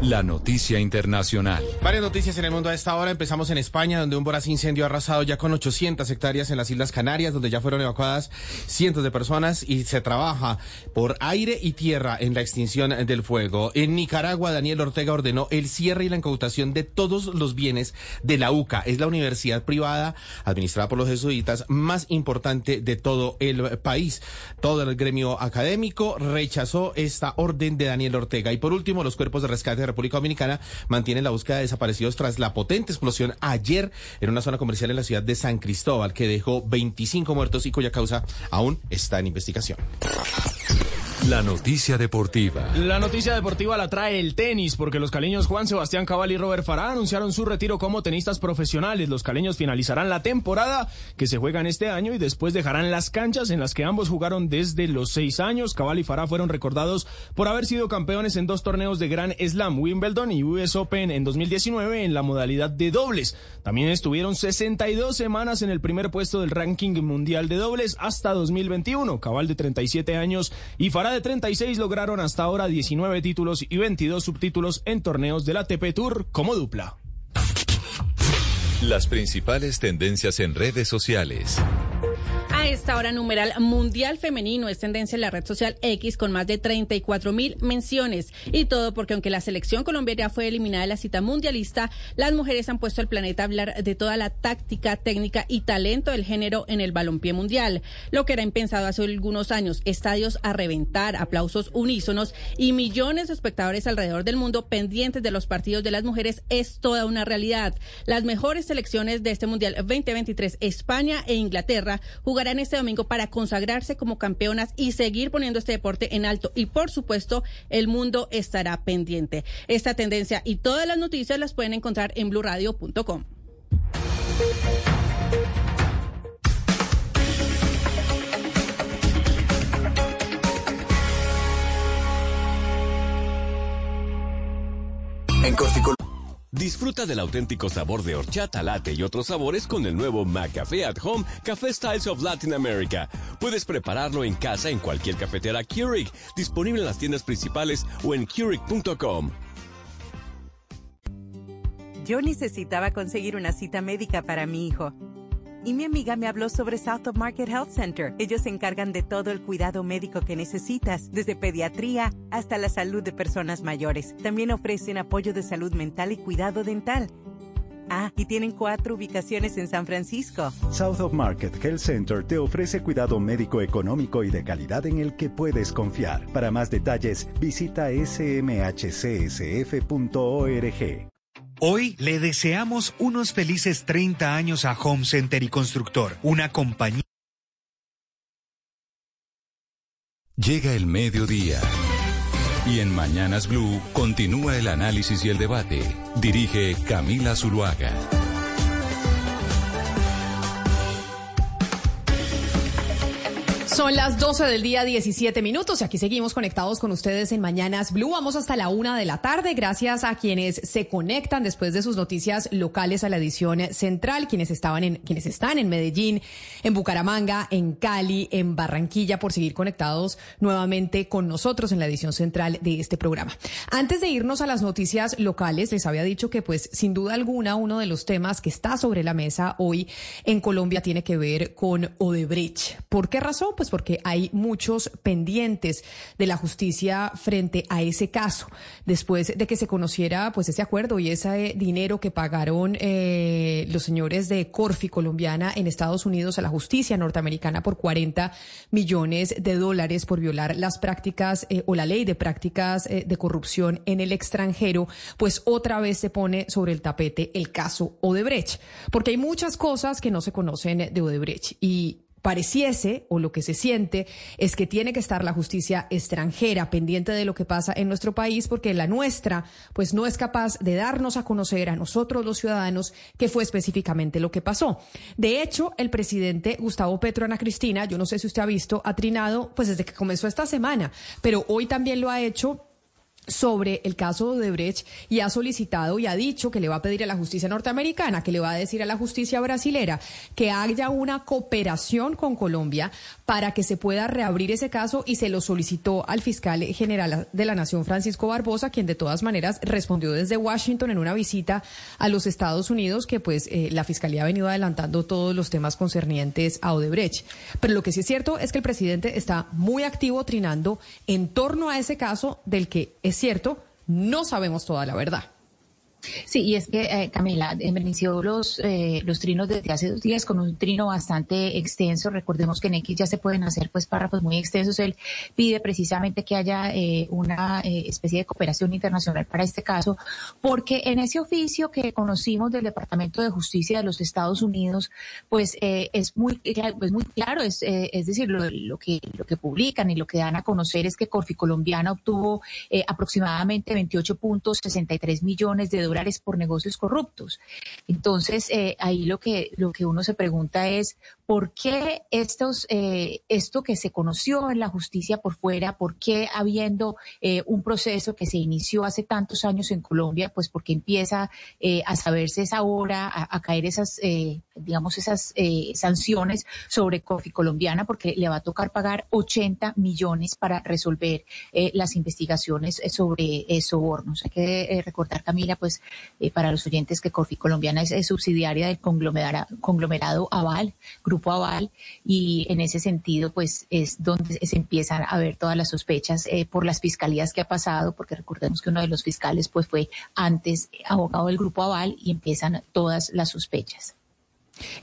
La noticia internacional. Varias noticias en el mundo a esta hora. Empezamos en España, donde un voraz incendio ha arrasado ya con 800 hectáreas en las Islas Canarias, donde ya fueron evacuadas cientos de personas y se trabaja por aire y tierra en la extinción del fuego. En Nicaragua, Daniel Ortega ordenó el cierre y la incautación de todos los bienes de la UCA. Es la universidad privada administrada por los jesuitas más importante de todo el país. Todo el gremio académico rechazó esta orden de Daniel Ortega. Y por último, los cuerpos de rescate de República Dominicana mantienen la búsqueda de desaparecidos tras la potente explosión ayer en una zona comercial en la ciudad de San Cristóbal que dejó 25 muertos y cuya causa aún está en investigación. La noticia deportiva. La noticia deportiva la trae el tenis, porque los caleños Juan Sebastián Cabal y Robert Farah anunciaron su retiro como tenistas profesionales. Los caleños finalizarán la temporada que se juega en este año y después dejarán las canchas en las que ambos jugaron desde los seis años. Cabal y Farah fueron recordados por haber sido campeones en dos torneos de Gran Slam, Wimbledon y US Open en 2019 en la modalidad de dobles. También estuvieron 62 semanas en el primer puesto del ranking mundial de dobles hasta 2021. Cabal de 37 años y Farah de 36 lograron hasta ahora 19 títulos y 22 subtítulos en torneos de la ATP Tour como dupla. Las principales tendencias en redes sociales. A esta hora, numeral mundial femenino es tendencia en la red social X con más de 34 mil menciones. Y todo porque aunque la selección colombiana fue eliminada de la cita mundialista, las mujeres han puesto al planeta a hablar de toda la táctica, técnica y talento del género en el balompié mundial. Lo que era impensado hace algunos años, estadios a reventar, aplausos unísonos y millones de espectadores alrededor del mundo pendientes de los partidos de las mujeres es toda una realidad. Las mejores selecciones de este mundial 2023, España e Inglaterra, jugarán este domingo para consagrarse como campeonas y seguir poniendo este deporte en alto. Y por supuesto, el mundo estará pendiente. Esta tendencia y todas las noticias las pueden encontrar en blurradio.com. En Disfruta del auténtico sabor de horchata, latte y otros sabores con el nuevo McCafé at Home Café Styles of Latin America. Puedes prepararlo en casa en cualquier cafetera Keurig, disponible en las tiendas principales o en Keurig.com. Yo necesitaba conseguir una cita médica para mi hijo. Y mi amiga me habló sobre South of Market Health Center. Ellos se encargan de todo el cuidado médico que necesitas, desde pediatría hasta la salud de personas mayores. También ofrecen apoyo de salud mental y cuidado dental. Ah, y tienen cuatro ubicaciones en San Francisco. South of Market Health Center te ofrece cuidado médico económico y de calidad en el que puedes confiar. Para más detalles, visita smhcsf.org. Hoy le deseamos unos felices 30 años a Home Center y Constructor, una compañía. Llega el mediodía. Y en Mañanas Blue continúa el análisis y el debate. Dirige Camila Zuluaga. Son las 12 del día, 17 minutos, y aquí seguimos conectados con ustedes en Mañanas Blue. Vamos hasta la una de la tarde, gracias a quienes se conectan después de sus noticias locales a la edición central, quienes estaban en, quienes están en Medellín, en Bucaramanga, en Cali, en Barranquilla, por seguir conectados nuevamente con nosotros en la edición central de este programa. Antes de irnos a las noticias locales, les había dicho que, pues, sin duda alguna, uno de los temas que está sobre la mesa hoy en Colombia tiene que ver con Odebrecht. ¿Por qué razón? Pues porque hay muchos pendientes de la justicia frente a ese caso. Después de que se conociera pues ese acuerdo y ese dinero que pagaron eh, los señores de Corfi colombiana en Estados Unidos a la justicia norteamericana por 40 millones de dólares por violar las prácticas eh, o la ley de prácticas eh, de corrupción en el extranjero, pues otra vez se pone sobre el tapete el caso Odebrecht, porque hay muchas cosas que no se conocen de Odebrecht y pareciese o lo que se siente es que tiene que estar la justicia extranjera pendiente de lo que pasa en nuestro país porque la nuestra pues no es capaz de darnos a conocer a nosotros los ciudadanos qué fue específicamente lo que pasó. De hecho, el presidente Gustavo Petro Ana Cristina, yo no sé si usted ha visto, ha trinado pues desde que comenzó esta semana, pero hoy también lo ha hecho sobre el caso de Odebrecht y ha solicitado y ha dicho que le va a pedir a la justicia norteamericana, que le va a decir a la justicia brasilera que haya una cooperación con Colombia para que se pueda reabrir ese caso y se lo solicitó al fiscal general de la Nación, Francisco Barbosa, quien de todas maneras respondió desde Washington en una visita a los Estados Unidos que pues eh, la fiscalía ha venido adelantando todos los temas concernientes a Odebrecht. Pero lo que sí es cierto es que el presidente está muy activo trinando en torno a ese caso del que es cierto, no sabemos toda la verdad. Sí, y es que, eh, Camila, inició los, eh, los trinos desde hace dos días con un trino bastante extenso. Recordemos que en X ya se pueden hacer pues párrafos muy extensos. Él pide precisamente que haya eh, una eh, especie de cooperación internacional para este caso, porque en ese oficio que conocimos del Departamento de Justicia de los Estados Unidos, pues eh, es muy, es muy claro, es, eh, es decir, lo, lo, que, lo que publican y lo que dan a conocer es que Corfi Colombiana obtuvo aproximadamente 28.63 millones de dólares por negocios corruptos. Entonces, eh, ahí lo que, lo que uno se pregunta es, ¿por qué estos, eh, esto que se conoció en la justicia por fuera, por qué habiendo eh, un proceso que se inició hace tantos años en Colombia, pues porque empieza eh, a saberse esa hora, a, a caer esas, digamos, esas sanciones sobre Cofi Colombiana, porque le va a tocar pagar 80 millones para resolver las investigaciones sobre sobornos. Hay que recordar, Camila, pues para los oyentes que Corfi Colombiana es, es subsidiaria del conglomerado, conglomerado Aval, Grupo Aval, y en ese sentido, pues es donde se empiezan a ver todas las sospechas eh, por las fiscalías que ha pasado, porque recordemos que uno de los fiscales pues fue antes abogado del Grupo Aval y empiezan todas las sospechas.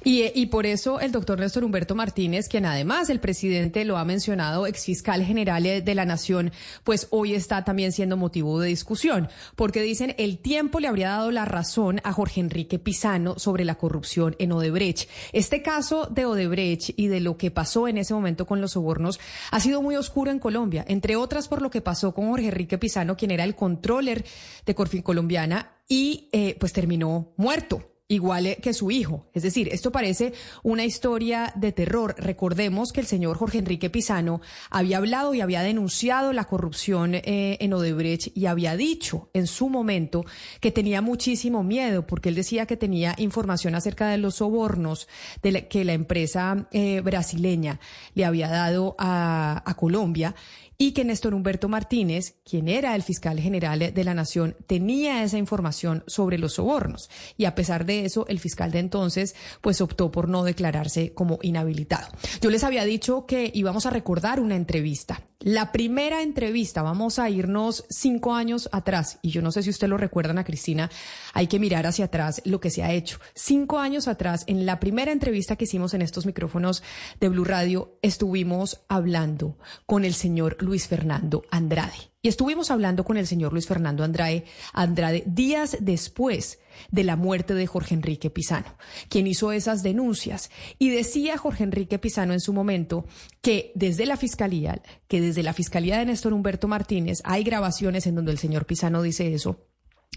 Y, y, por eso el doctor Néstor Humberto Martínez, quien además el presidente lo ha mencionado, ex fiscal general de la Nación, pues hoy está también siendo motivo de discusión, porque dicen el tiempo le habría dado la razón a Jorge Enrique Pizano sobre la corrupción en Odebrecht. Este caso de Odebrecht y de lo que pasó en ese momento con los sobornos ha sido muy oscuro en Colombia, entre otras por lo que pasó con Jorge Enrique Pizano, quien era el controller de Corfin Colombiana y eh, pues terminó muerto igual que su hijo. Es decir, esto parece una historia de terror. Recordemos que el señor Jorge Enrique Pizano había hablado y había denunciado la corrupción eh, en Odebrecht y había dicho en su momento que tenía muchísimo miedo porque él decía que tenía información acerca de los sobornos de la, que la empresa eh, brasileña le había dado a Colombia y que Néstor Humberto Martínez, quien era el fiscal general de la Nación, tenía esa información sobre los sobornos. Y a pesar de eso, el fiscal de entonces, pues optó por no declararse como inhabilitado. Yo les había dicho que íbamos a recordar una entrevista. La primera entrevista, vamos a irnos cinco años atrás, y yo no sé si usted lo recuerdan a Cristina, hay que mirar hacia atrás lo que se ha hecho. Cinco años atrás, en la primera entrevista que hicimos en estos micrófonos de Blue Radio, estuvimos hablando con el señor Luis Fernando Andrade. Y estuvimos hablando con el señor Luis Fernando Andrade, Andrade días después de la muerte de Jorge Enrique Pizano, quien hizo esas denuncias. Y decía Jorge Enrique Pizano en su momento que desde la fiscalía, que desde la fiscalía de Néstor Humberto Martínez hay grabaciones en donde el señor Pizano dice eso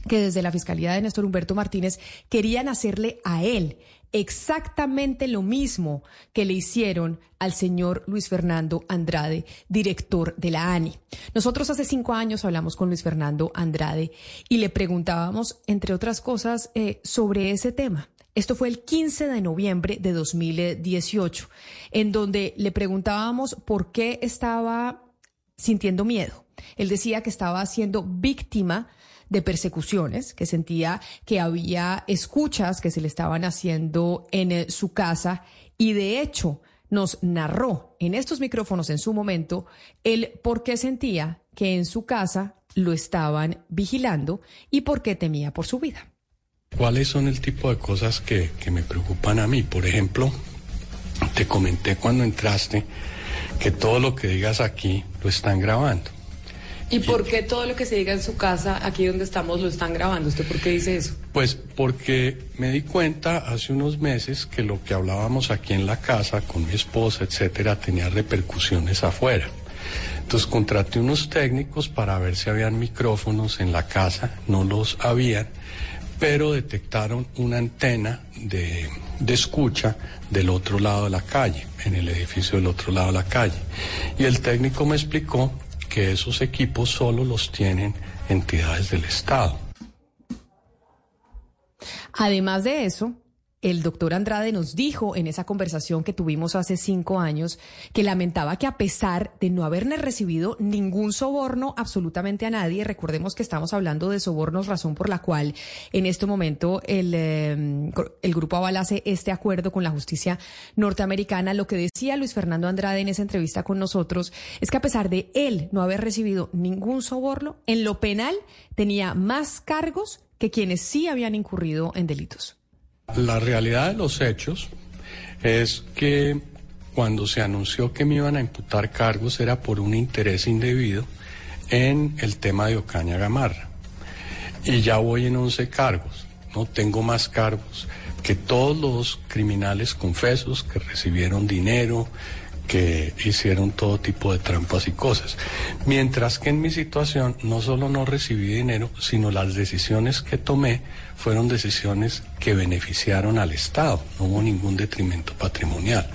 que desde la Fiscalía de Néstor Humberto Martínez querían hacerle a él exactamente lo mismo que le hicieron al señor Luis Fernando Andrade, director de la ANI. Nosotros hace cinco años hablamos con Luis Fernando Andrade y le preguntábamos, entre otras cosas, eh, sobre ese tema. Esto fue el 15 de noviembre de 2018, en donde le preguntábamos por qué estaba sintiendo miedo. Él decía que estaba siendo víctima de persecuciones, que sentía que había escuchas que se le estaban haciendo en su casa y de hecho nos narró en estos micrófonos en su momento el por qué sentía que en su casa lo estaban vigilando y por qué temía por su vida. ¿Cuáles son el tipo de cosas que, que me preocupan a mí? Por ejemplo, te comenté cuando entraste que todo lo que digas aquí lo están grabando. ¿Y por qué todo lo que se diga en su casa, aquí donde estamos, lo están grabando? ¿Usted por qué dice eso? Pues porque me di cuenta hace unos meses que lo que hablábamos aquí en la casa con mi esposa, etcétera, tenía repercusiones afuera. Entonces contraté unos técnicos para ver si habían micrófonos en la casa, no los habían, pero detectaron una antena de, de escucha del otro lado de la calle, en el edificio del otro lado de la calle. Y el técnico me explicó que esos equipos solo los tienen entidades del Estado. Además de eso, el doctor Andrade nos dijo en esa conversación que tuvimos hace cinco años que lamentaba que a pesar de no haberle recibido ningún soborno absolutamente a nadie, recordemos que estamos hablando de sobornos, razón por la cual en este momento el, eh, el Grupo Aval hace este acuerdo con la justicia norteamericana, lo que decía Luis Fernando Andrade en esa entrevista con nosotros es que a pesar de él no haber recibido ningún soborno, en lo penal tenía más cargos que quienes sí habían incurrido en delitos. La realidad de los hechos es que cuando se anunció que me iban a imputar cargos era por un interés indebido en el tema de Ocaña Gamarra. Y ya voy en 11 cargos, no tengo más cargos que todos los criminales confesos que recibieron dinero, que hicieron todo tipo de trampas y cosas. Mientras que en mi situación no solo no recibí dinero, sino las decisiones que tomé fueron decisiones que beneficiaron al Estado, no hubo ningún detrimento patrimonial.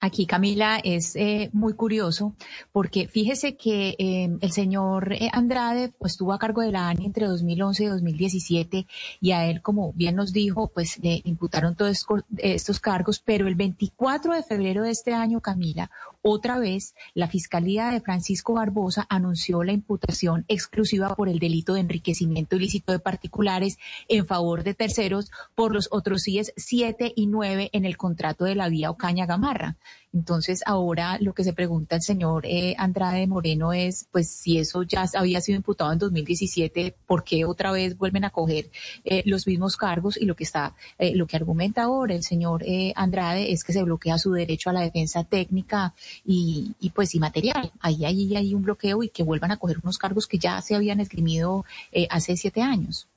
Aquí, Camila, es eh, muy curioso porque fíjese que eh, el señor eh, Andrade pues, estuvo a cargo de la ANI entre 2011 y 2017 y a él, como bien nos dijo, pues le imputaron todos estos cargos, pero el 24 de febrero de este año, Camila, otra vez la Fiscalía de Francisco Barbosa anunció la imputación exclusiva por el delito de enriquecimiento ilícito de particulares en favor de terceros por los otros CIES 7 y 9 en el contrato de la vía Ocaña Gamarra. Entonces, ahora lo que se pregunta el señor eh, Andrade Moreno es, pues, si eso ya había sido imputado en 2017, ¿por qué otra vez vuelven a coger eh, los mismos cargos? Y lo que está, eh, lo que argumenta ahora el señor Andrade es que se bloquea su derecho a la defensa técnica y, y pues, y material. Ahí, ahí hay un bloqueo y que vuelvan a coger unos cargos que ya se habían esgrimido hace siete años.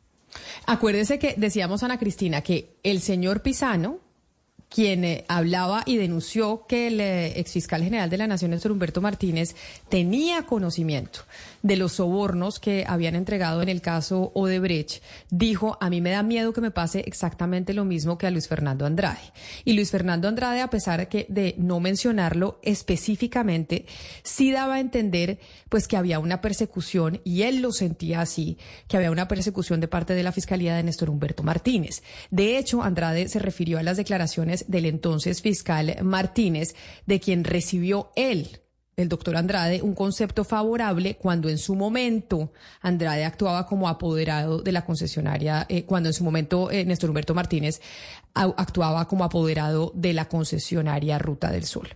Acuérdese que decíamos, Ana Cristina, que el señor Pisano, quien eh, hablaba y denunció que el eh, exfiscal general de la Nación, Néstor Humberto Martínez, tenía conocimiento de los sobornos que habían entregado en el caso Odebrecht, dijo, a mí me da miedo que me pase exactamente lo mismo que a Luis Fernando Andrade. Y Luis Fernando Andrade, a pesar de, que, de no mencionarlo específicamente, sí daba a entender pues que había una persecución, y él lo sentía así, que había una persecución de parte de la Fiscalía de Néstor Humberto Martínez. De hecho, Andrade se refirió a las declaraciones del entonces fiscal Martínez, de quien recibió él el doctor Andrade un concepto favorable cuando en su momento Andrade actuaba como apoderado de la concesionaria, eh, cuando en su momento eh, Néstor Humberto Martínez actuaba como apoderado de la concesionaria Ruta del Sol.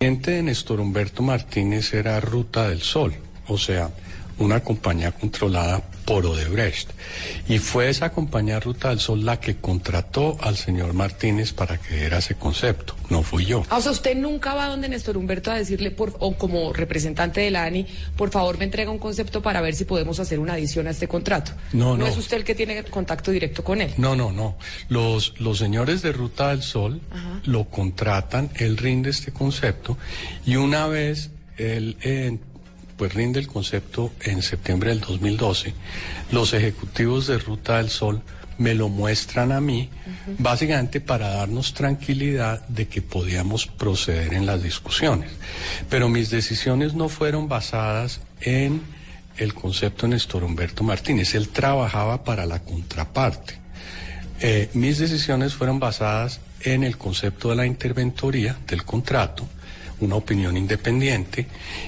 El de Néstor Humberto Martínez era Ruta del Sol, o sea, una compañía controlada por Odebrecht. Y fue esa compañía Ruta del Sol la que contrató al señor Martínez para que diera ese concepto, no fui yo. Ah, o sea, usted nunca va donde Néstor Humberto a decirle, por, o como representante de la ANI, por favor me entrega un concepto para ver si podemos hacer una adición a este contrato. No, no. ¿No es usted el que tiene contacto directo con él? No, no, no. Los, los señores de Ruta del Sol lo contratan, él rinde este concepto y una vez él... Eh, pues rinde el concepto en septiembre del 2012, los ejecutivos de Ruta del Sol me lo muestran a mí, básicamente para darnos tranquilidad de que podíamos proceder en las discusiones. Pero mis decisiones no fueron basadas en el concepto de Néstor Humberto Martínez, él trabajaba para la contraparte. Eh, mis decisiones fueron basadas en el concepto de la interventoría del contrato, una opinión independiente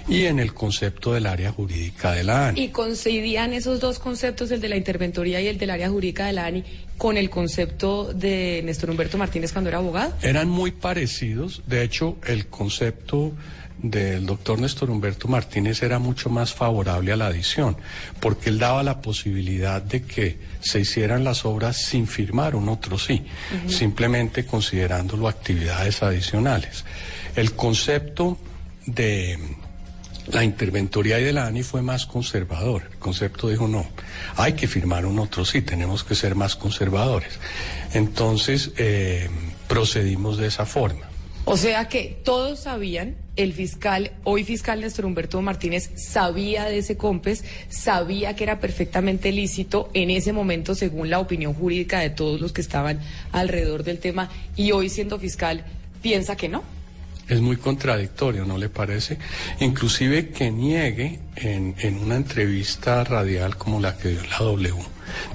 y en el concepto del área jurídica de la ANI. ¿Y coincidían esos dos conceptos, el de la interventoría y el del área jurídica de la ANI, con el concepto de Néstor Humberto Martínez cuando era abogado? Eran muy parecidos. De hecho, el concepto del doctor Néstor Humberto Martínez era mucho más favorable a la adición, porque él daba la posibilidad de que se hicieran las obras sin firmar un otro sí, simplemente considerándolo actividades adicionales. El concepto de la interventoría y de la ANI fue más conservador. El concepto dijo no, hay que firmar un otro sí, tenemos que ser más conservadores. Entonces eh, procedimos de esa forma. O sea que todos sabían, el fiscal, hoy fiscal Néstor Humberto Martínez, sabía de ese COMPES, sabía que era perfectamente lícito en ese momento, según la opinión jurídica de todos los que estaban alrededor del tema, y hoy siendo fiscal, piensa que no. Es muy contradictorio, ¿no le parece? Inclusive que niegue en, una entrevista radial como la que dio la W,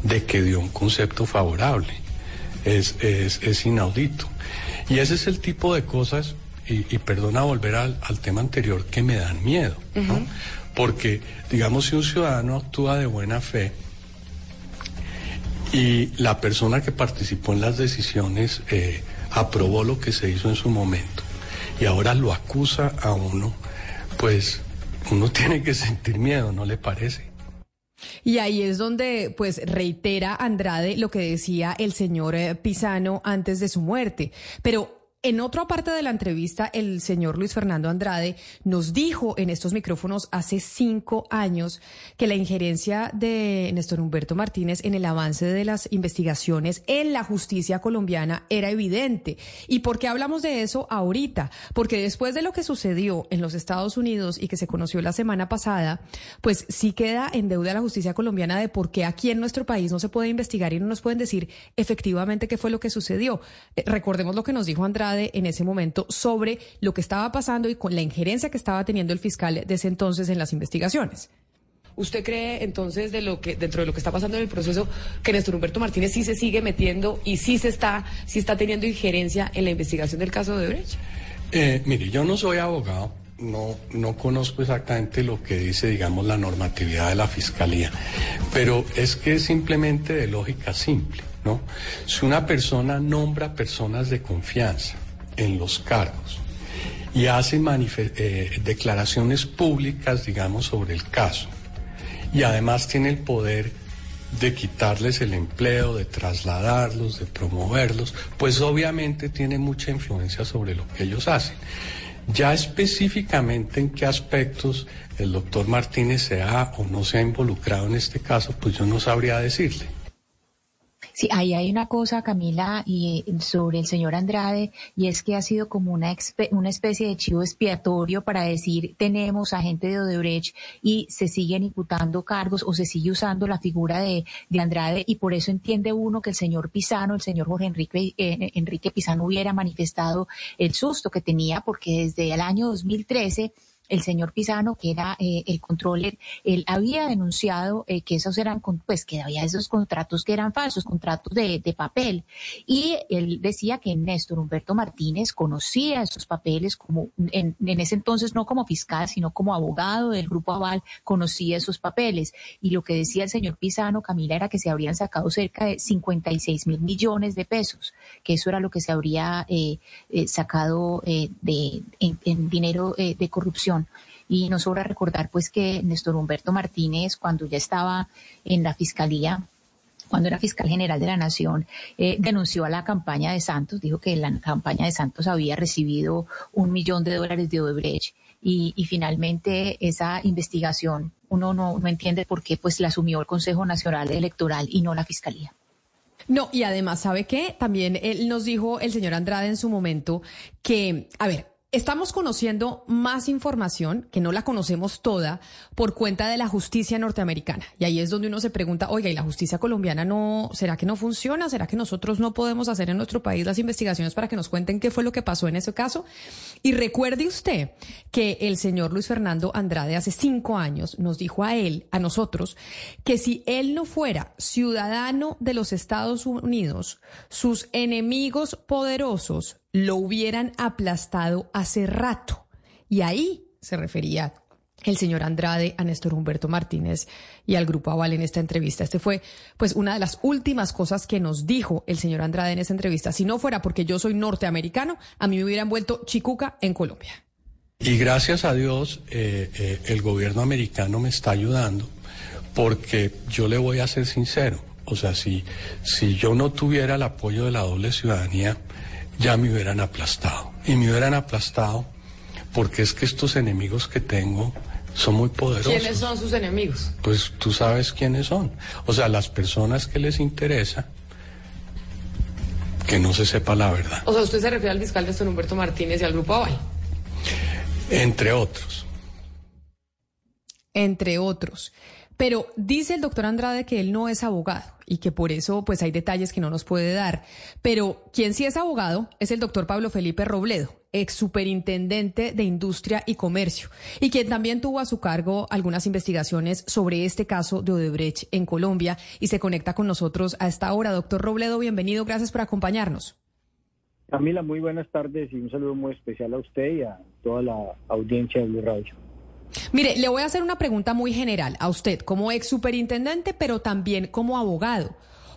de que dio un concepto favorable. Es, es, inaudito. Y ese es el tipo de cosas, y, perdona volver al, tema anterior, que me dan miedo, ¿no? Porque, digamos, si un ciudadano actúa de buena fe, y la persona que participó en las decisiones eh, aprobó lo que se hizo en su momento y ahora lo acusa a uno, pues uno <laughs> tiene que sentir miedo, ¿no le parece? Y ahí es donde, pues, reitera Andrade lo que decía el señor eh, Pisano antes de su muerte. Pero en otra parte de la entrevista, el señor Luis Fernando Andrade nos dijo en estos micrófonos hace cinco años que la injerencia de Néstor Humberto Martínez en el avance de las investigaciones en la justicia colombiana era evidente. ¿Y por qué hablamos de eso ahorita? Porque después de lo que sucedió en los Estados Unidos y que se conoció la semana pasada, pues sí queda en deuda la justicia colombiana de por qué aquí en nuestro país no se puede investigar y no nos pueden decir efectivamente qué fue lo que sucedió. Eh, recordemos lo que nos dijo Andrade en ese momento sobre lo que estaba pasando y con la injerencia que estaba teniendo el fiscal de ese entonces en las investigaciones. ¿Usted cree entonces de lo que dentro de lo que está pasando en el proceso que Néstor Humberto Martínez sí se sigue metiendo y sí se está sí está teniendo injerencia en la investigación del caso de Brecht? Eh, mire, yo no soy abogado, no, no conozco exactamente lo que dice, digamos, la normatividad de la fiscalía, pero es que es simplemente de lógica simple, ¿no? Si una persona nombra personas de confianza en los cargos y hace eh, declaraciones públicas, digamos, sobre el caso. Y además tiene el poder de quitarles el empleo, de trasladarlos, de promoverlos, pues obviamente tiene mucha influencia sobre lo que ellos hacen. Ya específicamente en qué aspectos el doctor Martínez se ha o no se ha involucrado en este caso, pues yo no sabría decirle. Sí, ahí hay una cosa, Camila, y sobre el señor Andrade, y es que ha sido como una, una especie de chivo expiatorio para decir tenemos a gente de Odebrecht y se siguen imputando cargos o se sigue usando la figura de, de Andrade y por eso entiende uno que el señor Pisano, el señor Jorge Enrique, eh, Enrique Pisano hubiera manifestado el susto que tenía porque desde el año 2013 el señor Pisano, que era eh, el controller, él había denunciado eh, que esos eran, pues que había esos contratos que eran falsos, contratos de, de, papel. Y él decía que Néstor Humberto Martínez conocía esos papeles como, en, en, ese entonces no como fiscal, sino como abogado del Grupo Aval, conocía esos papeles. Y lo que decía el señor Pisano, Camila, era que se habrían sacado cerca de 56 mil millones de pesos, que eso era lo que se habría eh, sacado de, en, dinero de corrupción y nos sobra recordar pues que Néstor Humberto Martínez, cuando ya estaba en la fiscalía, cuando era fiscal general de la Nación, eh, denunció a la campaña de Santos, dijo que la campaña de Santos había recibido un millón de dólares de Odebrecht y, finalmente esa investigación uno no, no entiende por qué pues la asumió el Consejo Nacional Electoral y no la Fiscalía. No, y además, ¿sabe qué? También él nos dijo el señor Andrade en su momento que, a ver, Estamos conociendo más información, que no la conocemos toda, por cuenta de la justicia norteamericana. Y ahí es donde uno se pregunta, oiga, ¿y la justicia colombiana no, será que no funciona? ¿Será que nosotros no podemos hacer en nuestro país las investigaciones para que nos cuenten qué fue lo que pasó en ese caso? Y recuerde usted que el señor Luis Fernando Andrade hace cinco años nos dijo a él, a nosotros, que si él no fuera ciudadano de los Estados Unidos, sus enemigos poderosos lo hubieran aplastado hace rato. Y ahí se refería el señor Andrade a Néstor Humberto Martínez y al Grupo Aval en esta entrevista. Este fue, pues, una de las últimas cosas que nos dijo el señor Andrade en esa entrevista. Si no fuera porque yo soy norteamericano, a mí me hubieran vuelto chicuca en Colombia. Y gracias a Dios, eh, eh, el gobierno americano me está ayudando porque yo le voy a ser sincero. O sea, si, si yo no tuviera el apoyo de la doble ciudadanía, ya me hubieran aplastado. Y me hubieran aplastado porque es que estos enemigos que tengo son muy poderosos. ¿Quiénes son sus enemigos? Pues tú sabes quiénes son. O sea, las personas que les interesa que no se sepa la verdad. O sea, usted se refiere al fiscal Néstor Humberto Martínez y al Grupo Aval. Entre otros. Entre otros. Pero dice el doctor Andrade que él no es abogado y que por eso pues hay detalles que no nos puede dar. Pero quien sí es abogado es el doctor Pablo Felipe Robledo, ex superintendente de Industria y Comercio, y quien también tuvo a su cargo algunas investigaciones sobre este caso de Odebrecht en Colombia y se conecta con nosotros a esta hora. Doctor Robledo, bienvenido, gracias por acompañarnos. Camila, muy buenas tardes y un saludo muy especial a usted y a toda la audiencia de Blue Radio. Mire, le voy a hacer una pregunta muy general a usted como ex superintendente, pero también como abogado.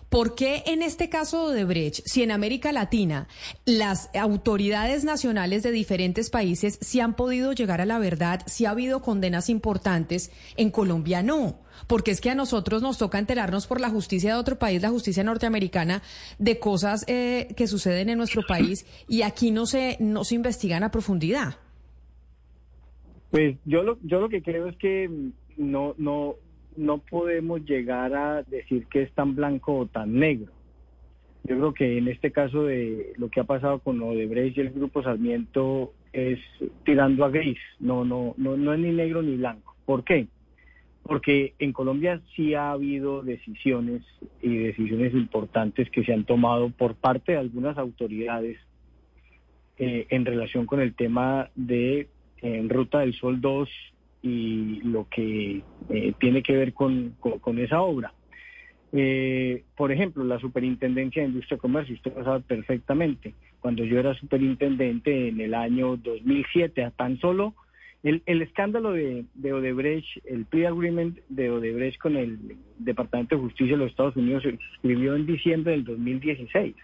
¿Por qué en este caso de Odebrecht, si en América Latina las autoridades nacionales de diferentes países sí han podido llegar a la verdad, si ha habido condenas importantes, en Colombia no? Porque es que a nosotros nos toca enterarnos por la justicia de otro país, la justicia norteamericana, de cosas eh, que suceden en nuestro país y aquí no se, no se investigan a profundidad. Pues yo lo, yo lo que creo es que no, no, no podemos llegar a decir que es tan blanco o tan negro. Yo creo que en este caso de lo que ha pasado con Odebrecht y el Grupo Sarmiento es tirando a gris, no, no, no, no es ni negro ni blanco. ¿Por qué? Porque en Colombia sí ha habido decisiones y decisiones importantes que se han tomado por parte de algunas autoridades eh, en relación con el tema de en Ruta del Sol 2 y lo que eh, tiene que ver con, con, esa obra. Eh, por ejemplo, la Superintendencia de Industria y Comercio, usted lo sabe perfectamente, cuando yo era superintendente en el año 2007, a tan solo el, el escándalo de, de, Odebrecht, el pre-agreement de Odebrecht con el Departamento de Justicia de los Estados Unidos se suscribió en diciembre del 2016.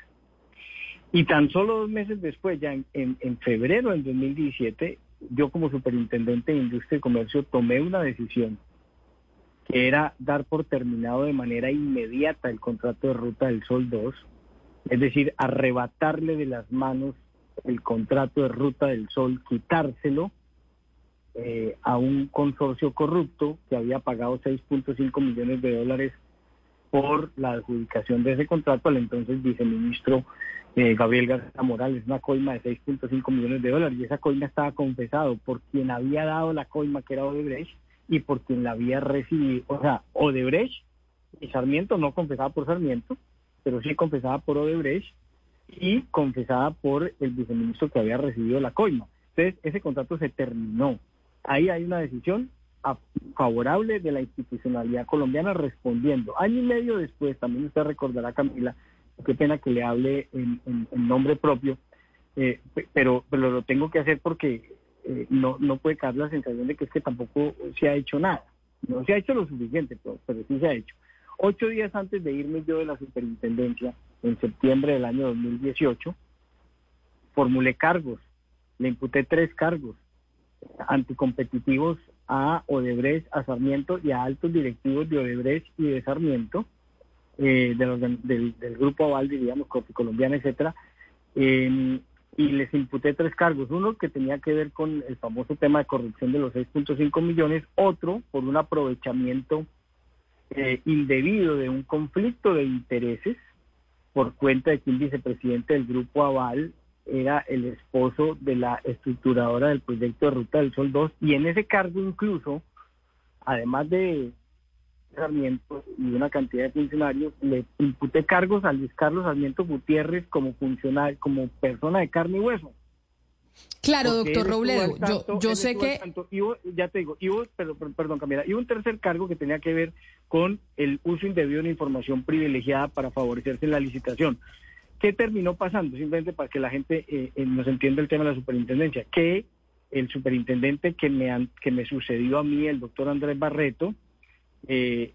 Y tan solo dos meses después, ya en, en, en febrero del 2017, yo como superintendente de Industria y Comercio tomé una decisión que era dar por terminado de manera inmediata el contrato de Ruta del Sol 2, es decir, arrebatarle de las manos el contrato de Ruta del Sol, quitárselo eh, a un consorcio corrupto que había pagado 6.5 millones de dólares por la adjudicación de ese contrato al entonces viceministro eh, Gabriel García Morales, una coima de 6.5 millones de dólares, y esa coima estaba confesado por quien había dado la coima, que era Odebrecht, y por quien la había recibido, o sea, Odebrecht y Sarmiento, no confesada por Sarmiento, pero sí confesada por Odebrecht y confesada por el viceministro que había recibido la coima. Entonces, ese contrato se terminó. Ahí hay una decisión favorable de la institucionalidad colombiana respondiendo. Año y medio después, también usted recordará, Camila, qué pena que le hable en, nombre propio, eh, pero, pero lo tengo que hacer porque eh, no, no puede caer la sensación de que es que tampoco se ha hecho nada. No se ha hecho lo suficiente, pero, pero sí se ha hecho. Ocho días antes de irme yo de la superintendencia, en septiembre del año 2018, formulé cargos, le imputé tres cargos anticompetitivos a Odebrecht, a Sarmiento y a altos directivos de Odebrecht y de Sarmiento, eh, del, grupo Aval, diríamos, colombiana, etcétera, y les imputé tres cargos. Uno que tenía que ver con el famoso tema de corrupción de los 6.5 millones, otro por un aprovechamiento eh, indebido de un conflicto de intereses por cuenta de que un vicepresidente del grupo Aval era el esposo de la estructuradora del proyecto de Ruta del Sol 2 y en ese cargo incluso, además de Sarmiento y una cantidad de funcionarios, le imputé cargos a Luis Carlos Sarmiento Gutiérrez como funcionario, como persona de carne y hueso. Claro, doctor Robledo, yo, yo sé que... ya te digo, y perdón Camila, y un tercer cargo que tenía que ver con el uso indebido de información privilegiada para favorecerse en la licitación. ¿Qué terminó pasando? Simplemente para que la gente eh, eh, nos entienda el tema de la superintendencia, que el superintendente que me, que me sucedió a mí, el doctor Andrés Barreto, eh,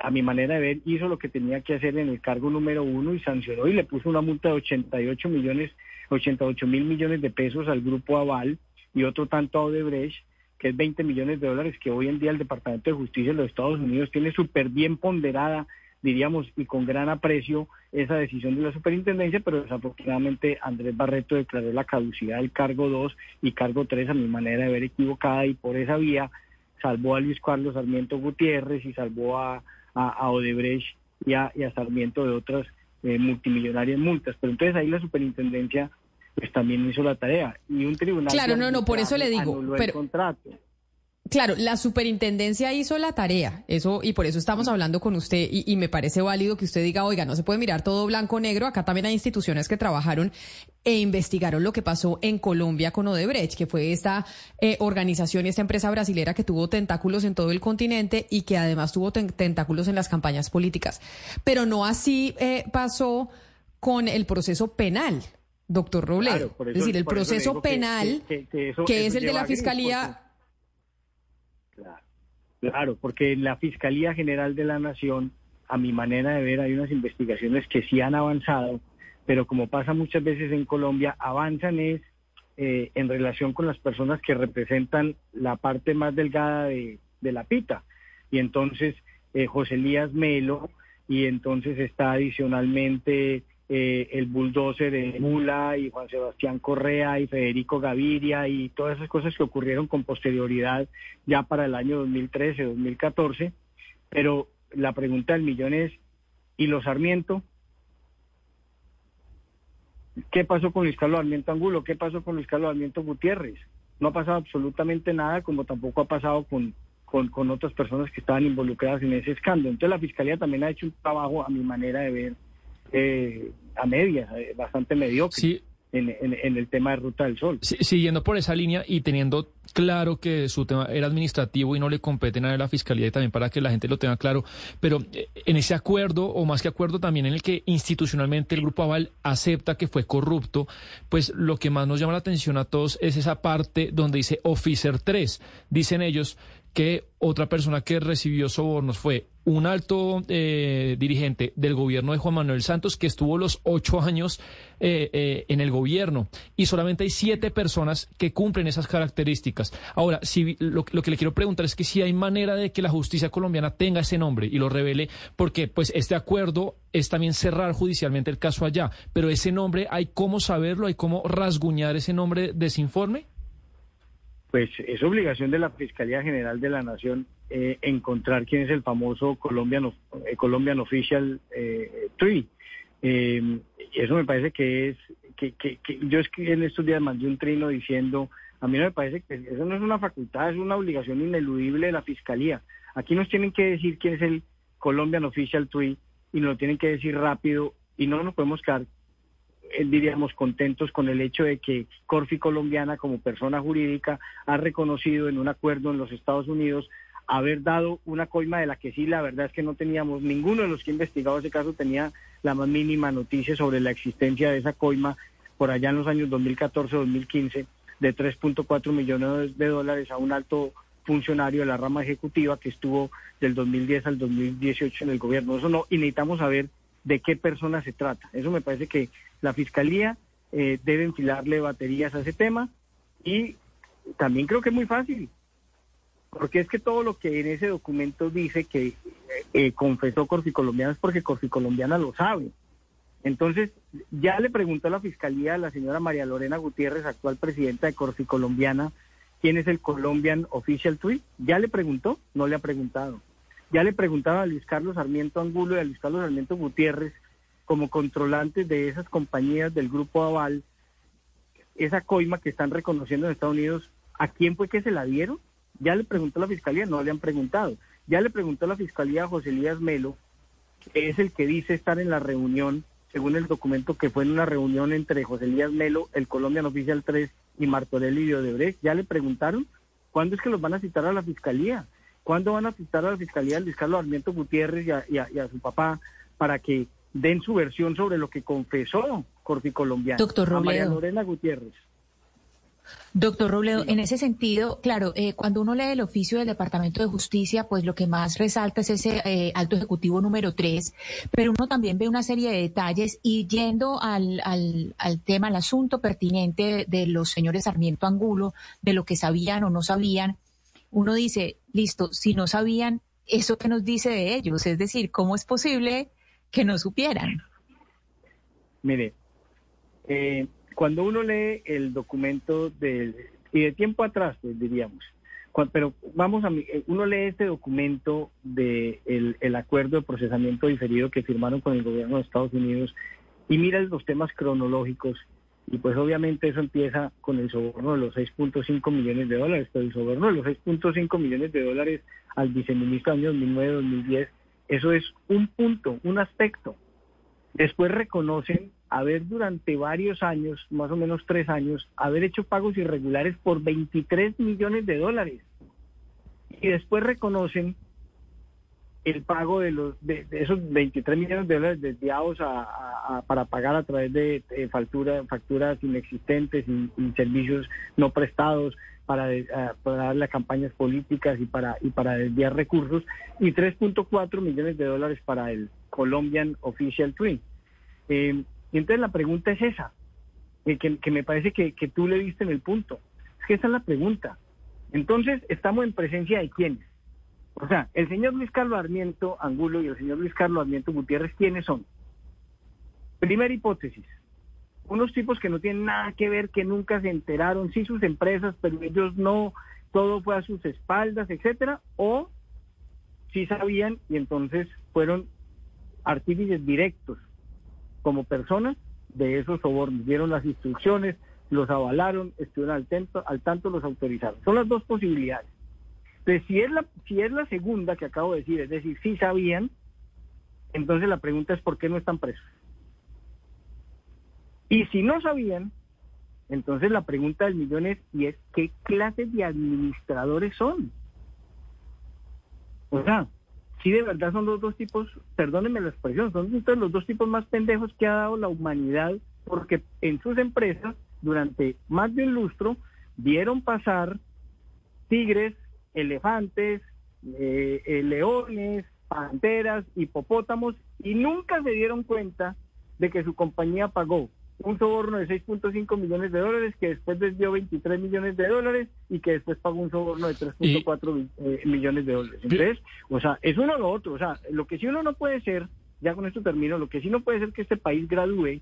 a mi manera de ver, hizo lo que tenía que hacer en el cargo número uno y sancionó y le puso una multa de 88 millones, 88 mil millones de pesos al grupo Aval y otro tanto a Odebrecht, que es 20 millones de dólares que hoy en día el Departamento de Justicia de los Estados Unidos tiene súper bien ponderada, diríamos, y con gran aprecio esa decisión de la superintendencia, pero desafortunadamente Andrés Barreto declaró la caducidad del cargo 2 y cargo 3 a mi manera de ver equivocada y por esa vía salvó a Luis Carlos Sarmiento Gutiérrez y salvó a, a, Odebrecht y a, Sarmiento de otras eh, multimillonarias multas. Pero entonces ahí la superintendencia pues también hizo la tarea y un tribunal... Claro, no, no, por eso le digo. Pero, el contrato. Claro, la superintendencia hizo la tarea, eso y por eso estamos hablando con usted y, me parece válido que usted diga, oiga, no se puede mirar todo blanco negro. Acá también hay instituciones que trabajaron e investigaron lo que pasó en Colombia con Odebrecht, que fue esta eh, organización y esta empresa brasilera que tuvo tentáculos en todo el continente y que además tuvo tentáculos en las campañas políticas. Pero no así eh, pasó con el proceso penal. Doctor Robledo. es decir, el proceso penal, que, es el de la Fiscalía, Claro, porque la Fiscalía General de la Nación a mi manera de ver, hay unas investigaciones que sí han avanzado, pero como pasa muchas veces en Colombia, avanzan es eh, en relación con las personas que representan la parte más delgada de, de la pita. Y entonces eh, José Elías Melo, y entonces está adicionalmente eh, el bulldozer de Mula y Juan Sebastián Correa y Federico Gaviria y todas esas cosas que ocurrieron con posterioridad ya para el año 2013, 2014. Pero la pregunta del millón es, ¿y los Sarmiento? ¿Qué pasó con Luis Carlos Sarmiento Angulo? ¿Qué pasó con Luis Carlos Sarmiento Gutiérrez? No ha pasado absolutamente nada, como tampoco ha pasado con, con, con otras personas que estaban involucradas en ese escándalo. Entonces la Fiscalía también ha hecho un trabajo, a mi manera de ver, eh, a medias, eh, bastante mediocre. En, en, el tema de Ruta del Sol. siguiendo por esa línea y teniendo claro que su tema era administrativo y no le compete nada a la Fiscalía y también para que la gente lo tenga claro, pero eh, en ese acuerdo, o más que acuerdo también en el que institucionalmente el Grupo Aval acepta que fue corrupto, pues lo que más nos llama la atención a todos es esa parte donde dice Officer 3. Dicen ellos que otra persona que recibió sobornos fue un alto eh, dirigente del gobierno de Juan Manuel Santos que estuvo los ocho años eh, eh, en el gobierno. Y solamente hay siete personas que cumplen esas características. Ahora, si, lo, que le quiero preguntar es que si hay manera de que la justicia colombiana tenga ese nombre y lo revele, porque pues este acuerdo es también cerrar judicialmente el caso allá, pero ese nombre hay cómo saberlo, hay cómo rasguñar ese nombre de ese informe pues es obligación de la Fiscalía General de la Nación eh, encontrar quién es el famoso Colombian, eh, Colombian Official eh, Tree. Eh, eso me parece que es, que, que, yo escribí en estos días mandé un trino diciendo, a mí no me parece que eso no es una facultad, es una obligación ineludible de la Fiscalía. Aquí nos tienen que decir quién es el Colombian Official Tree y nos lo tienen que decir rápido y no nos podemos quedar diríamos, contentos con el hecho de que Corfi Colombiana, como persona jurídica, ha reconocido en un acuerdo en los Estados Unidos haber dado una coima de la que sí, la verdad es que no teníamos, ninguno de los que ha investigado ese caso tenía la más mínima noticia sobre la existencia de esa coima por allá en los años 2014-2015 de 3.4 millones de dólares a un alto funcionario de la rama ejecutiva que estuvo del 2010 al 2018 en el gobierno. Eso no, y necesitamos saber de qué persona se trata. Eso me parece que la Fiscalía eh, debe enfilarle baterías a ese tema y también creo que es muy fácil, porque es que todo lo que en ese documento dice que eh, eh, confesó Corficolombiana es porque Corficolombiana lo sabe. Entonces, ya le preguntó a la Fiscalía a la señora María Lorena Gutiérrez, actual presidenta de Corficolombiana, quién es el Colombian Official Tweet. ¿Ya le preguntó? No le ha preguntado. Ya le preguntaba a Luis Carlos Sarmiento Angulo y a Luis Carlos Sarmiento Gutiérrez como controlantes de esas compañías del grupo Aval, esa coima que están reconociendo en Estados Unidos, ¿a quién fue que se la dieron? Ya le preguntó la fiscalía, no le han preguntado. Ya le preguntó la fiscalía a José Elías Melo, que es el que dice estar en la reunión, según el documento que fue en una reunión entre José Elías Melo, el Colombian Oficial 3 y Martorelli de Odebrecht. Ya le preguntaron cuándo es que los van a citar a la fiscalía. ¿Cuándo van a citar a la fiscalía a Luis Carlos Armiento Gutiérrez y a su papá para que den su versión sobre lo que confesó Corfi Colombiano. Doctor Robledo. María Lorena Gutiérrez. Doctor Robledo, en ese sentido, claro, eh, cuando uno lee el oficio del Departamento de Justicia, pues lo que más resalta es ese eh, alto ejecutivo número tres, pero uno también ve una serie de detalles y yendo al, al, al tema, al asunto pertinente de los señores Sarmiento Angulo, de lo que sabían o no sabían, uno dice, listo, si no sabían, ¿eso que nos dice de ellos? Es decir, ¿cómo es posible que no supieran. Mire, eh, cuando uno lee el documento de, y de tiempo atrás, pues diríamos, pero vamos a, eh, uno lee este documento de el, acuerdo de procesamiento diferido que firmaron con el gobierno de Estados Unidos y mira los temas cronológicos y pues obviamente eso empieza con el soborno de los 6.5 millones de dólares, pero el soborno de los 6.5 millones de dólares al viceministro año 2009-2010 eso es un punto, un aspecto. Después reconocen haber durante varios años, más o menos tres años, haber hecho pagos irregulares por 23 millones de dólares. Y después reconocen el pago de los de, esos 23 millones de dólares desviados para pagar a través de, factura, facturas inexistentes y, servicios no prestados para, para darle a campañas políticas y para y para desviar recursos y 3.4 millones de dólares para el Colombian Official Twin. Eh, entonces la pregunta es esa, eh, que, que, me parece que, que tú le diste en el punto. Es que esa es la pregunta. Entonces estamos en presencia de quiénes o sea, el señor Luis Carlos Armiento Angulo y el señor Luis Carlos Armiento Gutiérrez, ¿quiénes son? Primera hipótesis, unos tipos que no tienen nada que ver, que nunca se enteraron, sí sus empresas, pero ellos no, todo fue a sus espaldas, etcétera, o sí sabían y entonces fueron artífices directos como personas de esos sobornos, dieron las instrucciones, los avalaron, estuvieron al tanto, al tanto los autorizaron. Son las dos posibilidades. Entonces, si es, la, si es la segunda que acabo de decir, es decir, si sabían, entonces la pregunta es ¿por qué no están presos? Y si no sabían, entonces la pregunta del millón es, ¿y es qué clase de administradores son? O sea, si de verdad son los dos tipos, perdónenme la expresión, son los dos tipos más pendejos que ha dado la humanidad, porque en sus empresas, durante más de un lustro, vieron pasar tigres, elefantes, eh, eh, leones, panteras, hipopótamos, y nunca se dieron cuenta de que su compañía pagó un soborno de 6.5 millones de dólares, que después desvió 23 millones de dólares y que después pagó un soborno de 3.4 eh, millones de dólares. Entonces, o sea, es uno o lo otro. O sea, lo que sí uno no puede ser, ya con esto termino, lo que sí no puede ser que este país gradúe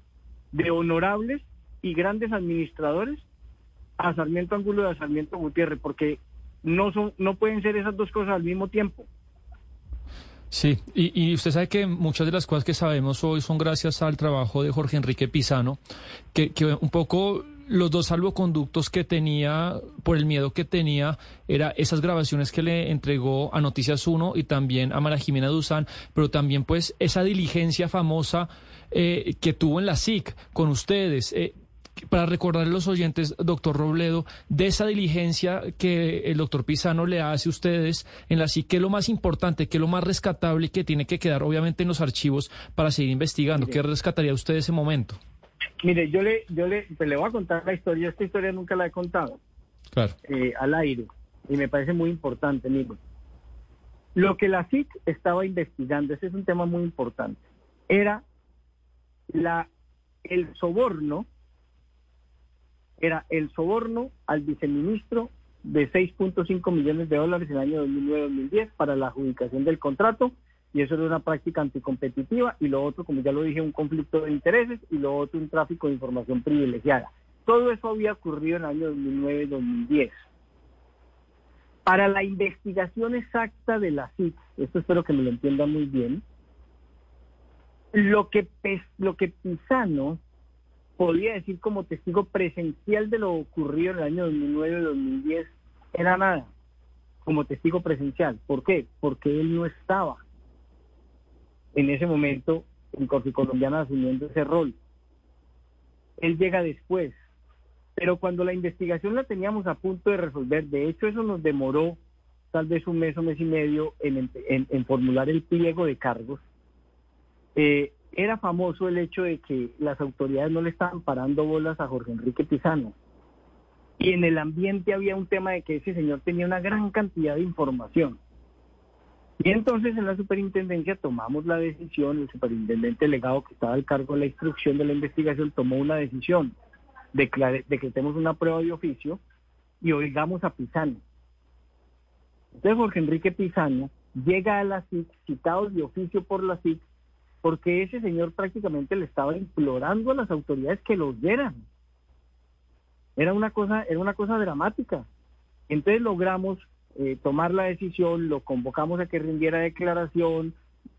de honorables y grandes administradores a Sarmiento Angulo y a Sarmiento Gutiérrez, porque no son, no pueden ser esas dos cosas al mismo tiempo. Sí, y, usted sabe que muchas de las cosas que sabemos hoy son gracias al trabajo de Jorge Enrique Pizano, que, que un poco los dos salvoconductos que tenía, por el miedo que tenía, era esas grabaciones que le entregó a Noticias 1 y también a Mara Jimena Duzán, pero también pues esa diligencia famosa eh, que tuvo en la SIC con ustedes. Eh, para recordar a los oyentes, doctor Robledo, de esa diligencia que el doctor Pisano le hace a ustedes en la SIC, ¿qué es lo más importante, qué es lo más rescatable que tiene que quedar obviamente en los archivos para seguir investigando? ¿Qué rescataría usted de ese momento? Mire, yo le, yo le, pues le voy a contar la historia, esta historia nunca la he contado claro. Eh, al aire y me parece muy importante, amigo. Lo que la SIC estaba investigando, ese es un tema muy importante, era la, el soborno era el soborno al viceministro de 6.5 millones de dólares en el año 2009-2010 para la adjudicación del contrato y eso era una práctica anticompetitiva y lo otro, como ya lo dije, un conflicto de intereses y lo otro un tráfico de información privilegiada. Todo eso había ocurrido en el año 2009-2010. Para la investigación exacta de la CIC, esto espero que me lo entienda muy bien, lo que, lo que Pisano podía decir como testigo presencial de lo ocurrido en el año 2009 y 2010 era nada, como testigo presencial. ¿Por qué? Porque él no estaba en ese momento en Corte Colombiana asumiendo ese rol. Él llega después. Pero cuando la investigación la teníamos a punto de resolver, de hecho eso nos demoró tal vez un mes o mes y medio en, en formular el pliego de cargos, eh, era famoso el hecho de que las autoridades no le estaban parando bolas a Jorge Enrique Pizano. Y en el ambiente había un tema de que ese señor tenía una gran cantidad de información. Y entonces en la superintendencia tomamos la decisión, el superintendente delegado que estaba al cargo de la instrucción de la investigación tomó una decisión, decretemos una prueba de oficio y oigamos a Pizano. Entonces Jorge Enrique Pizano llega a la CIC, citado de oficio por la CIC, porque ese señor prácticamente le estaba implorando a las autoridades que los dieran. Era una cosa, era una cosa dramática. Entonces logramos eh, tomar la decisión, lo convocamos a que rindiera declaración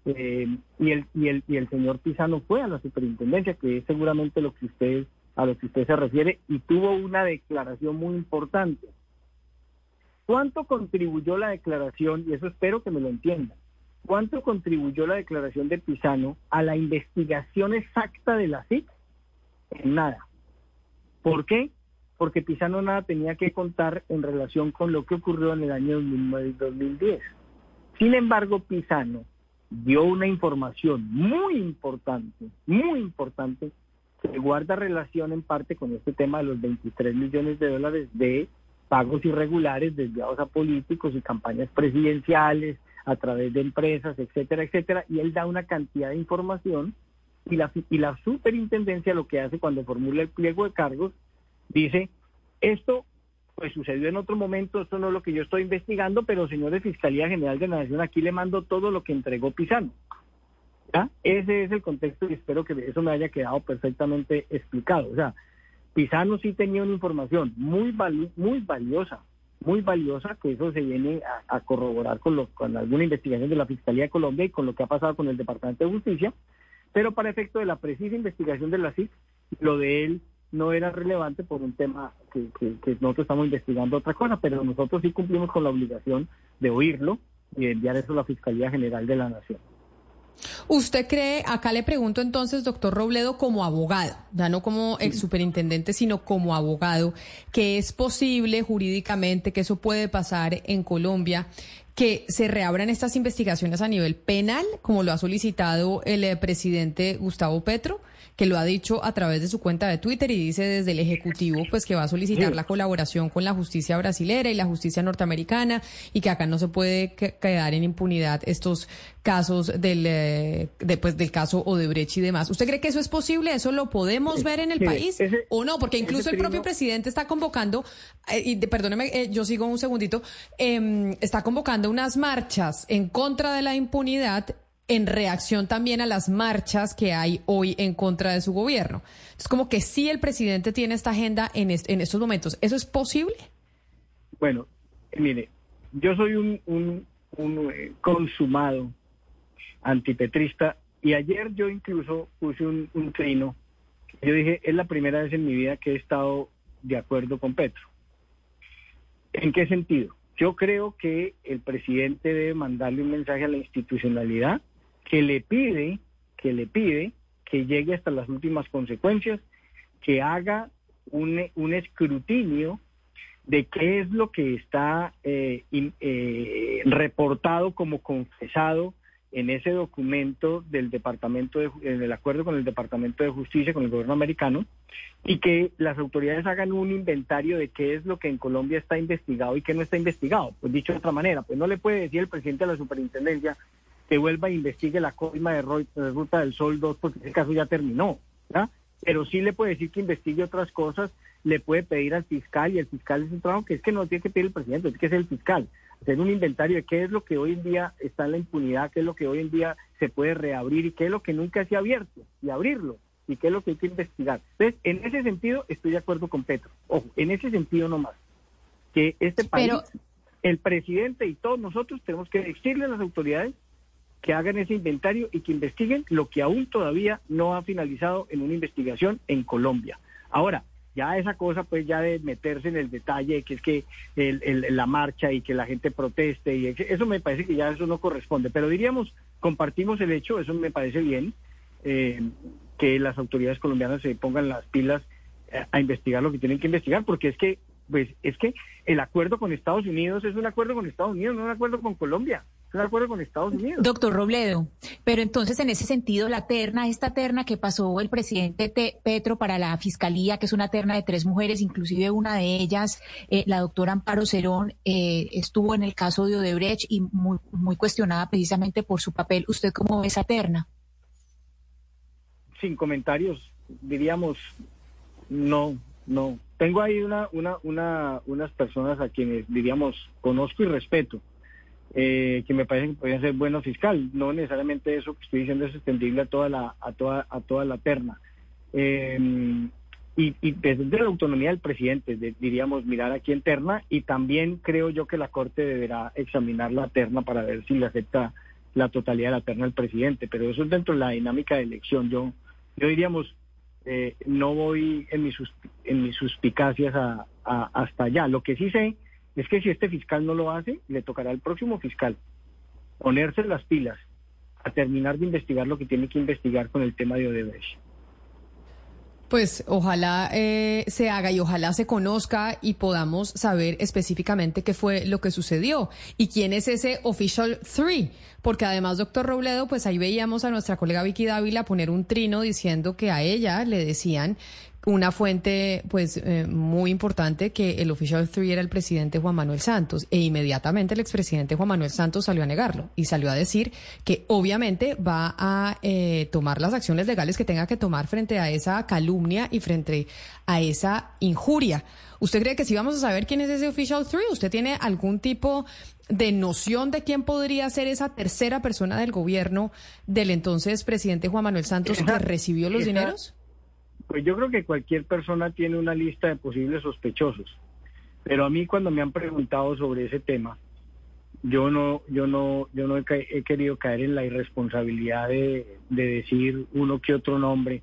eh, y, el, y, el, y el señor Pisano fue a la superintendencia, que es seguramente lo que usted, a lo que usted se refiere, y tuvo una declaración muy importante. ¿Cuánto contribuyó la declaración? Y eso espero que me lo entiendan ¿Cuánto contribuyó la declaración de Pisano a la investigación exacta de la CIC? En nada. ¿Por qué? Porque Pisano nada tenía que contar en relación con lo que ocurrió en el año 2009 y 2010. Sin embargo, Pisano dio una información muy importante, muy importante, que guarda relación en parte con este tema de los 23 millones de dólares de pagos irregulares desviados a políticos y campañas presidenciales a través de empresas, etcétera, etcétera, y él da una cantidad de información y la, y la superintendencia lo que hace cuando formula el pliego de cargos, dice, esto pues sucedió en otro momento, esto no es lo que yo estoy investigando, pero señores Fiscalía General de la Nación, aquí le mando todo lo que entregó Pisano. ¿Ya? Ese es el contexto y espero que eso me haya quedado perfectamente explicado. O sea, Pisano sí tenía una información muy, muy valiosa, muy valiosa, que eso se viene a, corroborar con, lo, con alguna investigación de la Fiscalía de Colombia y con lo que ha pasado con el Departamento de Justicia, pero para efecto de la precisa investigación de la CIC, lo de él no era relevante por un tema que, nosotros estamos investigando otra cosa, pero nosotros sí cumplimos con la obligación de oírlo y enviar eso a la Fiscalía General de la Nación. ¿Usted cree, acá le pregunto entonces, doctor Robledo, como abogado, ya no como ex superintendente, sino como abogado, que es posible jurídicamente que eso puede pasar en Colombia, que se reabran estas investigaciones a nivel penal, como lo ha solicitado el eh, presidente Gustavo Petro? Que lo ha dicho a través de su cuenta de Twitter y dice desde el Ejecutivo pues que va a solicitar la colaboración con la justicia brasilera y la justicia norteamericana y que acá no se puede quedar en impunidad estos casos del, eh, del caso Odebrecht y demás. ¿Usted cree que eso es posible? ¿Eso lo podemos ver en el país o no? Porque incluso el propio presidente está convocando, eh, y perdóneme, eh, yo sigo un segundito, em, está convocando unas marchas en contra de la impunidad en reacción también a las marchas que hay hoy en contra de su gobierno. Es como que sí el presidente tiene esta agenda en, estos momentos. ¿Eso es posible? Bueno, mire, yo soy un, un, eh, consumado antipetrista y ayer yo incluso puse un, un trino. Yo dije, es la primera vez en mi vida que he estado de acuerdo con Petro. ¿En qué sentido? Yo creo que el presidente debe mandarle un mensaje a la institucionalidad que le pide, que le pide que llegue hasta las últimas consecuencias, que haga un, un escrutinio de qué es lo que está eh, eh, reportado como confesado en ese documento del departamento de, en el acuerdo con el departamento de justicia con el gobierno americano y que las autoridades hagan un inventario de qué es lo que en Colombia está investigado y qué no está investigado. Pues dicho de otra manera pues no le puede decir el presidente de la superintendencia que vuelva e investigue la coima de, Ruta del Sol 2 porque ese caso ya terminó, Pero sí le puede decir que investigue otras cosas, le puede pedir al fiscal y el fiscal es un trabajo que es que no tiene que pedir el presidente, es que es el fiscal. Hacer un inventario de qué es lo que hoy en día está en la impunidad, qué es lo que hoy en día se puede reabrir y qué es lo que nunca se ha abierto y abrirlo y qué es lo que hay que investigar. Entonces, en ese sentido estoy de acuerdo con Petro. Ojo, en ese sentido nomás. Que este país, el presidente y todos nosotros tenemos que decirle a las autoridades que hagan ese inventario y que investiguen lo que aún todavía no ha finalizado en una investigación en Colombia. Ahora, ya esa cosa pues ya de meterse en el detalle, que es que la marcha y que la gente proteste, y eso me parece que ya eso no corresponde, pero diríamos, compartimos el hecho, eso me parece bien, eh, que las autoridades colombianas se pongan las pilas eh, a investigar lo que tienen que investigar, porque es que, pues, es que el acuerdo con Estados Unidos es un acuerdo con Estados Unidos, no un acuerdo con Colombia de acuerdo con Estados Unidos. Doctor Robledo, pero entonces en ese sentido la terna, esta terna que pasó el presidente Petro para la fiscalía, que es una terna de tres mujeres, inclusive una de ellas, eh, la doctora Amparo Cerón, eh, estuvo en el caso de Odebrecht y muy, muy cuestionada precisamente por su papel. ¿Usted cómo ve esa terna? Sin comentarios, diríamos, no, no. Tengo ahí una, una, una, unas personas a quienes, diríamos, conozco y respeto eh, que me parece que podrían ser buenos fiscal. No necesariamente eso que estoy diciendo es extendible a toda la, a toda, a toda la terna. Eh, y, y, desde la autonomía del presidente, diríamos, mirar aquí en terna y también creo yo que la Corte deberá examinar la terna para ver si le acepta la totalidad de la terna al presidente, pero eso es dentro de la dinámica de elección. Yo, yo diríamos, eh, no voy en mis, en mis suspicacias a, hasta allá. Lo que sí sé es que si este fiscal no lo hace, le tocará al próximo fiscal ponerse las pilas a terminar de investigar lo que tiene que investigar con el tema de Odebrecht. Pues ojalá eh, se haga y ojalá se conozca y podamos saber específicamente qué fue lo que sucedió y quién es ese official three. Porque además, doctor Robledo, pues ahí veíamos a nuestra colega Vicky Dávila poner un trino diciendo que a ella le decían una fuente pues eh, muy importante que el Official Three era el presidente Juan Manuel Santos e inmediatamente el expresidente Juan Manuel Santos salió a negarlo y salió a decir que obviamente va a eh, tomar las acciones legales que tenga que tomar frente a esa calumnia y frente a esa injuria. ¿Usted cree que si vamos a saber quién es ese Official Three? ¿Usted tiene algún tipo de noción de quién podría ser esa tercera persona del gobierno del entonces presidente Juan Manuel Santos que recibió los dineros? Pues yo creo que cualquier persona tiene una lista de posibles sospechosos, pero a mí cuando me han preguntado sobre ese tema, yo no, yo no, yo no he, he querido caer en la irresponsabilidad de, de decir uno que otro nombre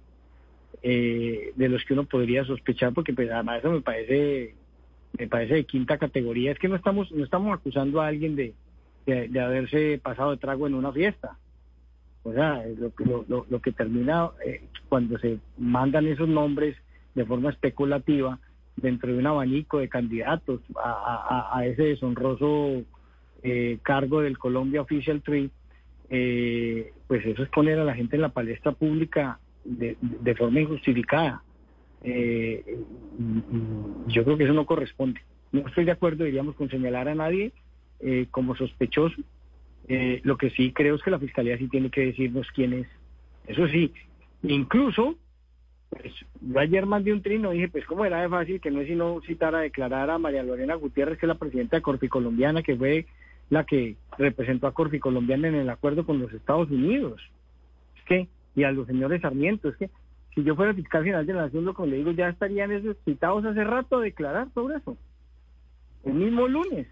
eh, de los que uno podría sospechar, porque pues además eso me parece, me parece de quinta categoría. Es que no estamos, no estamos acusando a alguien de, de, de haberse pasado de trago en una fiesta. O sea, lo, lo, lo que termina eh, cuando se mandan esos nombres de forma especulativa dentro de un abanico de candidatos a, ese deshonroso eh, cargo del Colombia Official Tree, eh, pues eso es poner a la gente en la palestra pública de, de forma injustificada. Eh, yo creo que eso no corresponde. No estoy de acuerdo, diríamos, con señalar a nadie como sospechoso eh, lo que sí creo es que la Fiscalía sí tiene que decirnos quién es. Eso sí, incluso, pues, yo ayer mandé un trino, dije, pues cómo era de fácil que no es sino citar a declarar a María Lorena Gutiérrez, que es la presidenta de Corfi Colombiana, que fue la que representó a Corfi Colombiana en el acuerdo con los Estados Unidos. Es que, y a los señores Sarmiento, es que si yo fuera fiscal general de la Nación, lo que le digo, ya estarían esos citados hace rato a declarar sobre eso. El mismo lunes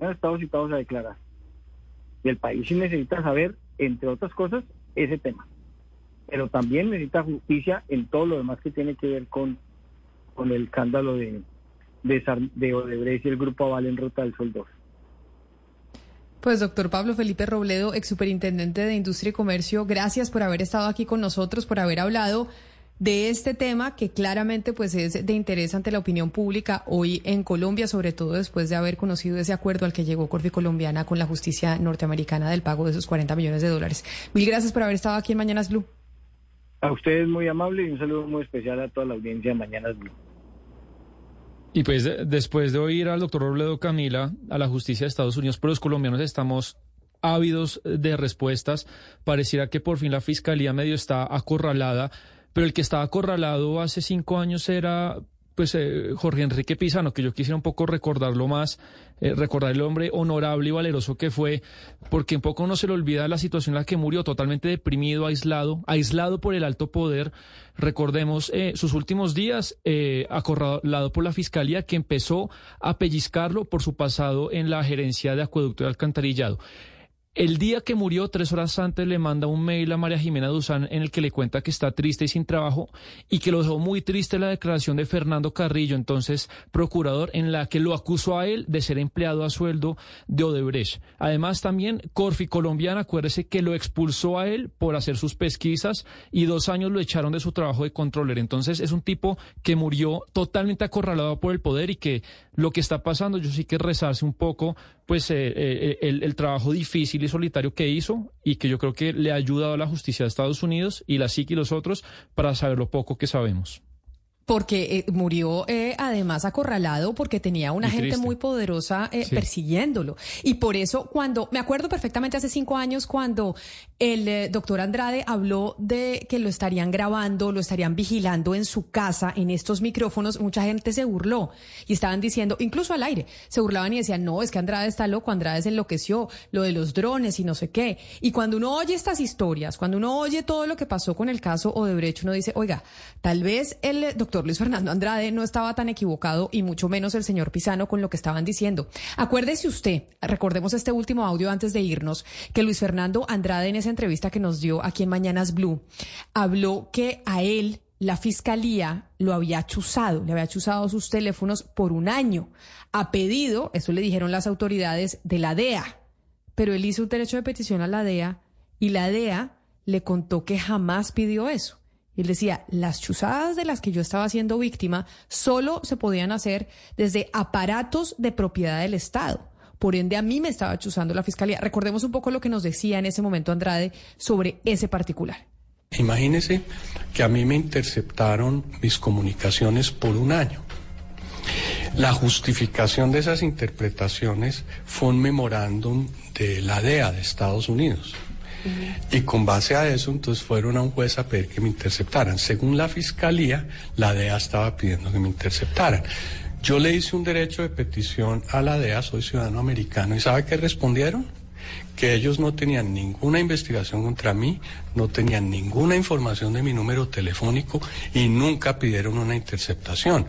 han estado citados a declarar. Y el país sí necesita saber, entre otras cosas, ese tema. Pero también necesita justicia en todo lo demás que tiene que ver con, con el escándalo de, de, de Odebrecht y el Grupo Aval en Ruta del Sol 2. Pues doctor Pablo Felipe Robledo, ex superintendente de Industria y Comercio, gracias por haber estado aquí con nosotros, por haber hablado de este tema que claramente pues es de interés ante la opinión pública hoy en Colombia, sobre todo después de haber conocido ese acuerdo al que llegó Corfi Colombiana con la justicia norteamericana del pago de esos 40 millones de dólares. Mil gracias por haber estado aquí en Mañanas Blue. A ustedes muy amable y un saludo muy especial a toda la audiencia de Mañanas Blue. Y pues después de oír al doctor Robledo Camila, a la justicia de Estados Unidos, pero los colombianos estamos ávidos de respuestas. Pareciera que por fin la fiscalía medio está acorralada pero el que estaba acorralado hace cinco años era pues eh, Jorge Enrique Pizano, que yo quisiera un poco recordarlo más, eh, recordar el hombre honorable y valeroso que fue, porque un poco no se le olvida la situación en la que murió, totalmente deprimido, aislado, aislado por el alto poder. Recordemos eh, sus últimos días, acorralado por la fiscalía que empezó a pellizcarlo por su pasado en la gerencia de acueducto y alcantarillado. El día que murió, tres horas antes, le manda un mail a María Jimena Duzán en el que le cuenta que está triste y sin trabajo y que lo dejó muy triste la declaración de Fernando Carrillo, entonces procurador, en la que lo acusó a él de ser empleado a sueldo de Odebrecht. Además, también Corfi Colombiana, acuérdese que lo expulsó a él por hacer sus pesquisas y dos años lo echaron de su trabajo de controller. Entonces, es un tipo que murió totalmente acorralado por el poder y que lo que está pasando, yo sí que rezarse un poco, pues eh, eh, el, el trabajo difícil solitario que hizo y que yo creo que le ha ayudado a la justicia de Estados Unidos y la SIC y los otros para saber lo poco que sabemos. Porque eh, murió eh, además acorralado porque tenía una gente muy poderosa eh, persiguiéndolo. Y por eso cuando, me acuerdo perfectamente hace cinco años cuando el doctor Andrade habló de que lo estarían grabando, lo estarían vigilando en su casa, en estos micrófonos, mucha gente se burló y estaban diciendo, incluso al aire, se burlaban y decían, no, es que Andrade está loco, Andrade se enloqueció, lo de los drones y no sé qué. Y cuando uno oye estas historias, cuando uno oye todo lo que pasó con el caso Odebrecht, uno dice, oiga, tal vez el doctor Luis Fernando Andrade no estaba tan equivocado y mucho menos el señor Pisano con lo que estaban diciendo. Acuérdese usted, recordemos este último audio antes de irnos, que Luis Fernando Andrade en esa entrevista que nos dio aquí en Mañanas Blue, habló que a él la fiscalía lo había chuzado, le había chuzado sus teléfonos por un año, a pedido, eso le dijeron las autoridades de la DEA, pero él hizo un derecho de petición a la DEA y la DEA le contó que jamás pidió eso Y él decía, las chuzadas de las que yo estaba siendo víctima solo se podían hacer desde aparatos de propiedad del Estado. Por ende, a mí me estaba chuzando la fiscalía. Recordemos un poco lo que nos decía en ese momento Andrade sobre ese particular. Imagínese que a mí me interceptaron mis comunicaciones por un año. La justificación de esas interpretaciones fue un memorándum de la DEA de Estados Unidos. Y con base a eso, entonces fueron a un juez a pedir que me interceptaran. Según la fiscalía, la DEA estaba pidiendo que me interceptaran. Yo le hice un derecho de petición a la DEA, soy ciudadano americano, ¿y sabe qué respondieron? Que ellos no tenían ninguna investigación contra mí, no tenían ninguna información de mi número telefónico y nunca pidieron una interceptación.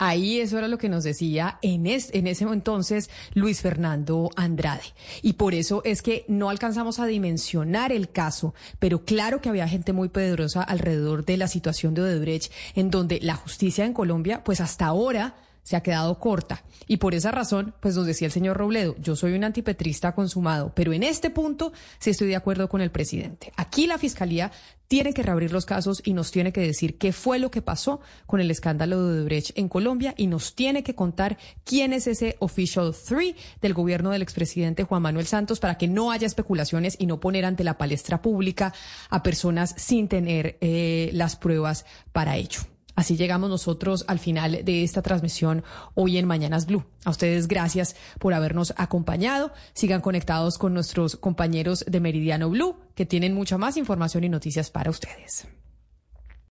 Ahí eso era lo que nos decía en, en ese entonces Luis Fernando Andrade. Y por eso es que no alcanzamos a dimensionar el caso, pero claro que había gente muy poderosa alrededor de la situación de Odebrecht, en donde la justicia en Colombia, pues hasta ahora se ha quedado corta. Y por esa razón, pues nos decía el señor Robledo, yo soy un antipetrista consumado, pero en este punto sí estoy de acuerdo con el presidente. Aquí la Fiscalía tiene que reabrir los casos y nos tiene que decir qué fue lo que pasó con el escándalo de Odebrecht en Colombia y nos tiene que contar quién es ese official three del gobierno del expresidente Juan Manuel Santos para que no haya especulaciones y no poner ante la palestra pública a personas sin tener eh, las pruebas para ello. Así llegamos nosotros al final de esta transmisión hoy en Mañanas Blue. A ustedes gracias por habernos acompañado. Sigan conectados con nuestros compañeros de Meridiano Blue, que tienen mucha más información y noticias para ustedes.